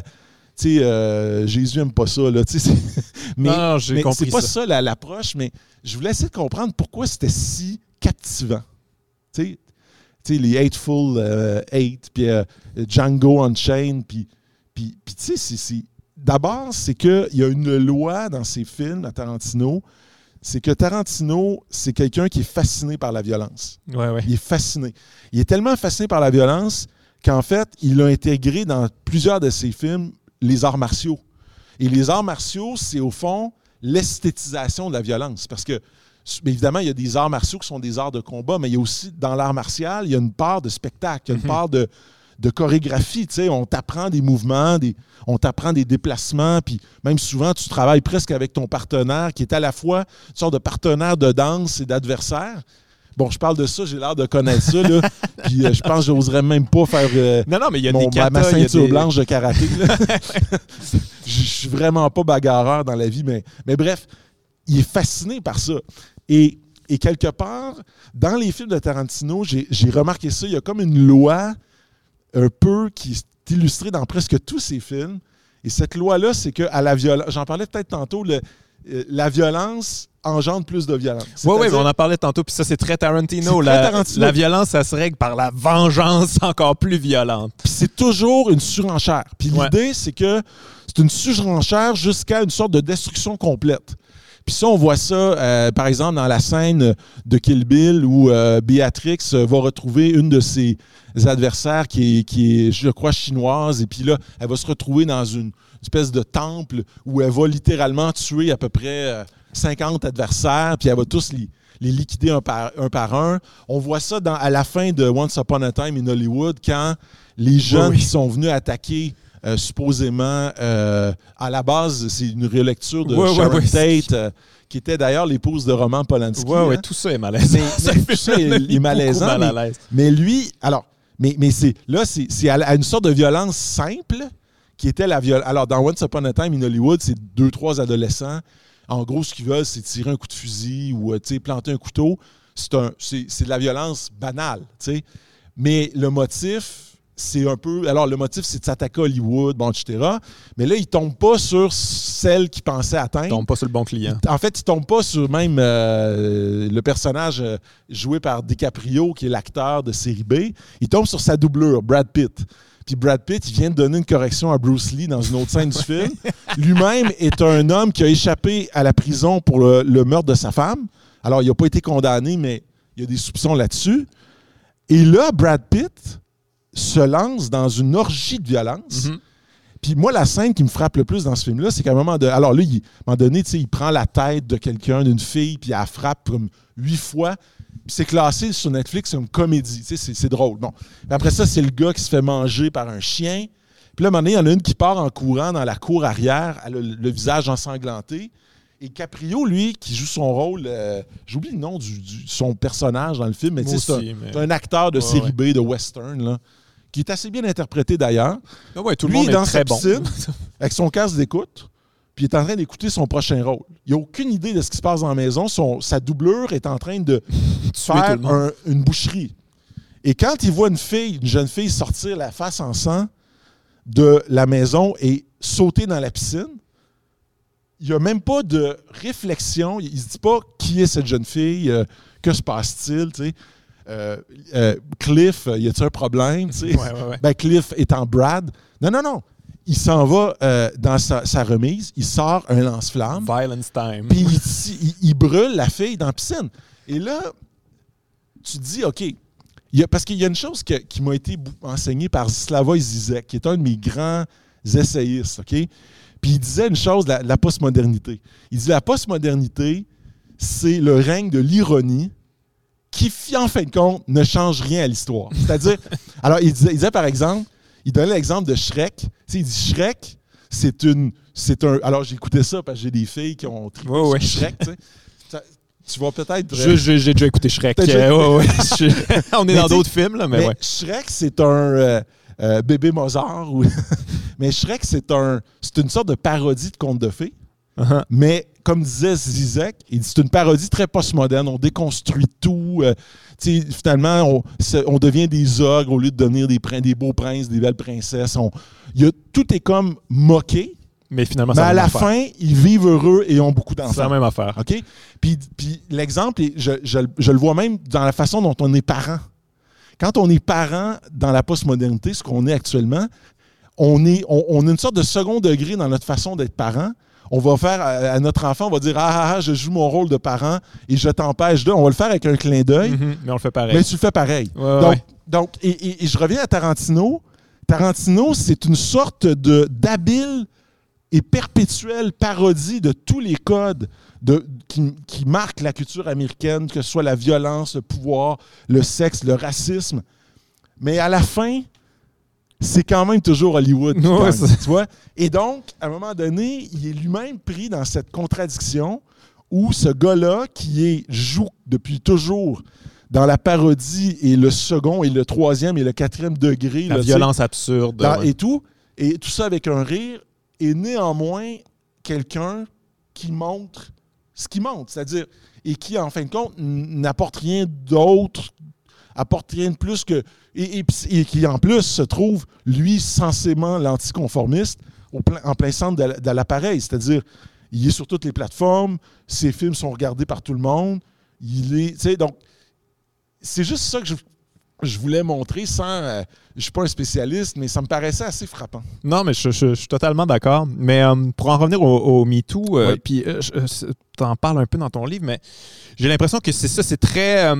B: tu sais, Jésus aime pas ça, là. mais, non, mais c'est pas ça, l'approche, mais je voulais essayer de comprendre pourquoi c'était si captivant. Tu sais, les Hateful euh, Eight, puis euh, Django Unchained, puis, puis, puis tu sais, d'abord, c'est qu'il y a une loi dans ces films à Tarantino, c'est que Tarantino, c'est quelqu'un qui est fasciné par la violence.
A: Ouais, ouais.
B: Il est fasciné. Il est tellement fasciné par la violence qu'en fait, il a intégré dans plusieurs de ses films les arts martiaux. Et les arts martiaux, c'est au fond l'esthétisation de la violence. Parce que évidemment, il y a des arts martiaux qui sont des arts de combat, mais il y a aussi, dans l'art martial, il y a une part de spectacle, il y a une mhm. part de, chorégraphie. Tu sais, on t'apprend des mouvements, des, on t'apprend des déplacements, puis même souvent, tu travailles presque avec ton partenaire qui est à la fois une sorte de partenaire de danse et d'adversaire. Bon, je parle de ça, j'ai l'air de connaître ça, là. *laughs* puis euh, je pense que je n'oserais même pas faire euh,
A: non, non, mais il y a des
B: ma ceinture blanche de karaté. *laughs* *laughs* Je suis vraiment pas bagarreur dans la vie, mais, mais bref, il est fasciné par ça. Et, quelque part, dans les films de Tarantino, j'ai remarqué ça, il y a comme une loi un peu qui, est illustrée dans presque tous ses films. Et cette loi-là, c'est que à la violence, j'en parlais peut-être tantôt, le- euh, la violence engendre plus de violence.
A: Oui, oui, on en parlait tantôt, puis ça, c'est très Tarantino.
B: Très
A: la,
B: Tarantino.
A: la violence, ça se règle par la vengeance encore plus violente.
B: Puis c'est toujours une surenchère. Puis
A: Ouais.
B: l'idée, c'est que c'est une surenchère jusqu'à une sorte de destruction complète. Puis ça, on voit ça, euh, par exemple, dans la scène de Kill Bill où euh, Béatrix euh, va retrouver une de ses adversaires qui est, qui est, je crois, chinoise. Et puis là, elle va se retrouver dans une espèce de temple où elle va littéralement tuer à peu près euh, 50 adversaires. Puis elle va tous les, les liquider un par, un par un. On voit ça dans, à la fin de Once Upon a Time in Hollywood quand les jeunes
A: oui.
B: qui sont venus attaquer euh, supposément euh, à la base, c'est une relecture de
A: Ouais,
B: Sharon
A: ouais,
B: Tate, euh, qui était d'ailleurs l'épouse de Roman Polanski.
A: Oui, oui,
B: hein.
A: tout ça est malaisant.
B: Mais- mais *laughs* tout ça est- est malaisant,
A: mal
B: mais- lui, alors, mais, mais c'est là, c'est à, une sorte de violence simple qui était la violence. Alors, dans Once Upon a Time in Hollywood, c'est deux, trois adolescents. En gros, ce qu'ils veulent, c'est tirer un coup de fusil ou planter un couteau. C'est un- c'est c'est de la violence banale, tu sais. Mais le motif, c'est un peu. Alors, le motif, c'est de s'attaquer à Hollywood, bon, etc. Mais là, il tombe pas sur celle qui pensait atteindre.
A: Tombe pas sur le bon client.
B: En fait, il tombe pas sur même euh, le personnage euh, joué par DiCaprio, qui est l'acteur de série B. Il tombe sur sa doublure, Brad Pitt. Puis Brad Pitt, il vient de donner une correction à Bruce Lee dans une autre scène du *laughs* film. Lui-même est un homme qui a échappé à la prison pour le, le meurtre de sa femme. Alors, il n'a pas été condamné, mais il y a des soupçons là-dessus. Et là, Brad Pitt se lance dans une orgie de violence.
A: Mhm.
B: Puis moi, la scène qui me frappe le plus dans ce film-là, c'est qu'à un moment de. Alors là, il- à un moment donné, il prend la tête de quelqu'un, d'une fille, puis il la frappe comme huit fois. Puis c'est classé sur Netflix comme comédie. C'est, drôle. Bon. Puis après ça, c'est le gars qui se fait manger par un chien. Puis là, à un moment donné, il y en a une qui part en courant dans la cour arrière, elle a le, le visage ensanglanté. Et Caprio, lui, qui joue son rôle, euh, j'oublie le nom du, du- son personnage dans le film, mais tu
A: Moi
B: sais, c'est un,
A: mais-
B: un acteur de
A: Ouais,
B: série. B, de western, là, qui est assez bien interprété d'ailleurs
A: Ah ouais, tout le
B: Lui,
A: monde est
B: dans
A: très
B: sa
A: bon.
B: piscine, avec son casque d'écoute, puis il est en train d'écouter son prochain rôle. Il n'a aucune idée de ce qui se passe dans la maison. Son- sa doublure est en train de *laughs* faire un- une boucherie. Et quand il voit une fille, une jeune fille sortir la face en sang de la maison et sauter dans la piscine, il n'y a même pas de réflexion. Il ne se dit pas qui est cette jeune fille, euh, que se passe-t-il. Euh, euh, Cliff, y a-t-il un problème?
A: Ouais, ouais, ouais.
B: Ben, Cliff étant Brad. Non, non, non. Il s'en va euh, dans sa, sa remise, il sort un lance-flamme,
A: Violence time.
B: puis il, il- il brûle la fille dans la piscine. Et là, tu te dis, OK, il y a- parce qu'il y a une chose que- qui m'a été enseignée par Slavoj Zizek, qui est un de mes grands essayistes, OK? Puis il disait une chose, la, la postmodernité. Il dit, la postmodernité, c'est le règne de l'ironie qui, en fin de compte, ne change rien à l'histoire. C'est-à-dire, *laughs* alors, il disait, il disait, par exemple, il donnait l'exemple de Shrek. Tu sais, il dit Shrek, c'est une. C'est un. Alors, j'ai écouté ça parce que j'ai des filles qui ont trippé
A: Ouais,
B: sur
A: ouais.
B: Shrek, tu sais. Ça- Tu vas peut-être.
A: J'ai déjà écouté Shrek. Euh, ouais, *laughs* *laughs* On est
B: Mais
A: dans d'autres films, là, mais,
B: Mais. Shrek, c'est un euh, euh, bébé Mozart. ou- mais Shrek, c'est un, c'est une sorte de parodie de conte de fées.
A: Uh-huh.
B: Mais comme disait Zizek, il c'est une parodie très postmoderne. On déconstruit tout. euh, finalement, on, devient des ogres au lieu de devenir des, beaux princes, des belles princesses. On- y a- tout est comme moqué.
A: Mais finalement,
B: mais
A: c'est
B: à la fin, ils vivent heureux et ont beaucoup
A: c'est la
B: d'enfants.
A: même affaire.
B: OK? Puis, puis l'exemple, je, je- je le vois même dans la façon dont on est parent. Quand on est parent dans la postmodernité, ce qu'on est actuellement, on, est, on, on a une sorte de second degré dans notre façon d'être parent. On va faire à, à notre enfant, on va dire ah, ah, ah, je joue mon rôle de parent et je t'empêche de. On va le faire avec un clin d'œil,
A: Mhm, Mais on le fait pareil.
B: mais tu le fais pareil.
A: Ouais,
B: donc,
A: ouais.
B: donc et, et- et je reviens à Tarantino. Tarantino, c'est une sorte de d'habile et perpétuelle parodie de tous les codes de, qui, qui marquent la culture américaine, que ce soit la violence, le pouvoir, le sexe, le racisme. Mais à la fin, c'est quand même toujours Hollywood qui
A: Ouais,
B: gagne,
A: c'est-
B: tu vois. Et donc, à un moment donné, il est lui-même pris dans cette contradiction où ce gars-là, qui est joue depuis toujours dans la parodie et le second et le troisième et le quatrième degré,
A: La
B: là,
A: violence absurde.
B: dans-
A: ouais.
B: et tout, et tout ça avec un rire, est néanmoins quelqu'un qui montre ce qu'il montre, c'est-à-dire, et qui, en fin de compte, n'apporte rien d'autre apporte rien de plus que. Et, qui, en plus, se trouve, lui, censément l'anticonformiste, en plein centre de, la- de l'appareil. C'est-à-dire, il est sur toutes les plateformes, ses films sont regardés par tout le monde. Il est. Tu donc, c'est juste ça que je, je voulais montrer sans. euh, je suis pas un spécialiste, mais ça me paraissait assez frappant.
A: Non, mais je, je- je suis totalement d'accord. Mais euh, pour en revenir au, au MeToo, euh,
B: Oui.
A: puis euh, euh, t'en parles un peu dans ton livre, mais j'ai l'impression que c'est ça, c'est très,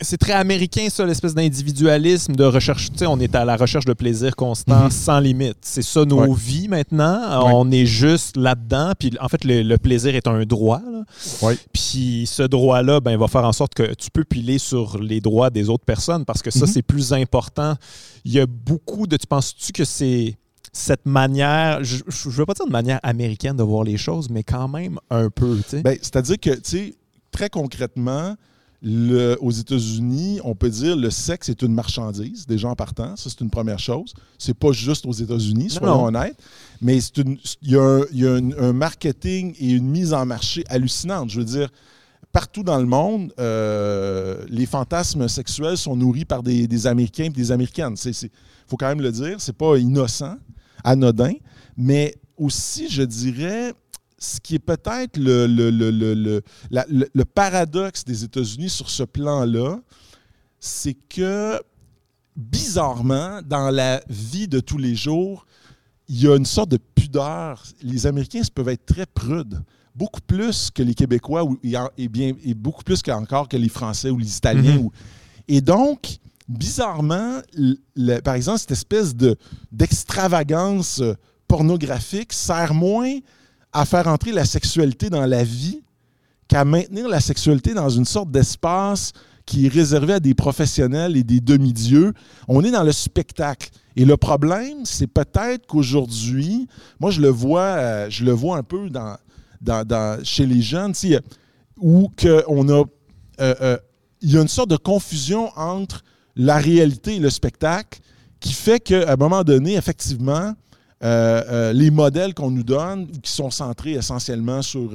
A: c'est très américain, ça, l'espèce d'individualisme, de recherche. Tu sais, on est à la recherche de plaisir constant,
B: Mhm.
A: sans limite. C'est ça nos vies maintenant. On est juste là-dedans. Puis en fait, le, le plaisir est un droit. là. Puis ce droit-là, ben, va faire en sorte que tu peux piler sur les droits des autres personnes parce que ça,
B: Mhm.
A: c'est plus important. Il y a beaucoup de. Tu penses-tu que c'est cette manière, je ne veux pas dire de manière américaine de voir les choses, mais quand même un peu, tu sais?
B: Ben, C'est-à-dire que, tu sais, très concrètement, le- aux États-Unis, on peut dire le sexe est une marchandise, déjà en partant. Ça, c'est une première chose. C'est pas juste aux États-Unis, soyons honnêtes. Mais c'est une- il y a, un, y a un- un marketing et une mise en marché hallucinante. Je veux dire, partout dans le monde, euh, les fantasmes sexuels sont nourris par des, Américains et des Américaines. Il faut quand même le dire. C'est pas innocent, anodin. Mais aussi, je dirais, ce qui est peut-être le- le paradoxe des États-Unis sur ce plan-là, c'est que, bizarrement, dans la vie de tous les jours, il y a une sorte de pudeur. Les Américains peuvent être très prudes, beaucoup plus que les Québécois ou, et, en- et bien, et beaucoup plus qu'encore que les Français ou les Italiens.
A: Mhm.
B: ou- et donc, bizarrement, le- par exemple, cette espèce de, d'extravagance euh, pornographique sert moins à faire entrer la sexualité dans la vie qu'à maintenir la sexualité dans une sorte d'espace qui est réservé à des professionnels et des demi-dieux. On est dans le spectacle. Et le problème, c'est peut-être qu'aujourd'hui, moi je le vois, euh, je le vois un peu dans, chez les jeunes, où que on a, euh, euh, il y a une sorte de confusion entre la réalité et le spectacle qui fait qu'à un moment donné, effectivement, euh, les modèles qu'on nous donne, qui sont centrés essentiellement sur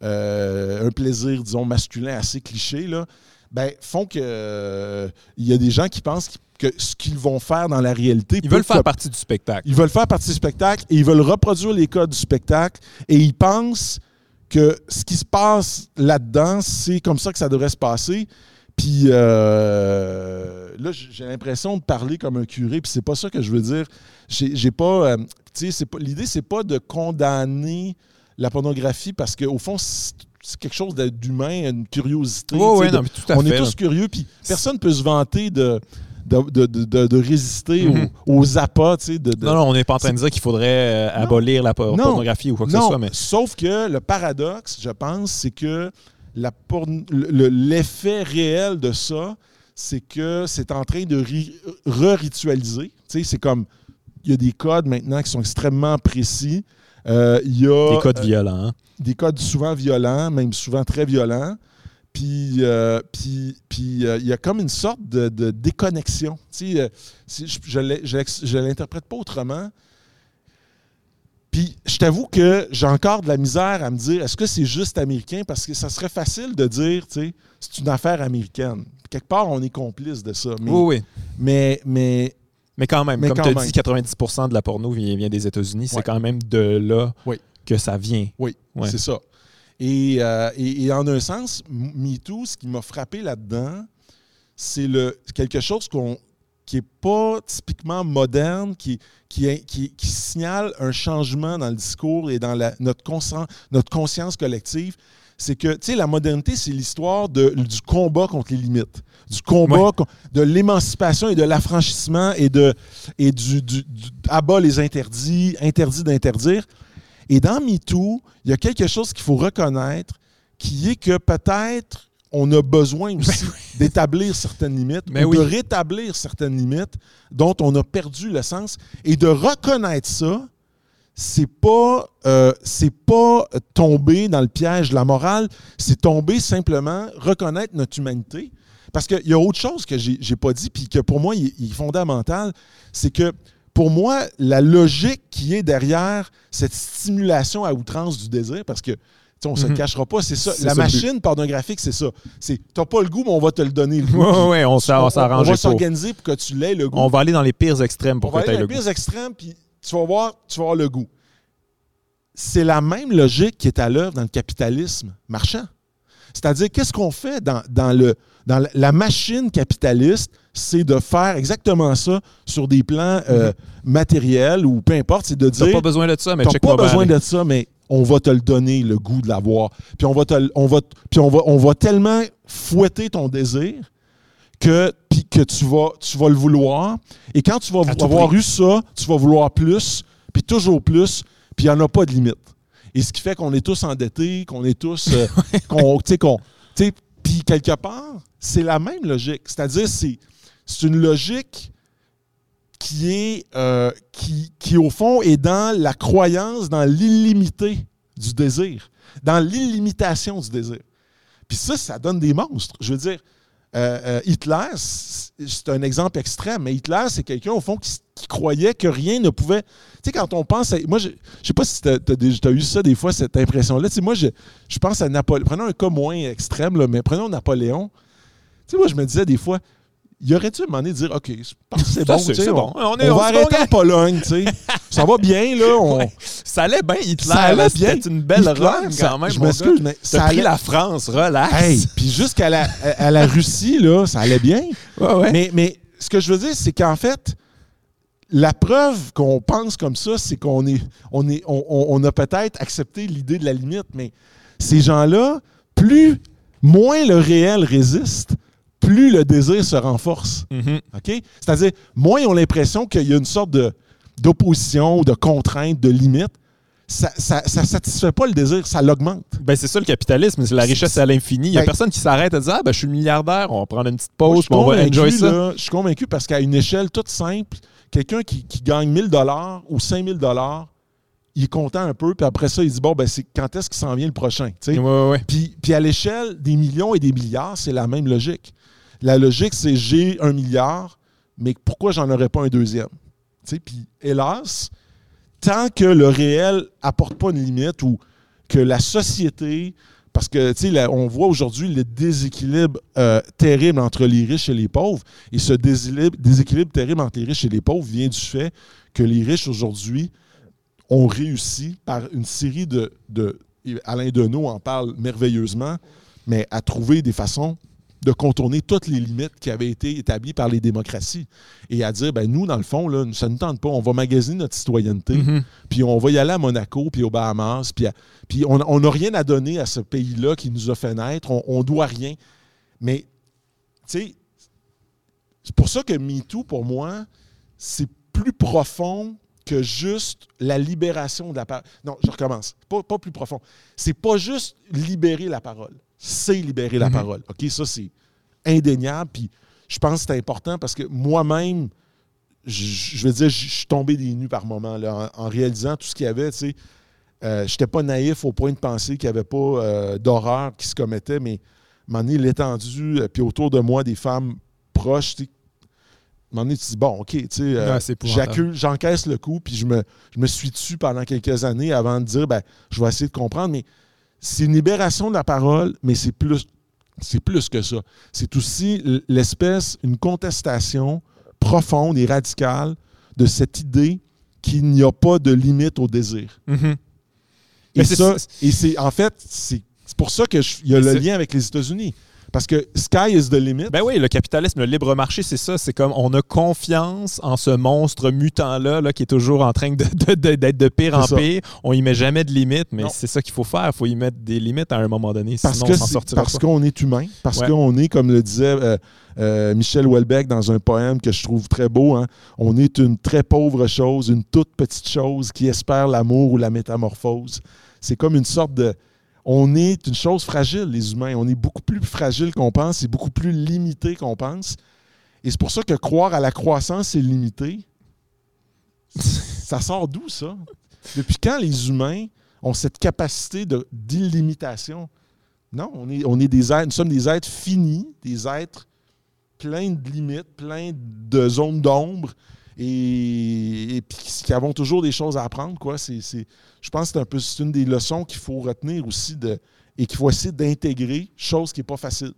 B: un plaisir, disons, masculin assez cliché, là, ben, font que il y a des gens qui pensent que ce qu'ils vont faire dans la réalité.
A: Ils veulent faire
B: cop-
A: partie du spectacle.
B: Ils veulent faire partie du spectacle et ils veulent reproduire les codes du spectacle et ils pensent que ce qui se passe là-dedans, c'est comme ça que ça devrait se passer. Puis euh, là, j'ai l'impression de parler comme un curé, puis c'est pas ça que je veux dire. J'ai pas, euh, tu sais, c'est pas l'idée, c'est pas de condamner la pornographie parce qu'au fond, c'est quelque chose d'humain, une curiosité.
A: Oui,
B: de-
A: non, mais tout à
B: on
A: fait.
B: est tous curieux, puis personne ne peut se vanter de, de, de- de- résister
A: Mhm.
B: aux, aux appâts, tu sais, de,
A: Non, non, on n'est pas en train de dire qu'il faudrait euh, abolir la por-
B: Non.
A: pornographie ou quoi que ce soit, mais
B: sauf que le paradoxe, je pense, c'est que la porn- le- l'effet réel de ça, c'est que c'est en train de ri- re-ritualiser. Tu sais, c'est comme, il y a des codes maintenant qui sont extrêmement précis. Euh, Il y a
A: des codes
B: euh,
A: violents. hein.
B: des codes souvent violents, même souvent très violents. Puis, euh, puis, puis euh, il y a comme une sorte de, de déconnexion. Tu sais, euh, si je je l'interprète pas autrement. Puis, je t'avoue que j'ai encore de la misère à me dire est-ce que c'est juste américain? Parce que ça serait facile de dire, tu sais, c'est une affaire américaine. Quelque part, on est complice de ça. Mais,
A: Oui, oui.
B: mais, mais
A: Mais quand même,
B: Mais
A: comme tu as dit, 90% de la porno vient, vient des États-Unis. C'est quand même de là
B: Oui.
A: que ça vient.
B: Oui,
A: Ouais.
B: c'est ça. Et, euh, et- et en un sens, MeToo, ce qui m'a frappé là-dedans, c'est le quelque chose qu'on qui n'est pas typiquement moderne, qui, qui, qui, qui signale un changement dans le discours et dans la- notre, conscien- notre conscience collective. C'est que, tu sais, la modernité, c'est l'histoire de- du combat contre les limites, du combat,
A: Ouais.
B: de l'émancipation et de l'affranchissement et de et du, du, du- abat les interdits, interdit d'interdire. Et dans MeToo, il y a quelque chose qu'il faut reconnaître, qui est que peut-être on a besoin aussi *laughs* d'établir certaines limites,
A: Mais
B: ou
A: oui.
B: de rétablir certaines limites dont on a perdu le sens. Et de reconnaître ça, c'est pas, euh, c'est pas tomber dans le piège de la morale, c'est tomber simplement, reconnaître notre humanité. Parce qu'il y a autre chose que j'ai j'ai pas dit, puis que pour moi, il est fondamental, c'est que pour moi, la logique qui est derrière cette stimulation à outrance du désir, parce que tu on ne se le
A: Mhm.
B: cachera pas, c'est ça. La
A: ça
B: machine pornographique, c'est ça. C'est t'as pas le goût, mais on va te le donner le goût.
A: Ouais, ouais, on s'est- on
B: va s'organiser pour que tu l'aies le goût.
A: On va aller dans les pires extrêmes pour
B: On va
A: que tu
B: aller
A: aies
B: dans
A: le
B: les
A: goût.
B: pires extrêmes, puis tu vas voir, tu vas avoir le goût. C'est la même logique qui est à l'œuvre dans le capitalisme marchand. C'est-à-dire, qu'est-ce qu'on fait dans, dans le, dans la- machine capitaliste? C'est de faire exactement ça sur des plans euh, matériels ou peu importe. C'est de
A: T'as
B: dire,
A: pas besoin de ça, mais
B: t'as
A: check-moi
B: pas besoin
A: aller.
B: de ça, mais on va te le donner, le goût de l'avoir. Puis on va te, on va, puis on va, on va tellement fouetter ton désir que, puis que tu, vas, tu vas le vouloir. Et quand tu vas avoir eu ça, tu vas vouloir plus, puis toujours plus, puis il n'y en a pas de limite. Et ce qui fait qu'on est tous endettés, qu'on est tous. euh, *laughs* qu'on, puis quelque part, c'est la même logique. C'est-à-dire, c'est, c'est une logique qui est, euh, qui, qui, au fond, est dans la croyance, dans l'illimité du désir, dans l'illimitation du désir. Puis ça, ça donne des monstres. Je veux dire, euh, euh, Hitler, c'est un exemple extrême, mais Hitler, c'est quelqu'un, au fond, qui, s- qui croyait que rien ne pouvait. Tu sais, quand on pense à. Moi, je ne sais pas si tu as, eu ça des fois, cette impression-là. Tu sais, moi, je, je pense à Napoléon. Prenons un cas moins extrême, là, mais prenons Napoléon. Tu sais, moi, je me disais des fois, il aurait dû à un moment donné dire OK, je pense que c'est bon.
A: c'est-
B: on,
A: bon. On
B: on
A: est- on
B: va
A: se
B: arrêter en. Pologne, tu sais. Ça va bien, là. On,
A: Ouais. Ça allait bien, Hitler.
B: Ça allait bien.
A: C'était une belle
B: Hitler,
A: run
B: ça-
A: quand même.
B: Je m'excuse, mais
A: T'as
B: ça
A: pris
B: allait.
A: la France, relax.
B: Hey, puis jusqu'à la, à la Russie, là, ça allait bien.
A: Ouais, ouais.
B: Mais, mais ce que je veux dire, c'est qu'en fait, la preuve qu'on pense comme ça, c'est qu'on est, on est, on, a peut-être accepté l'idée de la limite, mais ces gens-là, plus, moins le réel résiste, plus le désir se renforce.
A: Mhm.
B: C'est-à-dire, moins ils ont l'impression qu'il y a une sorte de, d'opposition, de contrainte, de limite. Ça ne satisfait pas le désir, ça l'augmente.
A: Ben, c'est ça le capitalisme, c'est la richesse à l'infini. Il n'y a
B: Ben-
A: personne qui s'arrête à dire Ah, ben, je suis milliardaire, on va prendre une petite
B: Moi,
A: pause,
B: suis
A: on va enjoy ça.
B: là, je suis convaincu parce qu'à une échelle toute simple, quelqu'un qui, qui gagne 1000 dollars ou 5000 dollars, il est content un peu, puis après ça, il dit bon, ben, c'est quand est-ce qu'il s'en vient le prochain? tu sais?
A: Ouais, ouais, ouais.
B: Puis, puis à l'échelle des millions et des milliards, c'est la même logique. La logique, c'est j'ai un milliard, mais pourquoi j'en aurais pas un deuxième? Puis hélas, tant que le réel apporte pas une limite ou que la société, parce que tu on voit aujourd'hui le déséquilibre euh, terrible entre les riches et les pauvres, et ce déséquilibre, terrible entre les riches et les pauvres vient du fait que les riches aujourd'hui ont réussi par une série de, Alain Deneau en parle merveilleusement, mais à trouver des façons de contourner toutes les limites qui avaient été établies par les démocraties et à dire, ben nous, dans le fond, là, ça ne tente pas, on va magasiner notre citoyenneté,
A: Mhm.
B: puis on va y aller à Monaco, puis aux Bahamas, puis, à- puis on n'a rien à donner à ce pays-là qui nous a fait naître, on, on doit rien. Mais, tu sais, c'est pour ça que MeToo, pour moi, c'est plus profond que juste la libération de la parole. Non, je recommence. Pas, pas plus profond. C'est pas juste libérer la parole. C'est libérer la
A: Mhm.
B: parole. OK? Ça, c'est indéniable. Puis je pense que c'est important parce que moi-même, je, je veux dire, je je suis tombé des nues par moments là, en, en réalisant tout ce qu'il y avait. Tu sais, euh, j'étais pas naïf au point de penser qu'il n'y avait pas euh, d'horreur qui se commettait, mais moment donné, l'étendue, euh, puis autour de moi, des femmes proches, tu sais, moment donné, tu dis, bon, OK, tu sais, euh,
A: Ouais,
B: j'encaisse le coup, puis je me, je me suis dessus pendant quelques années avant de dire, ben, je vais essayer de comprendre, mais c'est une libération de la parole, mais c'est plus, c'est plus que ça. C'est aussi l'espèce, une contestation profonde et radicale de cette idée qu'il n'y a pas de limite au désir.
A: Mhm.
B: Et
A: Mais
B: ça, et c'est en fait, c'est pour ça qu'il y a le lien avec les États-Unis. Parce que sky is the limit.
A: Ben oui, le capitalisme, le libre marché, c'est ça. C'est comme on a confiance en ce monstre mutant-là là, qui est toujours en train de- de- de- d'être de, pire en
B: ça.
A: pire. On y met jamais de limites, mais c'est ça qu'il faut faire. Il faut y mettre des limites à un moment donné.
B: Parce
A: sinon
B: que
A: on sortira
B: parce qu'on est humain, parce
A: Ouais.
B: qu'on est, comme le disait euh, euh, Michel Houellebecq dans un poème que je trouve très beau, hein, on est une très pauvre chose, une toute petite chose qui espère l'amour ou la métamorphose. C'est comme une sorte de... On est une chose fragile, les humains. On est beaucoup plus fragile qu'on pense et beaucoup plus limité qu'on pense. Et c'est pour ça que croire à la croissance illimitée, ça sort d'où, ça? Depuis quand les humains ont cette capacité d'illimitation? Non, on est, on est des nous sommes des êtres finis, des êtres pleins de limites, pleins de zones d'ombre. Et, et puis qui avons toujours des choses à apprendre. Quoi. C'est, je pense que c'est un peu une des leçons qu'il faut retenir aussi de, et qu'il faut essayer d'intégrer, chose qui n'est pas facile.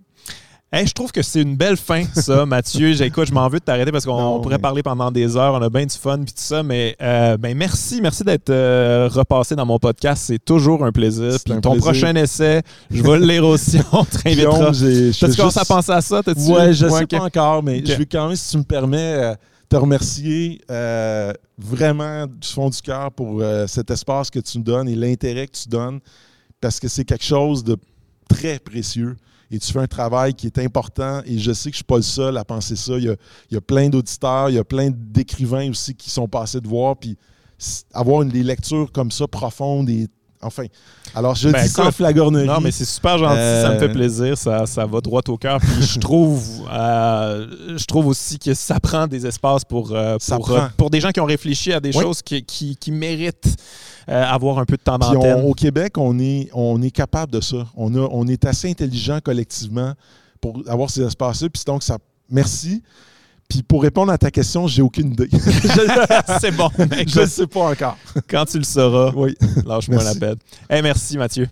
A: Hey, je trouve que c'est une belle fin, ça, *laughs* Mathieu. J'ai- Écoute, je m'en veux de t'arrêter parce qu'on pourrait
B: mais-
A: parler pendant des heures. On a bien du fun puis tout ça. Mais euh, ben, merci. Merci d'être euh, repassé dans mon podcast. C'est toujours un plaisir. Puis ton
B: plaisir.
A: prochain essai, je vais le lire aussi. *laughs* On te réinvitera. T'as-tu commencé à penser à ça?
B: Ouais, je
A: Ouais,
B: sais pas encore, mais je vais quand même, si tu me permets, euh, remercier euh, vraiment du fond du cœur pour euh, cet espace que tu nous donnes et l'intérêt que tu donnes, parce que c'est quelque chose de très précieux. Et tu fais un travail qui est important et je sais que je ne suis pas le seul à penser ça. Il y a, il y a plein d'auditeurs, il y a plein d'écrivains aussi qui sont passés de voir. Puis avoir une, des lectures comme ça profondes et enfin. Alors je
A: Ben,
B: dis sans flagornerie.
A: Non, mais c'est super gentil, ça me
B: Euh,
A: fait plaisir, ça, ça va droit au cœur. Puis je trouve, euh, je trouve aussi que ça prend des espaces pour, euh, pour, euh, des gens qui ont réfléchi à des
B: Oui.
A: choses qui, qui, qui méritent euh, avoir un peu de temps d'antenne.
B: au Québec, on est, on est capable de ça. On, a, on est assez intelligent collectivement pour avoir ces espaces-là. Puis donc, ça, merci. Puis pour répondre à ta question, j'ai aucune idée. *laughs* *laughs*
A: c'est bon.
B: Je ne sais pas encore.
A: Quand tu le sauras,
B: oui.
A: lâche-moi la bête. Hey, merci Mathieu.